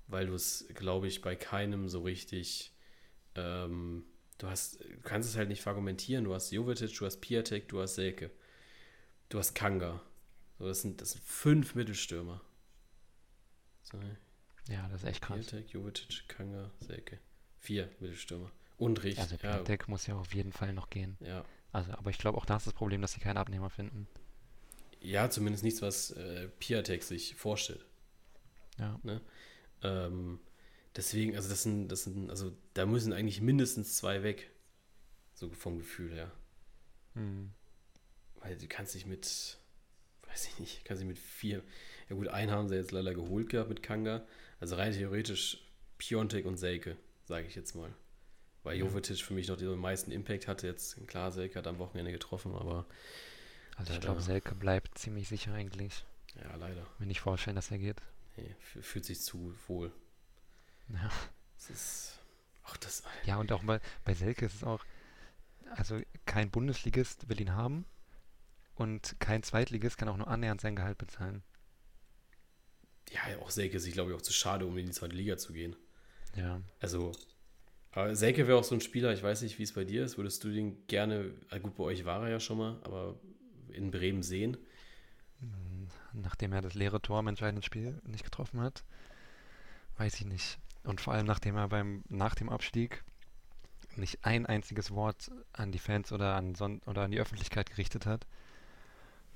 weil du es, glaube ich, bei keinem so richtig, ähm, du hast, du kannst es halt nicht argumentieren. Du hast Jovetic, du hast Piatek, du hast Selke, du hast Kanga. So, das sind, das sind fünf Mittelstürmer. So, ja, das ist echt krass. Piatek, Jovetic, Kanga, Selke. Vier Mittelstürmer. Und Richt. Also ja, Piatek muss ja auf jeden Fall noch gehen. ja. Also, aber ich glaube auch da ist das Problem, dass sie keinen Abnehmer finden. ja, zumindest nichts, was äh, Piatek sich vorstellt. Ja, Ähm, deswegen, also das sind, das sind, also da müssen eigentlich mindestens zwei weg. So vom Gefühl her. hm. Weil du kannst dich mit, weiß ich nicht, kannst dich mit vier, ja gut, einen haben sie jetzt leider geholt gehabt mit Kanga. Also rein theoretisch Piontek und Selke, sage ich jetzt mal. Weil. Jovetic für mich noch den meisten Impact hatte. Jetzt, klar, Selke hat am Wochenende getroffen, aber also ich glaube, Selke bleibt ziemlich sicher eigentlich. ja, leider. Mir nicht vorstellen, dass er geht. Nee, fühlt sich zu wohl. Ja. Es ist, ach, das, Ja, und auch bei, bei Selke ist es auch, also kein Bundesligist will ihn haben und kein Zweitligist kann auch nur annähernd sein Gehalt bezahlen. ja, auch Selke ist sich, glaube ich, auch zu schade, um in die zweite Liga zu gehen. Ja, Also, aber Selke wäre auch so ein Spieler, ich weiß nicht, wie es bei dir ist. Würdest du den gerne, gut, bei euch war er ja schon mal, aber in Bremen sehen? mm, nachdem er das leere Tor im entscheidenden Spiel nicht getroffen hat, weiß ich nicht. Und vor allem nachdem er beim nach dem Abstieg nicht ein einziges Wort an die Fans oder an Son oder an die Öffentlichkeit gerichtet hat,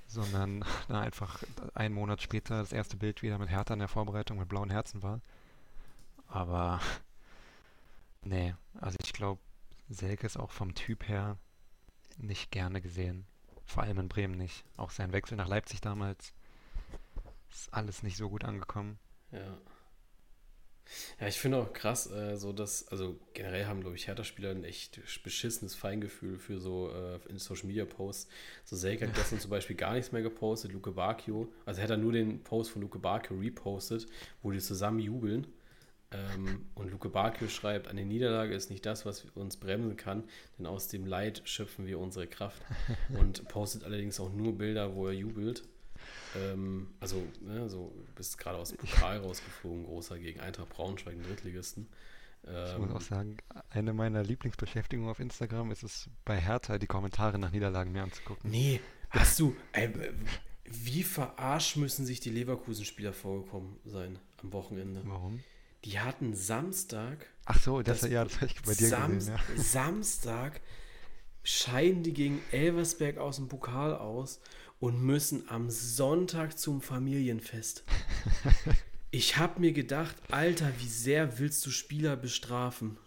sondern na, einfach einen Monat später das erste Bild wieder mit Hertha in der Vorbereitung mit blauen Herzen war. Aber nee, also ich glaube, Selke ist auch vom Typ her nicht gerne gesehen. Vor allem in Bremen nicht. Auch sein Wechsel nach Leipzig damals ist alles nicht so gut angekommen. Ja. Ja, ich finde auch krass, äh, so dass, also generell haben, glaube ich, Hertha-Spieler ein echt beschissenes Feingefühl für so äh, in Social Media Posts. So Selke hat gestern zum Beispiel gar nichts mehr gepostet, Luke Bacchio. Also hätte er nur den Post von Luke Bacchio repostet, wo die zusammen jubeln. Ähm, und Luke Bacchio schreibt, eine Niederlage ist nicht das, was uns bremsen kann, denn aus dem Leid schöpfen wir unsere Kraft. Und postet allerdings auch nur Bilder, wo er jubelt. Ähm, also, ne, so bist gerade aus dem Pokal rausgeflogen, großer gegen Eintracht Braunschweig, den Drittligisten. Ich muss Ähm, auch sagen, eine meiner Lieblingsbeschäftigungen auf Instagram ist es, bei Hertha die Kommentare nach Niederlagen mir anzugucken. nee, hast du, ey, wie verarscht müssen sich die Leverkusen-Spieler vorgekommen sein am Wochenende? Warum? Die hatten Samstag, Ach so, das, Das- ja, das habe ich bei dir Sam gesehen, ja. Samstag scheiden die gegen Elversberg aus dem Pokal aus und müssen am Sonntag zum Familienfest. Ich habe mir gedacht, Alter, wie sehr willst du Spieler bestrafen?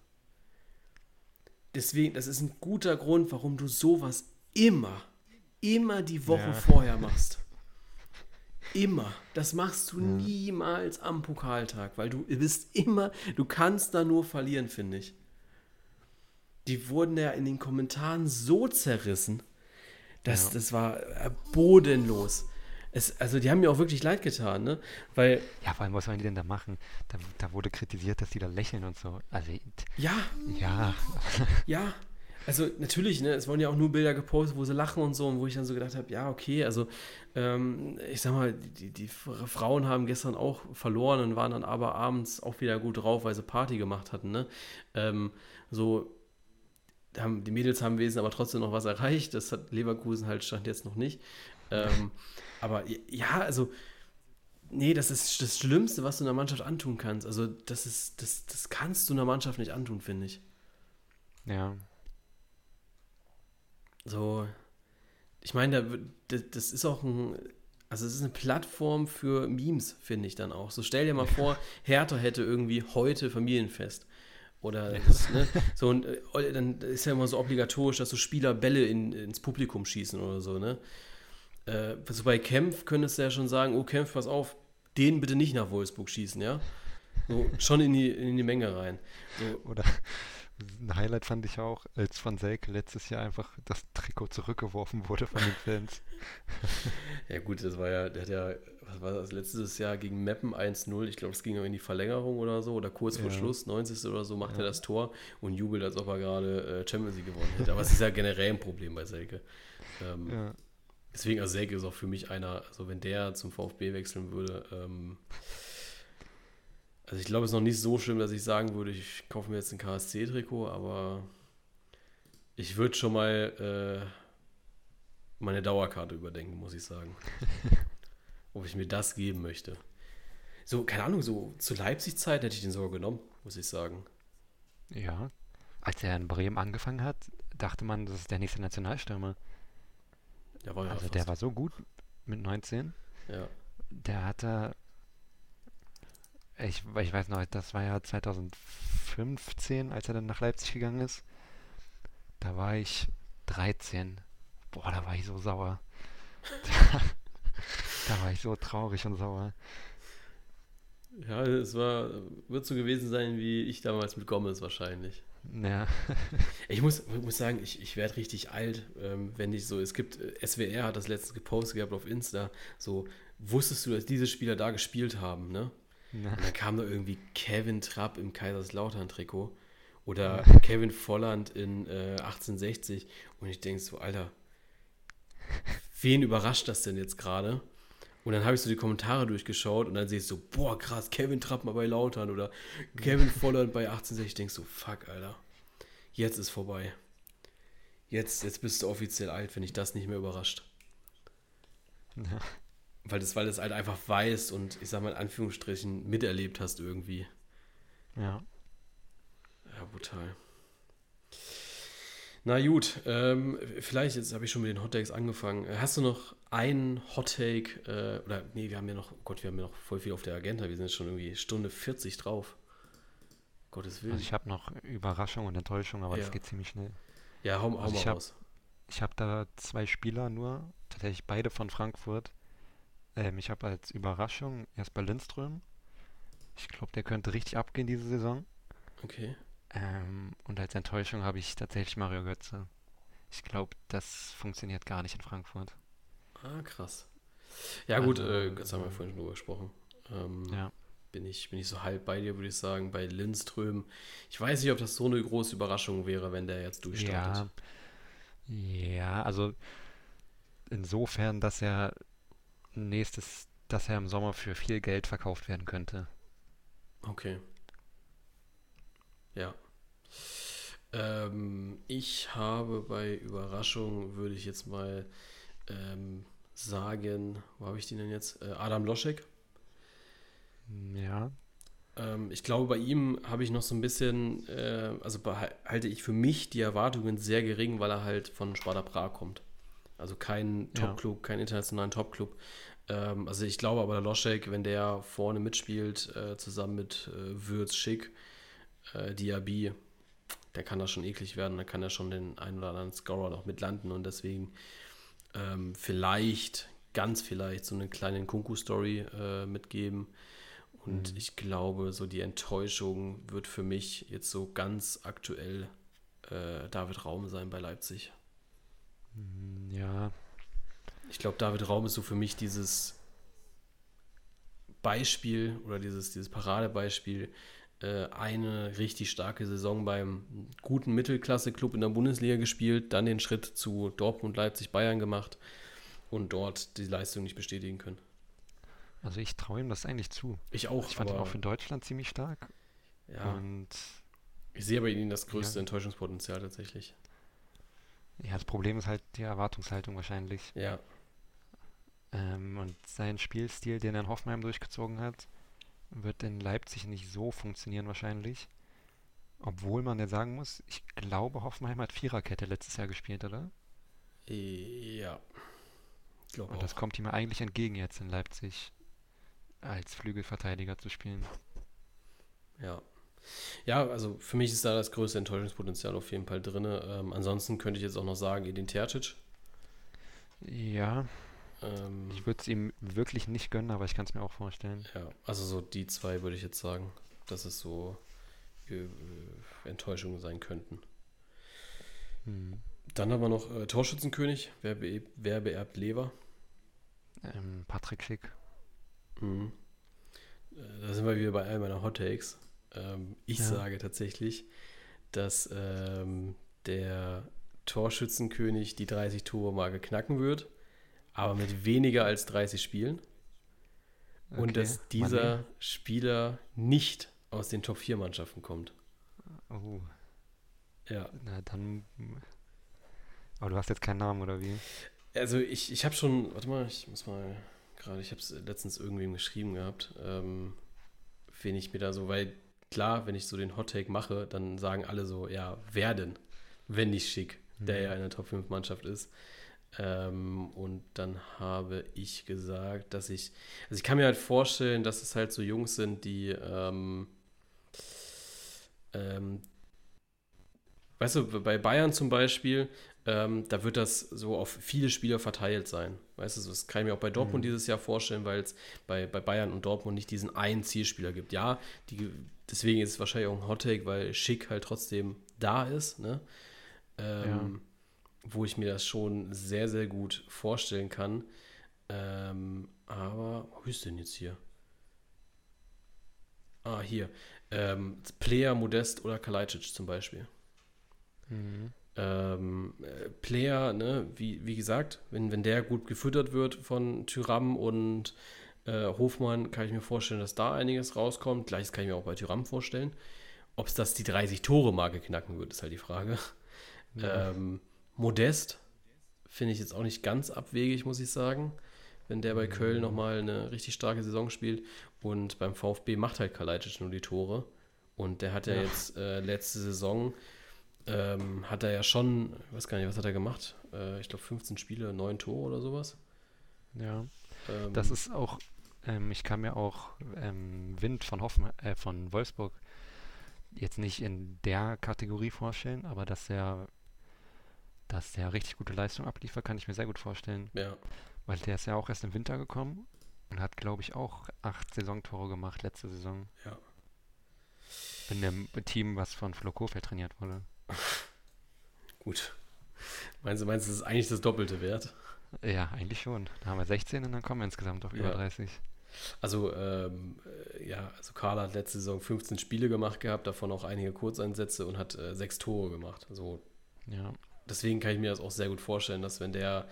Deswegen, das ist ein guter Grund, warum du sowas immer, immer die Woche Ja. vorher machst. Immer. Das machst du niemals am Pokaltag, weil du bist immer, du kannst da nur verlieren, finde ich. Die wurden ja in den Kommentaren so zerrissen, dass Ja. das war äh, bodenlos. Es, also die haben mir auch wirklich leid getan, ne? Weil, Ja, vor allem, was sollen die denn da machen? Da, da wurde kritisiert, dass die da lächeln und so. Also, ja, ja, ja. Also natürlich, ne, es wurden ja auch nur Bilder gepostet, wo sie lachen und so, und wo ich dann so gedacht habe, ja, okay, also ähm, ich sag mal, die, die Frauen haben gestern auch verloren und waren dann aber abends auch wieder gut drauf, weil sie Party gemacht hatten, ne? Ähm, so, haben, die Mädels haben Wesen aber trotzdem noch was erreicht. Das hat Leverkusen halt stand jetzt noch nicht. Ähm, aber ja, also Nee, das ist das Schlimmste, was du einer Mannschaft antun kannst. Also, das ist, das, das kannst du einer Mannschaft nicht antun, finde ich. Ja. So, ich meine, das, das ist auch ein, also es ist eine Plattform für Memes, finde ich dann auch. So stell dir mal vor, Hertha hätte irgendwie heute Familienfest. Oder das, ne, so und äh, dann ist ja immer so obligatorisch, dass so Spieler Bälle in, ins Publikum schießen oder so, ne? Äh, also bei Kempf könntest du ja schon sagen, oh Kempf, pass auf, den bitte nicht nach Wolfsburg schießen, ja? So, schon in die, in die Menge rein. So. Oder ein Highlight fand ich auch, als von Selke letztes Jahr einfach das Trikot zurückgeworfen wurde von den Fans. ja gut, das war ja, der hat ja, was war das, letztes Jahr gegen Meppen 1-0, ich glaube, es ging in die Verlängerung oder so, oder kurz vor Schluss, 90. oder so, macht ja. er das Tor und jubelt, als ob er gerade äh, Champions League gewonnen hätte. Aber es ist ja generell ein Problem bei Selke. Ähm, ja. Deswegen, also Selke ist auch für mich einer, also wenn der zum VfB wechseln würde, ähm, also ich glaube, es ist noch nicht so schlimm, dass ich sagen würde, ich kaufe mir jetzt ein KSC-Trikot, aber ich würde schon mal äh, meine Dauerkarte überdenken, muss ich sagen. Ob ich mir das geben möchte. So, keine Ahnung, so zur Leipzig-Zeit hätte ich den sogar genommen, muss ich sagen. Ja, als er in Bremen angefangen hat, dachte man, das ist der nächste Nationalstürmer. Der war ja also fast. der war so gut mit 19. Ja. Der hatte, ich, ich weiß noch, das war ja 2015, als er dann nach Leipzig gegangen ist. Da war ich 13. Boah, da war ich so sauer. da, war ich so traurig und sauer. Ja, es war, wird so gewesen sein wie ich damals mit Gomez wahrscheinlich. Ja. ich muss, muss sagen, ich, ich werde richtig alt, ähm, wenn ich so, es gibt, äh, SWR hat das letzte gepostet gehabt auf Insta, so, wusstest du, dass diese Spieler da gespielt haben, ne? Ja. Und dann kam da irgendwie Kevin Trapp im Kaiserslautern-Trikot oder ja. Kevin Volland in äh, 1860 und ich denke so, Alter, wen überrascht das denn jetzt gerade? Und dann habe ich so die Kommentare durchgeschaut und dann sehe ich so, boah, krass, Kevin Trapp mal bei Lautern oder Kevin Volland bei 1860. Ich denke so, fuck, Alter. Jetzt ist vorbei. Jetzt, jetzt bist du offiziell alt, wenn ich das nicht mehr überrascht. Ja. Weil das, weil das halt einfach weiß und ich sag mal in Anführungsstrichen miterlebt hast irgendwie. Ja. Ja, brutal. Na gut, ähm, vielleicht, jetzt habe ich schon mit den Hot Takes angefangen. Hast du noch einen Hot Take? Äh, oder, nee, wir haben ja noch, oh Gott, wir haben ja noch voll viel auf der Agenda. Wir sind jetzt schon irgendwie Stunde 40 drauf. Gottes Willen. Also ich habe noch Überraschung und Enttäuschung, aber ja. das geht ziemlich schnell. Ja, hau, hau also mal raus. Ich habe da zwei Spieler nur, tatsächlich beide von Frankfurt. Ähm, ich habe als Überraschung erst Lindström. Ich glaube, der könnte richtig abgehen diese Saison. Okay. Ähm, und als Enttäuschung habe ich tatsächlich Mario Götze. Ich glaube, das funktioniert gar nicht in Frankfurt. Ah, krass. Ja, gut, also, äh, Götze haben wir vorhin schon drüber gesprochen. Ähm, ja. Bin ich, bin ich so halb bei dir, würde ich sagen. Bei Lindström. Ich weiß nicht, ob das so eine große Überraschung wäre, wenn der jetzt durchstartet. Ja, ja also insofern, dass er nächstes, dass er im Sommer für viel Geld verkauft werden könnte. Okay. Ja. Ähm, ich habe bei Überraschung, würde ich jetzt mal ähm, sagen, wo habe ich den denn jetzt? Äh, Adam Loschek. Ja. Ähm, ich glaube, bei ihm habe ich noch so ein bisschen, äh, also halte ich für mich die Erwartungen sehr gering, weil er halt von Sparta Prag kommt. Also kein Top-Club, ja. kein internationalen Top-Club. Ähm, also ich glaube aber, der Loschek, wenn der vorne mitspielt, äh, zusammen mit äh, Würz, Schick, äh, Diaby, der kann da schon eklig werden, da kann er schon den einen oder anderen Scorer noch mit landen und deswegen ähm, vielleicht, ganz vielleicht, so eine kleine Kunku-Story äh, mitgeben. Und mhm. ich glaube, so die Enttäuschung wird für mich jetzt so ganz aktuell äh, David Raum sein bei Leipzig. Mhm, ja. Ich glaube, David Raum ist so für mich dieses Beispiel oder dieses, dieses Paradebeispiel, eine richtig starke Saison beim guten Mittelklasse-Club in der Bundesliga gespielt, dann den Schritt zu Dortmund, Leipzig, Bayern gemacht und dort die Leistung nicht bestätigen können. Also ich traue ihm das eigentlich zu. Ich auch. Ich fand ihn auch für Deutschland ziemlich stark. Ja. Und ich sehe bei ihnen das größte Ja. Enttäuschungspotenzial tatsächlich. ja, das Problem ist halt die Erwartungshaltung wahrscheinlich. Ja. Ähm, und sein Spielstil, den er in Hoffenheim durchgezogen hat, wird in Leipzig nicht so funktionieren wahrscheinlich. Obwohl man ja sagen muss, ich glaube, Hoffenheim hat Viererkette letztes Jahr gespielt, oder? Ja. Ich glaube Und auch. das kommt ihm eigentlich entgegen jetzt in Leipzig als Flügelverteidiger zu spielen. Ja. Ja, also für mich ist da das größte Enttäuschungspotenzial auf jeden Fall drin. Ähm, ansonsten könnte ich jetzt auch noch sagen, Edin Tercic. Ja, Ähm, ich würde es ihm wirklich nicht gönnen, aber ich kann es mir auch vorstellen. ja, also so die zwei würde ich jetzt sagen, dass es so äh, Enttäuschungen sein könnten. Hm. Dann haben wir noch äh, Torschützenkönig. Wer, be wer beerbt Lever? Ähm, Patrick Schick. Mhm. Äh, Da sind wir wieder bei all meiner Hot Takes. Ähm, ich Ja. sage tatsächlich, dass ähm, der Torschützenkönig die 30-Tore-Marke knacken wird, aber mit weniger als 30 Spielen. Und Okay, dass dieser Spieler nicht aus den Top 4-Mannschaften kommt. Mané. Oh, Ja. na dann. Aber du hast jetzt keinen Namen, oder wie? Also ich, ich habe schon, warte mal, ich muss mal gerade, ich habe es letztens irgendwem geschrieben gehabt, ähm, wen ich mir da so, weil klar, wenn ich so den Hot Take mache, dann sagen alle so, ja, wer denn, wenn nicht schick, der Mhm. ja in der Top 5 Mannschaft ist. Ähm, und dann habe ich gesagt, dass ich, also ich kann mir halt vorstellen, dass es halt so Jungs sind, die, ähm, ähm, weißt du, bei Bayern zum Beispiel, ähm, da wird das so auf viele Spieler verteilt sein. Weißt du, das kann ich mir auch bei Dortmund Mhm. dieses Jahr vorstellen, weil es bei, bei Bayern und Dortmund nicht diesen einen Zielspieler gibt. Ja, die, deswegen ist es wahrscheinlich auch ein Hottake, weil Schick halt trotzdem da ist, ne? Ähm, Wo ich mir das schon sehr, sehr gut vorstellen kann. Ähm, aber, wo ist denn jetzt hier? Ah, hier. Ähm, Player, Modest oder Kalajdzic zum Beispiel. Mhm. Ähm, äh, Player, ne, wie, wie gesagt, wenn, wenn der gut gefüttert wird von Tyram und äh, Hofmann, kann ich mir vorstellen, dass da einiges rauskommt. Gleiches kann ich mir auch bei Tyram vorstellen. Ob es das die 30-Tore-Marke knacken wird, ist halt die Frage. Ja. Ähm, Modest finde ich jetzt auch nicht ganz abwegig, muss ich sagen. Wenn der bei Köln nochmal eine richtig starke Saison spielt und beim VfB macht halt Kalajdzic nur die Tore. Und der hat ja, Ja. jetzt äh, letzte Saison, ähm, hat er ja schon, ich weiß gar nicht, was hat er gemacht? Äh, ich glaube 15 Spiele, 9 Tore oder sowas. ja. Ähm, Das ist auch, ähm, ich kann mir auch ähm, Wind von Hoffen, äh, von Wolfsburg jetzt nicht in der Kategorie vorstellen, aber dass er, dass der richtig gute Leistung abliefert, kann ich mir sehr gut vorstellen, ja, weil der ist ja auch erst im Winter gekommen und hat, glaube ich, auch acht Saisontore gemacht letzte Saison. Ja. In dem Team, was von Flo Kofeld trainiert wurde. gut. Meinst du, meinst du, das ist eigentlich das Doppelte wert? Ja, eigentlich schon. Da haben wir 16 und dann kommen wir insgesamt auf über Ja. 30. Also, ähm, äh, ja, also Carla hat letzte Saison 15 Spiele gemacht gehabt, davon auch einige Kurzeinsätze und hat äh, sechs Tore gemacht. Also, Ja, deswegen kann ich mir das auch sehr gut vorstellen, dass wenn der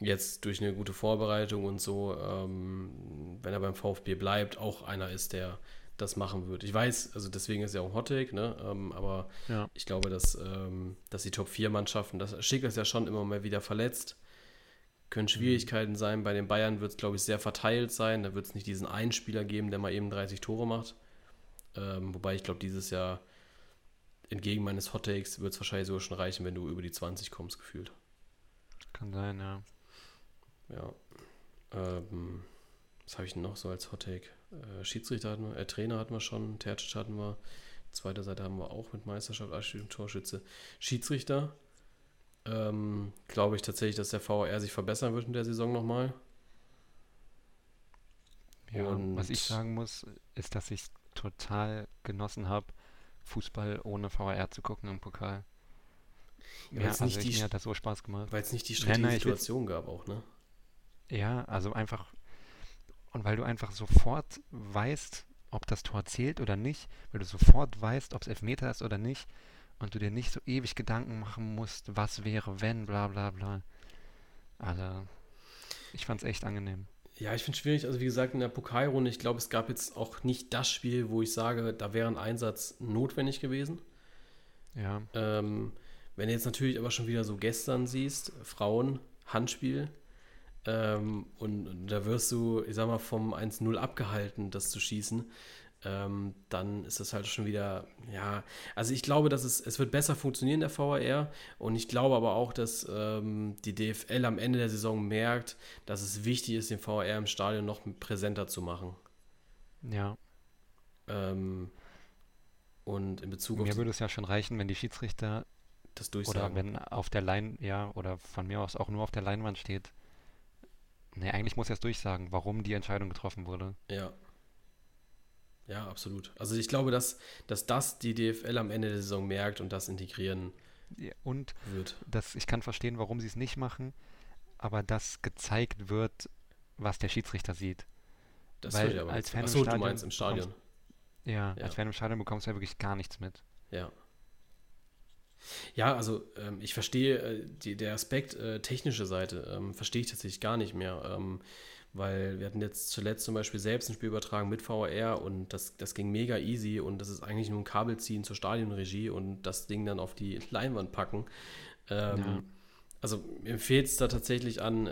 jetzt durch eine gute Vorbereitung und so, ähm, wenn er beim VfB bleibt, auch einer ist, der das machen wird. Ich weiß, also deswegen ist ja auch ein Hottake, ne? Ähm, aber ja. ich glaube, dass, ähm, dass die Top 4 Mannschaften, das Schick ist ja schon immer mal wieder verletzt, können Schwierigkeiten sein. Bei den Bayern wird es, glaube ich, sehr verteilt sein. Da wird es nicht diesen einen Spieler geben, der mal eben 30 Tore macht. Ähm, wobei ich glaube, dieses Jahr entgegen meines Hot Takes wird es wahrscheinlich sogar schon reichen, wenn du über die 20 kommst, gefühlt. Kann sein, ja. Ja. Ähm, was habe ich denn noch so als Hot Take? Äh, Schiedsrichter hatten wir, äh, Trainer hatten wir schon, Tercic hatten wir. Zweite Seite haben wir auch mit Meisterschaft, und Torschütze. Schiedsrichter. Ähm, glaube ich tatsächlich, dass der VR sich verbessern wird in der Saison nochmal. Ja, was Und- ich sagen muss, ist, dass ich total genossen habe, Fußball ohne VAR zu gucken im Pokal. Ja, also nicht ich, die mir hat das so Spaß gemacht. Weil es nicht die strittige Situation gab auch, ne? Ja, also einfach, und weil du einfach sofort weißt, ob das Tor zählt oder nicht, weil du sofort weißt, ob es Elfmeter ist oder nicht und du dir nicht so ewig Gedanken machen musst, was wäre, wenn, bla bla bla. Also, ich fand es echt angenehm. Ja, ich finde es schwierig. Also, wie gesagt, in der Pokalrunde, ich glaube, es gab jetzt auch nicht das Spiel, wo ich sage, da wäre ein Einsatz notwendig gewesen. Ja. Ähm, wenn du jetzt natürlich aber schon wieder so gestern siehst, Frauen, Handspiel, ähm, und, und, da wirst du, ich sag mal, vom 1-0 abgehalten, das zu schießen, ähm, dann ist das halt schon wieder, ja, also ich glaube, dass es, es wird besser funktionieren, der VAR. Und ich glaube aber auch, dass ähm, die DFL am Ende der Saison merkt, dass es wichtig ist, den VAR im Stadion noch präsenter zu machen. Ja. Ähm, und in Bezug auf. Mir würde es ja schon reichen, wenn die Schiedsrichter das durchsagen. Oder wenn auf der Lein, ja, oder von mir aus auch nur auf der Leinwand steht. Ne, eigentlich muss er es durchsagen, warum die Entscheidung getroffen wurde. Ja. Ja, absolut. Also ich glaube, dass, dass das die DFL am Ende der Saison merkt und das integrieren ja, und wird. Das, ich kann verstehen, warum sie es nicht machen, aber dass gezeigt wird, was der Schiedsrichter sieht. Das Weil aber als Fan Achso, du meinst im Stadion. Bekommst, ja, ja, als Fan im Stadion bekommst du ja wirklich gar nichts mit. Ja. Ja, also ähm, ich verstehe äh, die, der Aspekt äh, technische Seite, ähm, verstehe ich tatsächlich gar nicht mehr. Ähm, weil wir hatten jetzt zuletzt zum Beispiel selbst ein Spiel übertragen mit VR und das, das ging mega easy und das ist eigentlich nur ein Kabel ziehen zur Stadionregie und das Ding dann auf die Leinwand packen. Ähm, ja. Also mir fehlt es da tatsächlich an, äh,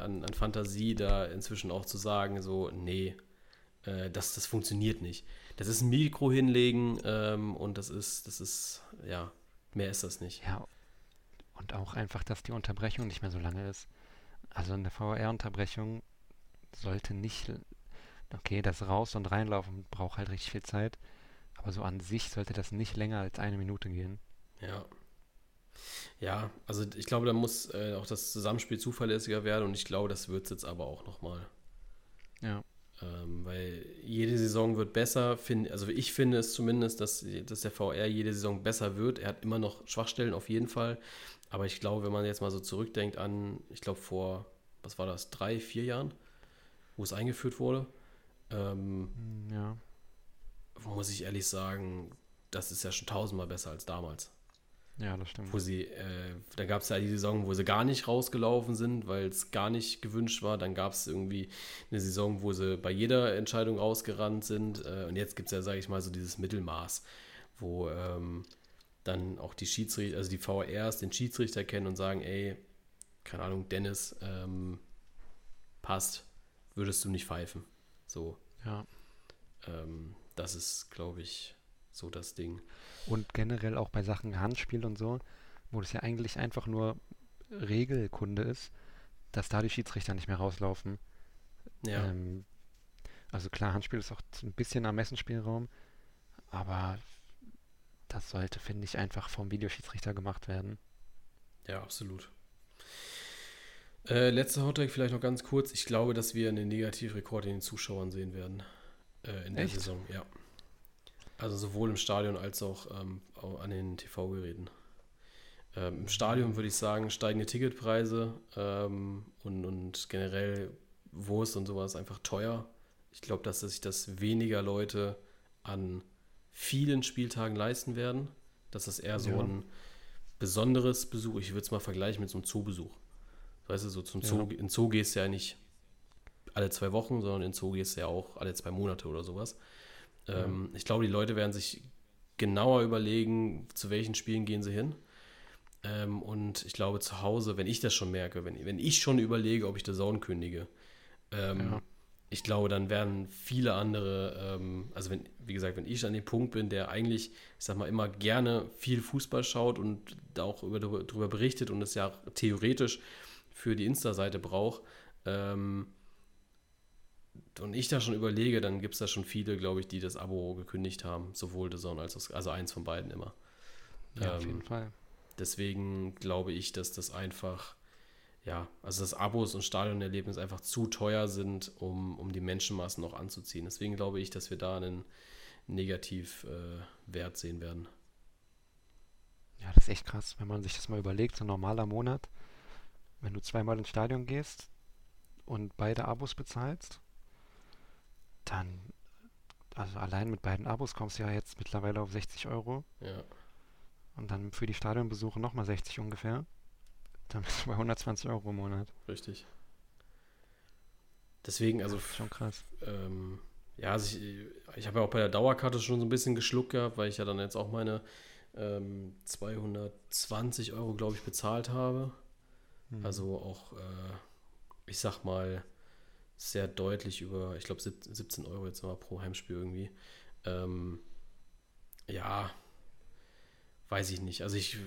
an, an, Fantasie, da inzwischen auch zu sagen, so, nee, äh, das, das funktioniert nicht. Das ist ein Mikro hinlegen ähm, und das ist, das ist, ja, Mehr ist das nicht. Ja. Und auch einfach, dass die Unterbrechung nicht mehr so lange ist. Also eine VR-Unterbrechung sollte nicht. Okay, das Raus- und Reinlaufen braucht halt richtig viel Zeit. Aber so an sich sollte das nicht länger als eine Minute gehen. Ja. Ja, also ich glaube, da muss äh, auch das Zusammenspiel zuverlässiger werden und ich glaube, das wird es jetzt aber auch nochmal. Ja. Ähm, weil jede Saison wird besser. Find, also ich finde es zumindest, dass, dass der VR jede Saison besser wird. Er hat immer noch Schwachstellen auf jeden Fall. Aber ich glaube, wenn man jetzt mal so zurückdenkt an, ich glaube vor, was war das, drei, vier Jahren, wo es eingeführt wurde, ähm, hm, ja. muss ich ehrlich sagen, das ist ja schon tausendmal besser als damals. Ja, das stimmt. Wo sie, äh, da gab es ja die Saison, wo sie gar nicht rausgelaufen sind, weil es gar nicht gewünscht war. Dann gab es irgendwie eine Saison, wo sie bei jeder Entscheidung rausgerannt sind. Äh, und jetzt gibt es ja, sage ich mal, so dieses Mittelmaß, wo ähm, dann auch die Schiedsrichter, also die VRs den Schiedsrichter kennen und sagen, ey, keine Ahnung, Dennis, ähm, passt, würdest du nicht pfeifen. So. Ja. Ähm, das ist, glaube ich, so das Ding. Und generell auch bei Sachen Handspiel und so, wo das ja eigentlich einfach nur Regelkunde ist, dass da die Schiedsrichter nicht mehr rauslaufen. Ja. Ähm, also klar, Handspiel ist auch ein bisschen Ermessensspielraum, aber das sollte, finde ich, einfach vom Videoschiedsrichter gemacht werden. Ja, absolut. Äh, letzter Hottag vielleicht noch ganz kurz. Ich glaube, dass wir einen Negativrekord in den Zuschauern sehen werden äh, in der Echt? Saison. Ja. Also sowohl im Stadion als auch ähm, an den TV-Geräten. Ähm, Im Stadion würde ich sagen, steigende Ticketpreise ähm, und, und generell Wurst und sowas einfach teuer. Ich glaube, dass sich das weniger Leute an vielen Spieltagen leisten werden. Dass das eher so ja. ein besonderes Besuch, ich würde es mal vergleichen mit so einem Zoobesuch. Weißt du, so zum Zoo, ja. in Zoo gehst du ja nicht alle zwei Wochen, sondern in Zoo gehst du ja auch alle zwei Monate oder sowas. Ähm, ich glaube, die Leute werden sich genauer überlegen, zu welchen Spielen gehen sie hin. Ähm, und ich glaube, zu Hause, wenn ich das schon merke, wenn, wenn ich schon überlege, ob ich The Zone kündige, ähm, ja. ich glaube, dann werden viele andere, ähm, also wenn, wie gesagt, wenn ich an dem Punkt bin, der eigentlich, ich sag mal, immer gerne viel Fußball schaut und da auch über, darüber berichtet und es ja theoretisch für die Insta-Seite braucht, ähm, und ich da schon überlege, dann gibt es da schon viele, glaube ich, die das Abo gekündigt haben, sowohl The Zone als auch, also eins von beiden immer. Ja, ähm, auf jeden Fall. Deswegen glaube ich, dass das einfach, ja, also dass Abos und Stadionerlebnis einfach zu teuer sind, um, um die Menschenmassen noch anzuziehen. Deswegen glaube ich, dass wir da einen Negativwert äh, sehen werden. Ja, das ist echt krass, wenn man sich das mal überlegt, so ein normaler Monat, wenn du zweimal ins Stadion gehst und beide Abos bezahlst, dann also allein mit beiden Abos kommst du ja jetzt mittlerweile auf 60 Euro. Ja. Und dann für die Stadionbesuche nochmal 60 ungefähr. Dann bist du bei 120 Euro im Monat. Richtig. Deswegen, also. Schon krass. Ähm, ja, also ich, ich habe ja auch bei der Dauerkarte schon so ein bisschen geschluckt gehabt, weil ich ja dann jetzt auch meine ähm, 220 Euro, glaube ich, bezahlt habe. Mhm. Also auch, äh, ich sag mal, sehr deutlich über, ich glaube, 17 Euro jetzt mal pro Heimspiel irgendwie. Ähm, ja, weiß ich nicht. Also ich,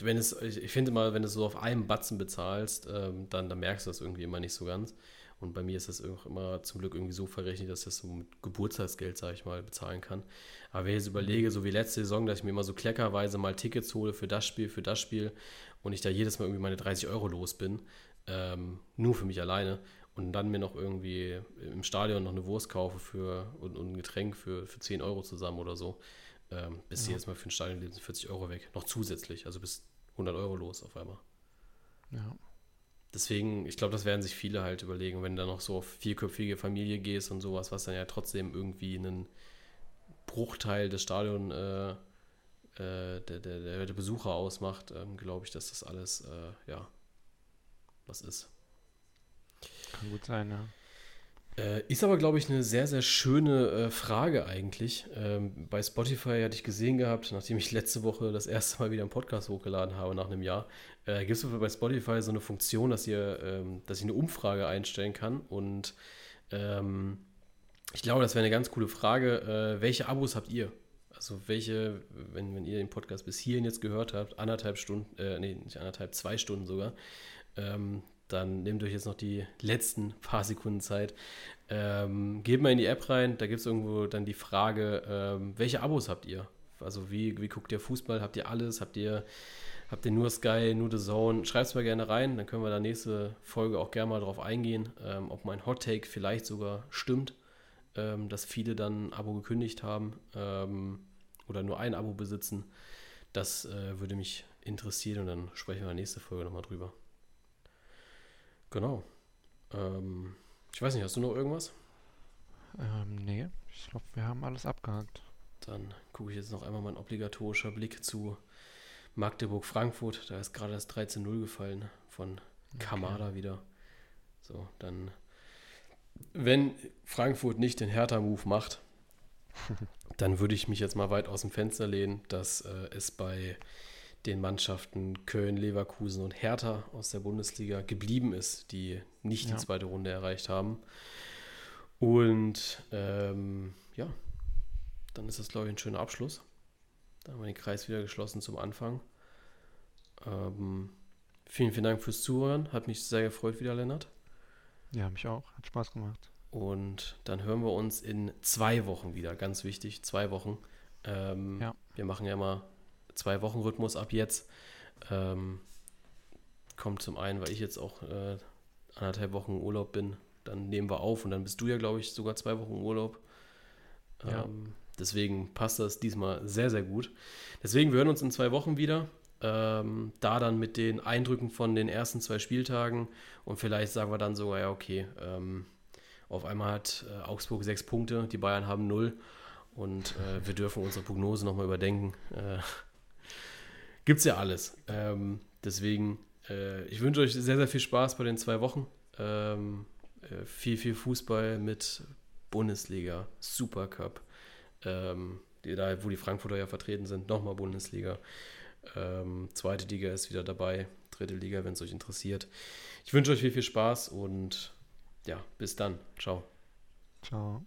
wenn es, ich, finde mal, wenn du so auf einem Batzen bezahlst, ähm, dann, dann merkst du das irgendwie immer nicht so ganz. Und bei mir ist das immer zum Glück irgendwie so verrechnet, dass ich das so mit Geburtstagsgeld, sage ich mal, bezahlen kann. Aber wenn ich jetzt überlege, so wie letzte Saison, dass ich mir immer so kleckerweise mal Tickets hole für das Spiel, für das Spiel und ich da jedes Mal irgendwie meine 30 Euro los bin, ähm, nur für mich alleine und dann mir noch irgendwie im Stadion noch eine Wurst kaufe für, und, und ein Getränk für, für 10 Euro zusammen oder so, ähm, bist ja. jetzt mal für ein Stadion 40 Euro weg. Noch zusätzlich, also bis 100 Euro los auf einmal. Ja. Deswegen, ich glaube, das werden sich viele halt überlegen, wenn du dann noch so auf vierköpfige Familie gehst und sowas, was dann ja trotzdem irgendwie einen Bruchteil des Stadion äh, äh, der, der, der, Besucher ausmacht, ähm, glaube ich, dass das alles, äh, ja, was ist. Kann gut sein, ja. Äh, ist aber, glaube ich, eine sehr, sehr schöne äh, Frage eigentlich. Ähm, bei Spotify hatte ich gesehen gehabt, nachdem ich letzte Woche das erste Mal wieder einen Podcast hochgeladen habe nach einem Jahr, äh, gibt es bei Spotify so eine Funktion, dass, ihr, ähm, dass ich eine Umfrage einstellen kann. Und ähm, ich glaube, das wäre eine ganz coole Frage. Äh, welche Abos habt ihr? Also welche, wenn, wenn ihr den Podcast bis hierhin jetzt gehört habt, anderthalb Stunden, äh, nee, nicht anderthalb, zwei Stunden sogar, ähm, dann nehmt euch jetzt noch die letzten paar Sekunden Zeit. Ähm, geht mal in die App rein, da gibt es irgendwo dann die Frage, ähm, welche Abos habt ihr? Also wie, wie guckt ihr Fußball? Habt ihr alles? Habt ihr, habt ihr nur Sky, nur The Zone? Schreibt es mal gerne rein, dann können wir da nächste Folge auch gerne mal drauf eingehen, ähm, ob mein Hot Take vielleicht sogar stimmt, ähm, dass viele dann ein Abo gekündigt haben ähm, oder nur ein Abo besitzen. Das äh, würde mich interessieren und dann sprechen wir in der nächsten Folge nochmal drüber. Genau. Ähm, ich weiß nicht, hast du noch irgendwas? Ähm, nee, ich glaube, wir haben alles abgehakt. Dann gucke ich jetzt noch einmal mein obligatorischer Blick zu Magdeburg-Frankfurt. Da ist gerade das 13-0 gefallen von Kamada okay. wieder. So, dann, wenn Frankfurt nicht den Hertha-Move macht, dann würde ich mich jetzt mal weit aus dem Fenster lehnen, dass äh, es bei den Mannschaften Köln, Leverkusen und Hertha aus der Bundesliga geblieben ist, die nicht ja. die zweite Runde erreicht haben. Und ähm, ja, dann ist das, glaube ich, ein schöner Abschluss. Da haben wir den Kreis wieder geschlossen zum Anfang. Ähm, vielen, vielen Dank fürs Zuhören. Hat mich sehr gefreut wieder, Lennart. Ja, mich auch. Hat Spaß gemacht. Und dann hören wir uns in zwei Wochen wieder. Ganz wichtig, zwei Wochen. Ähm, ja. Wir machen ja mal zwei Wochen Rhythmus ab jetzt. Ähm, kommt zum einen, weil ich jetzt auch äh, anderthalb Wochen Urlaub bin. Dann nehmen wir auf und dann bist du ja, glaube ich, sogar zwei Wochen im Urlaub. Ja. Ähm, deswegen passt das diesmal sehr, sehr gut. Deswegen, wir hören uns in zwei Wochen wieder. Ähm, da dann mit den Eindrücken von den ersten zwei Spieltagen und vielleicht sagen wir dann sogar, ja, okay, ähm, auf einmal hat äh, Augsburg sechs Punkte, die Bayern haben null und äh, wir dürfen unsere Prognose nochmal überdenken. Äh, Gibt es ja alles. Ähm, deswegen, äh, ich wünsche euch sehr, sehr viel Spaß bei den zwei Wochen. Ähm, äh, viel, viel Fußball mit Bundesliga, Supercup, ähm, die, da, wo die Frankfurter ja vertreten sind, nochmal Bundesliga. Ähm, zweite Liga ist wieder dabei, dritte Liga, wenn es euch interessiert. Ich wünsche euch viel, viel Spaß und ja, bis dann. Ciao. Ciao.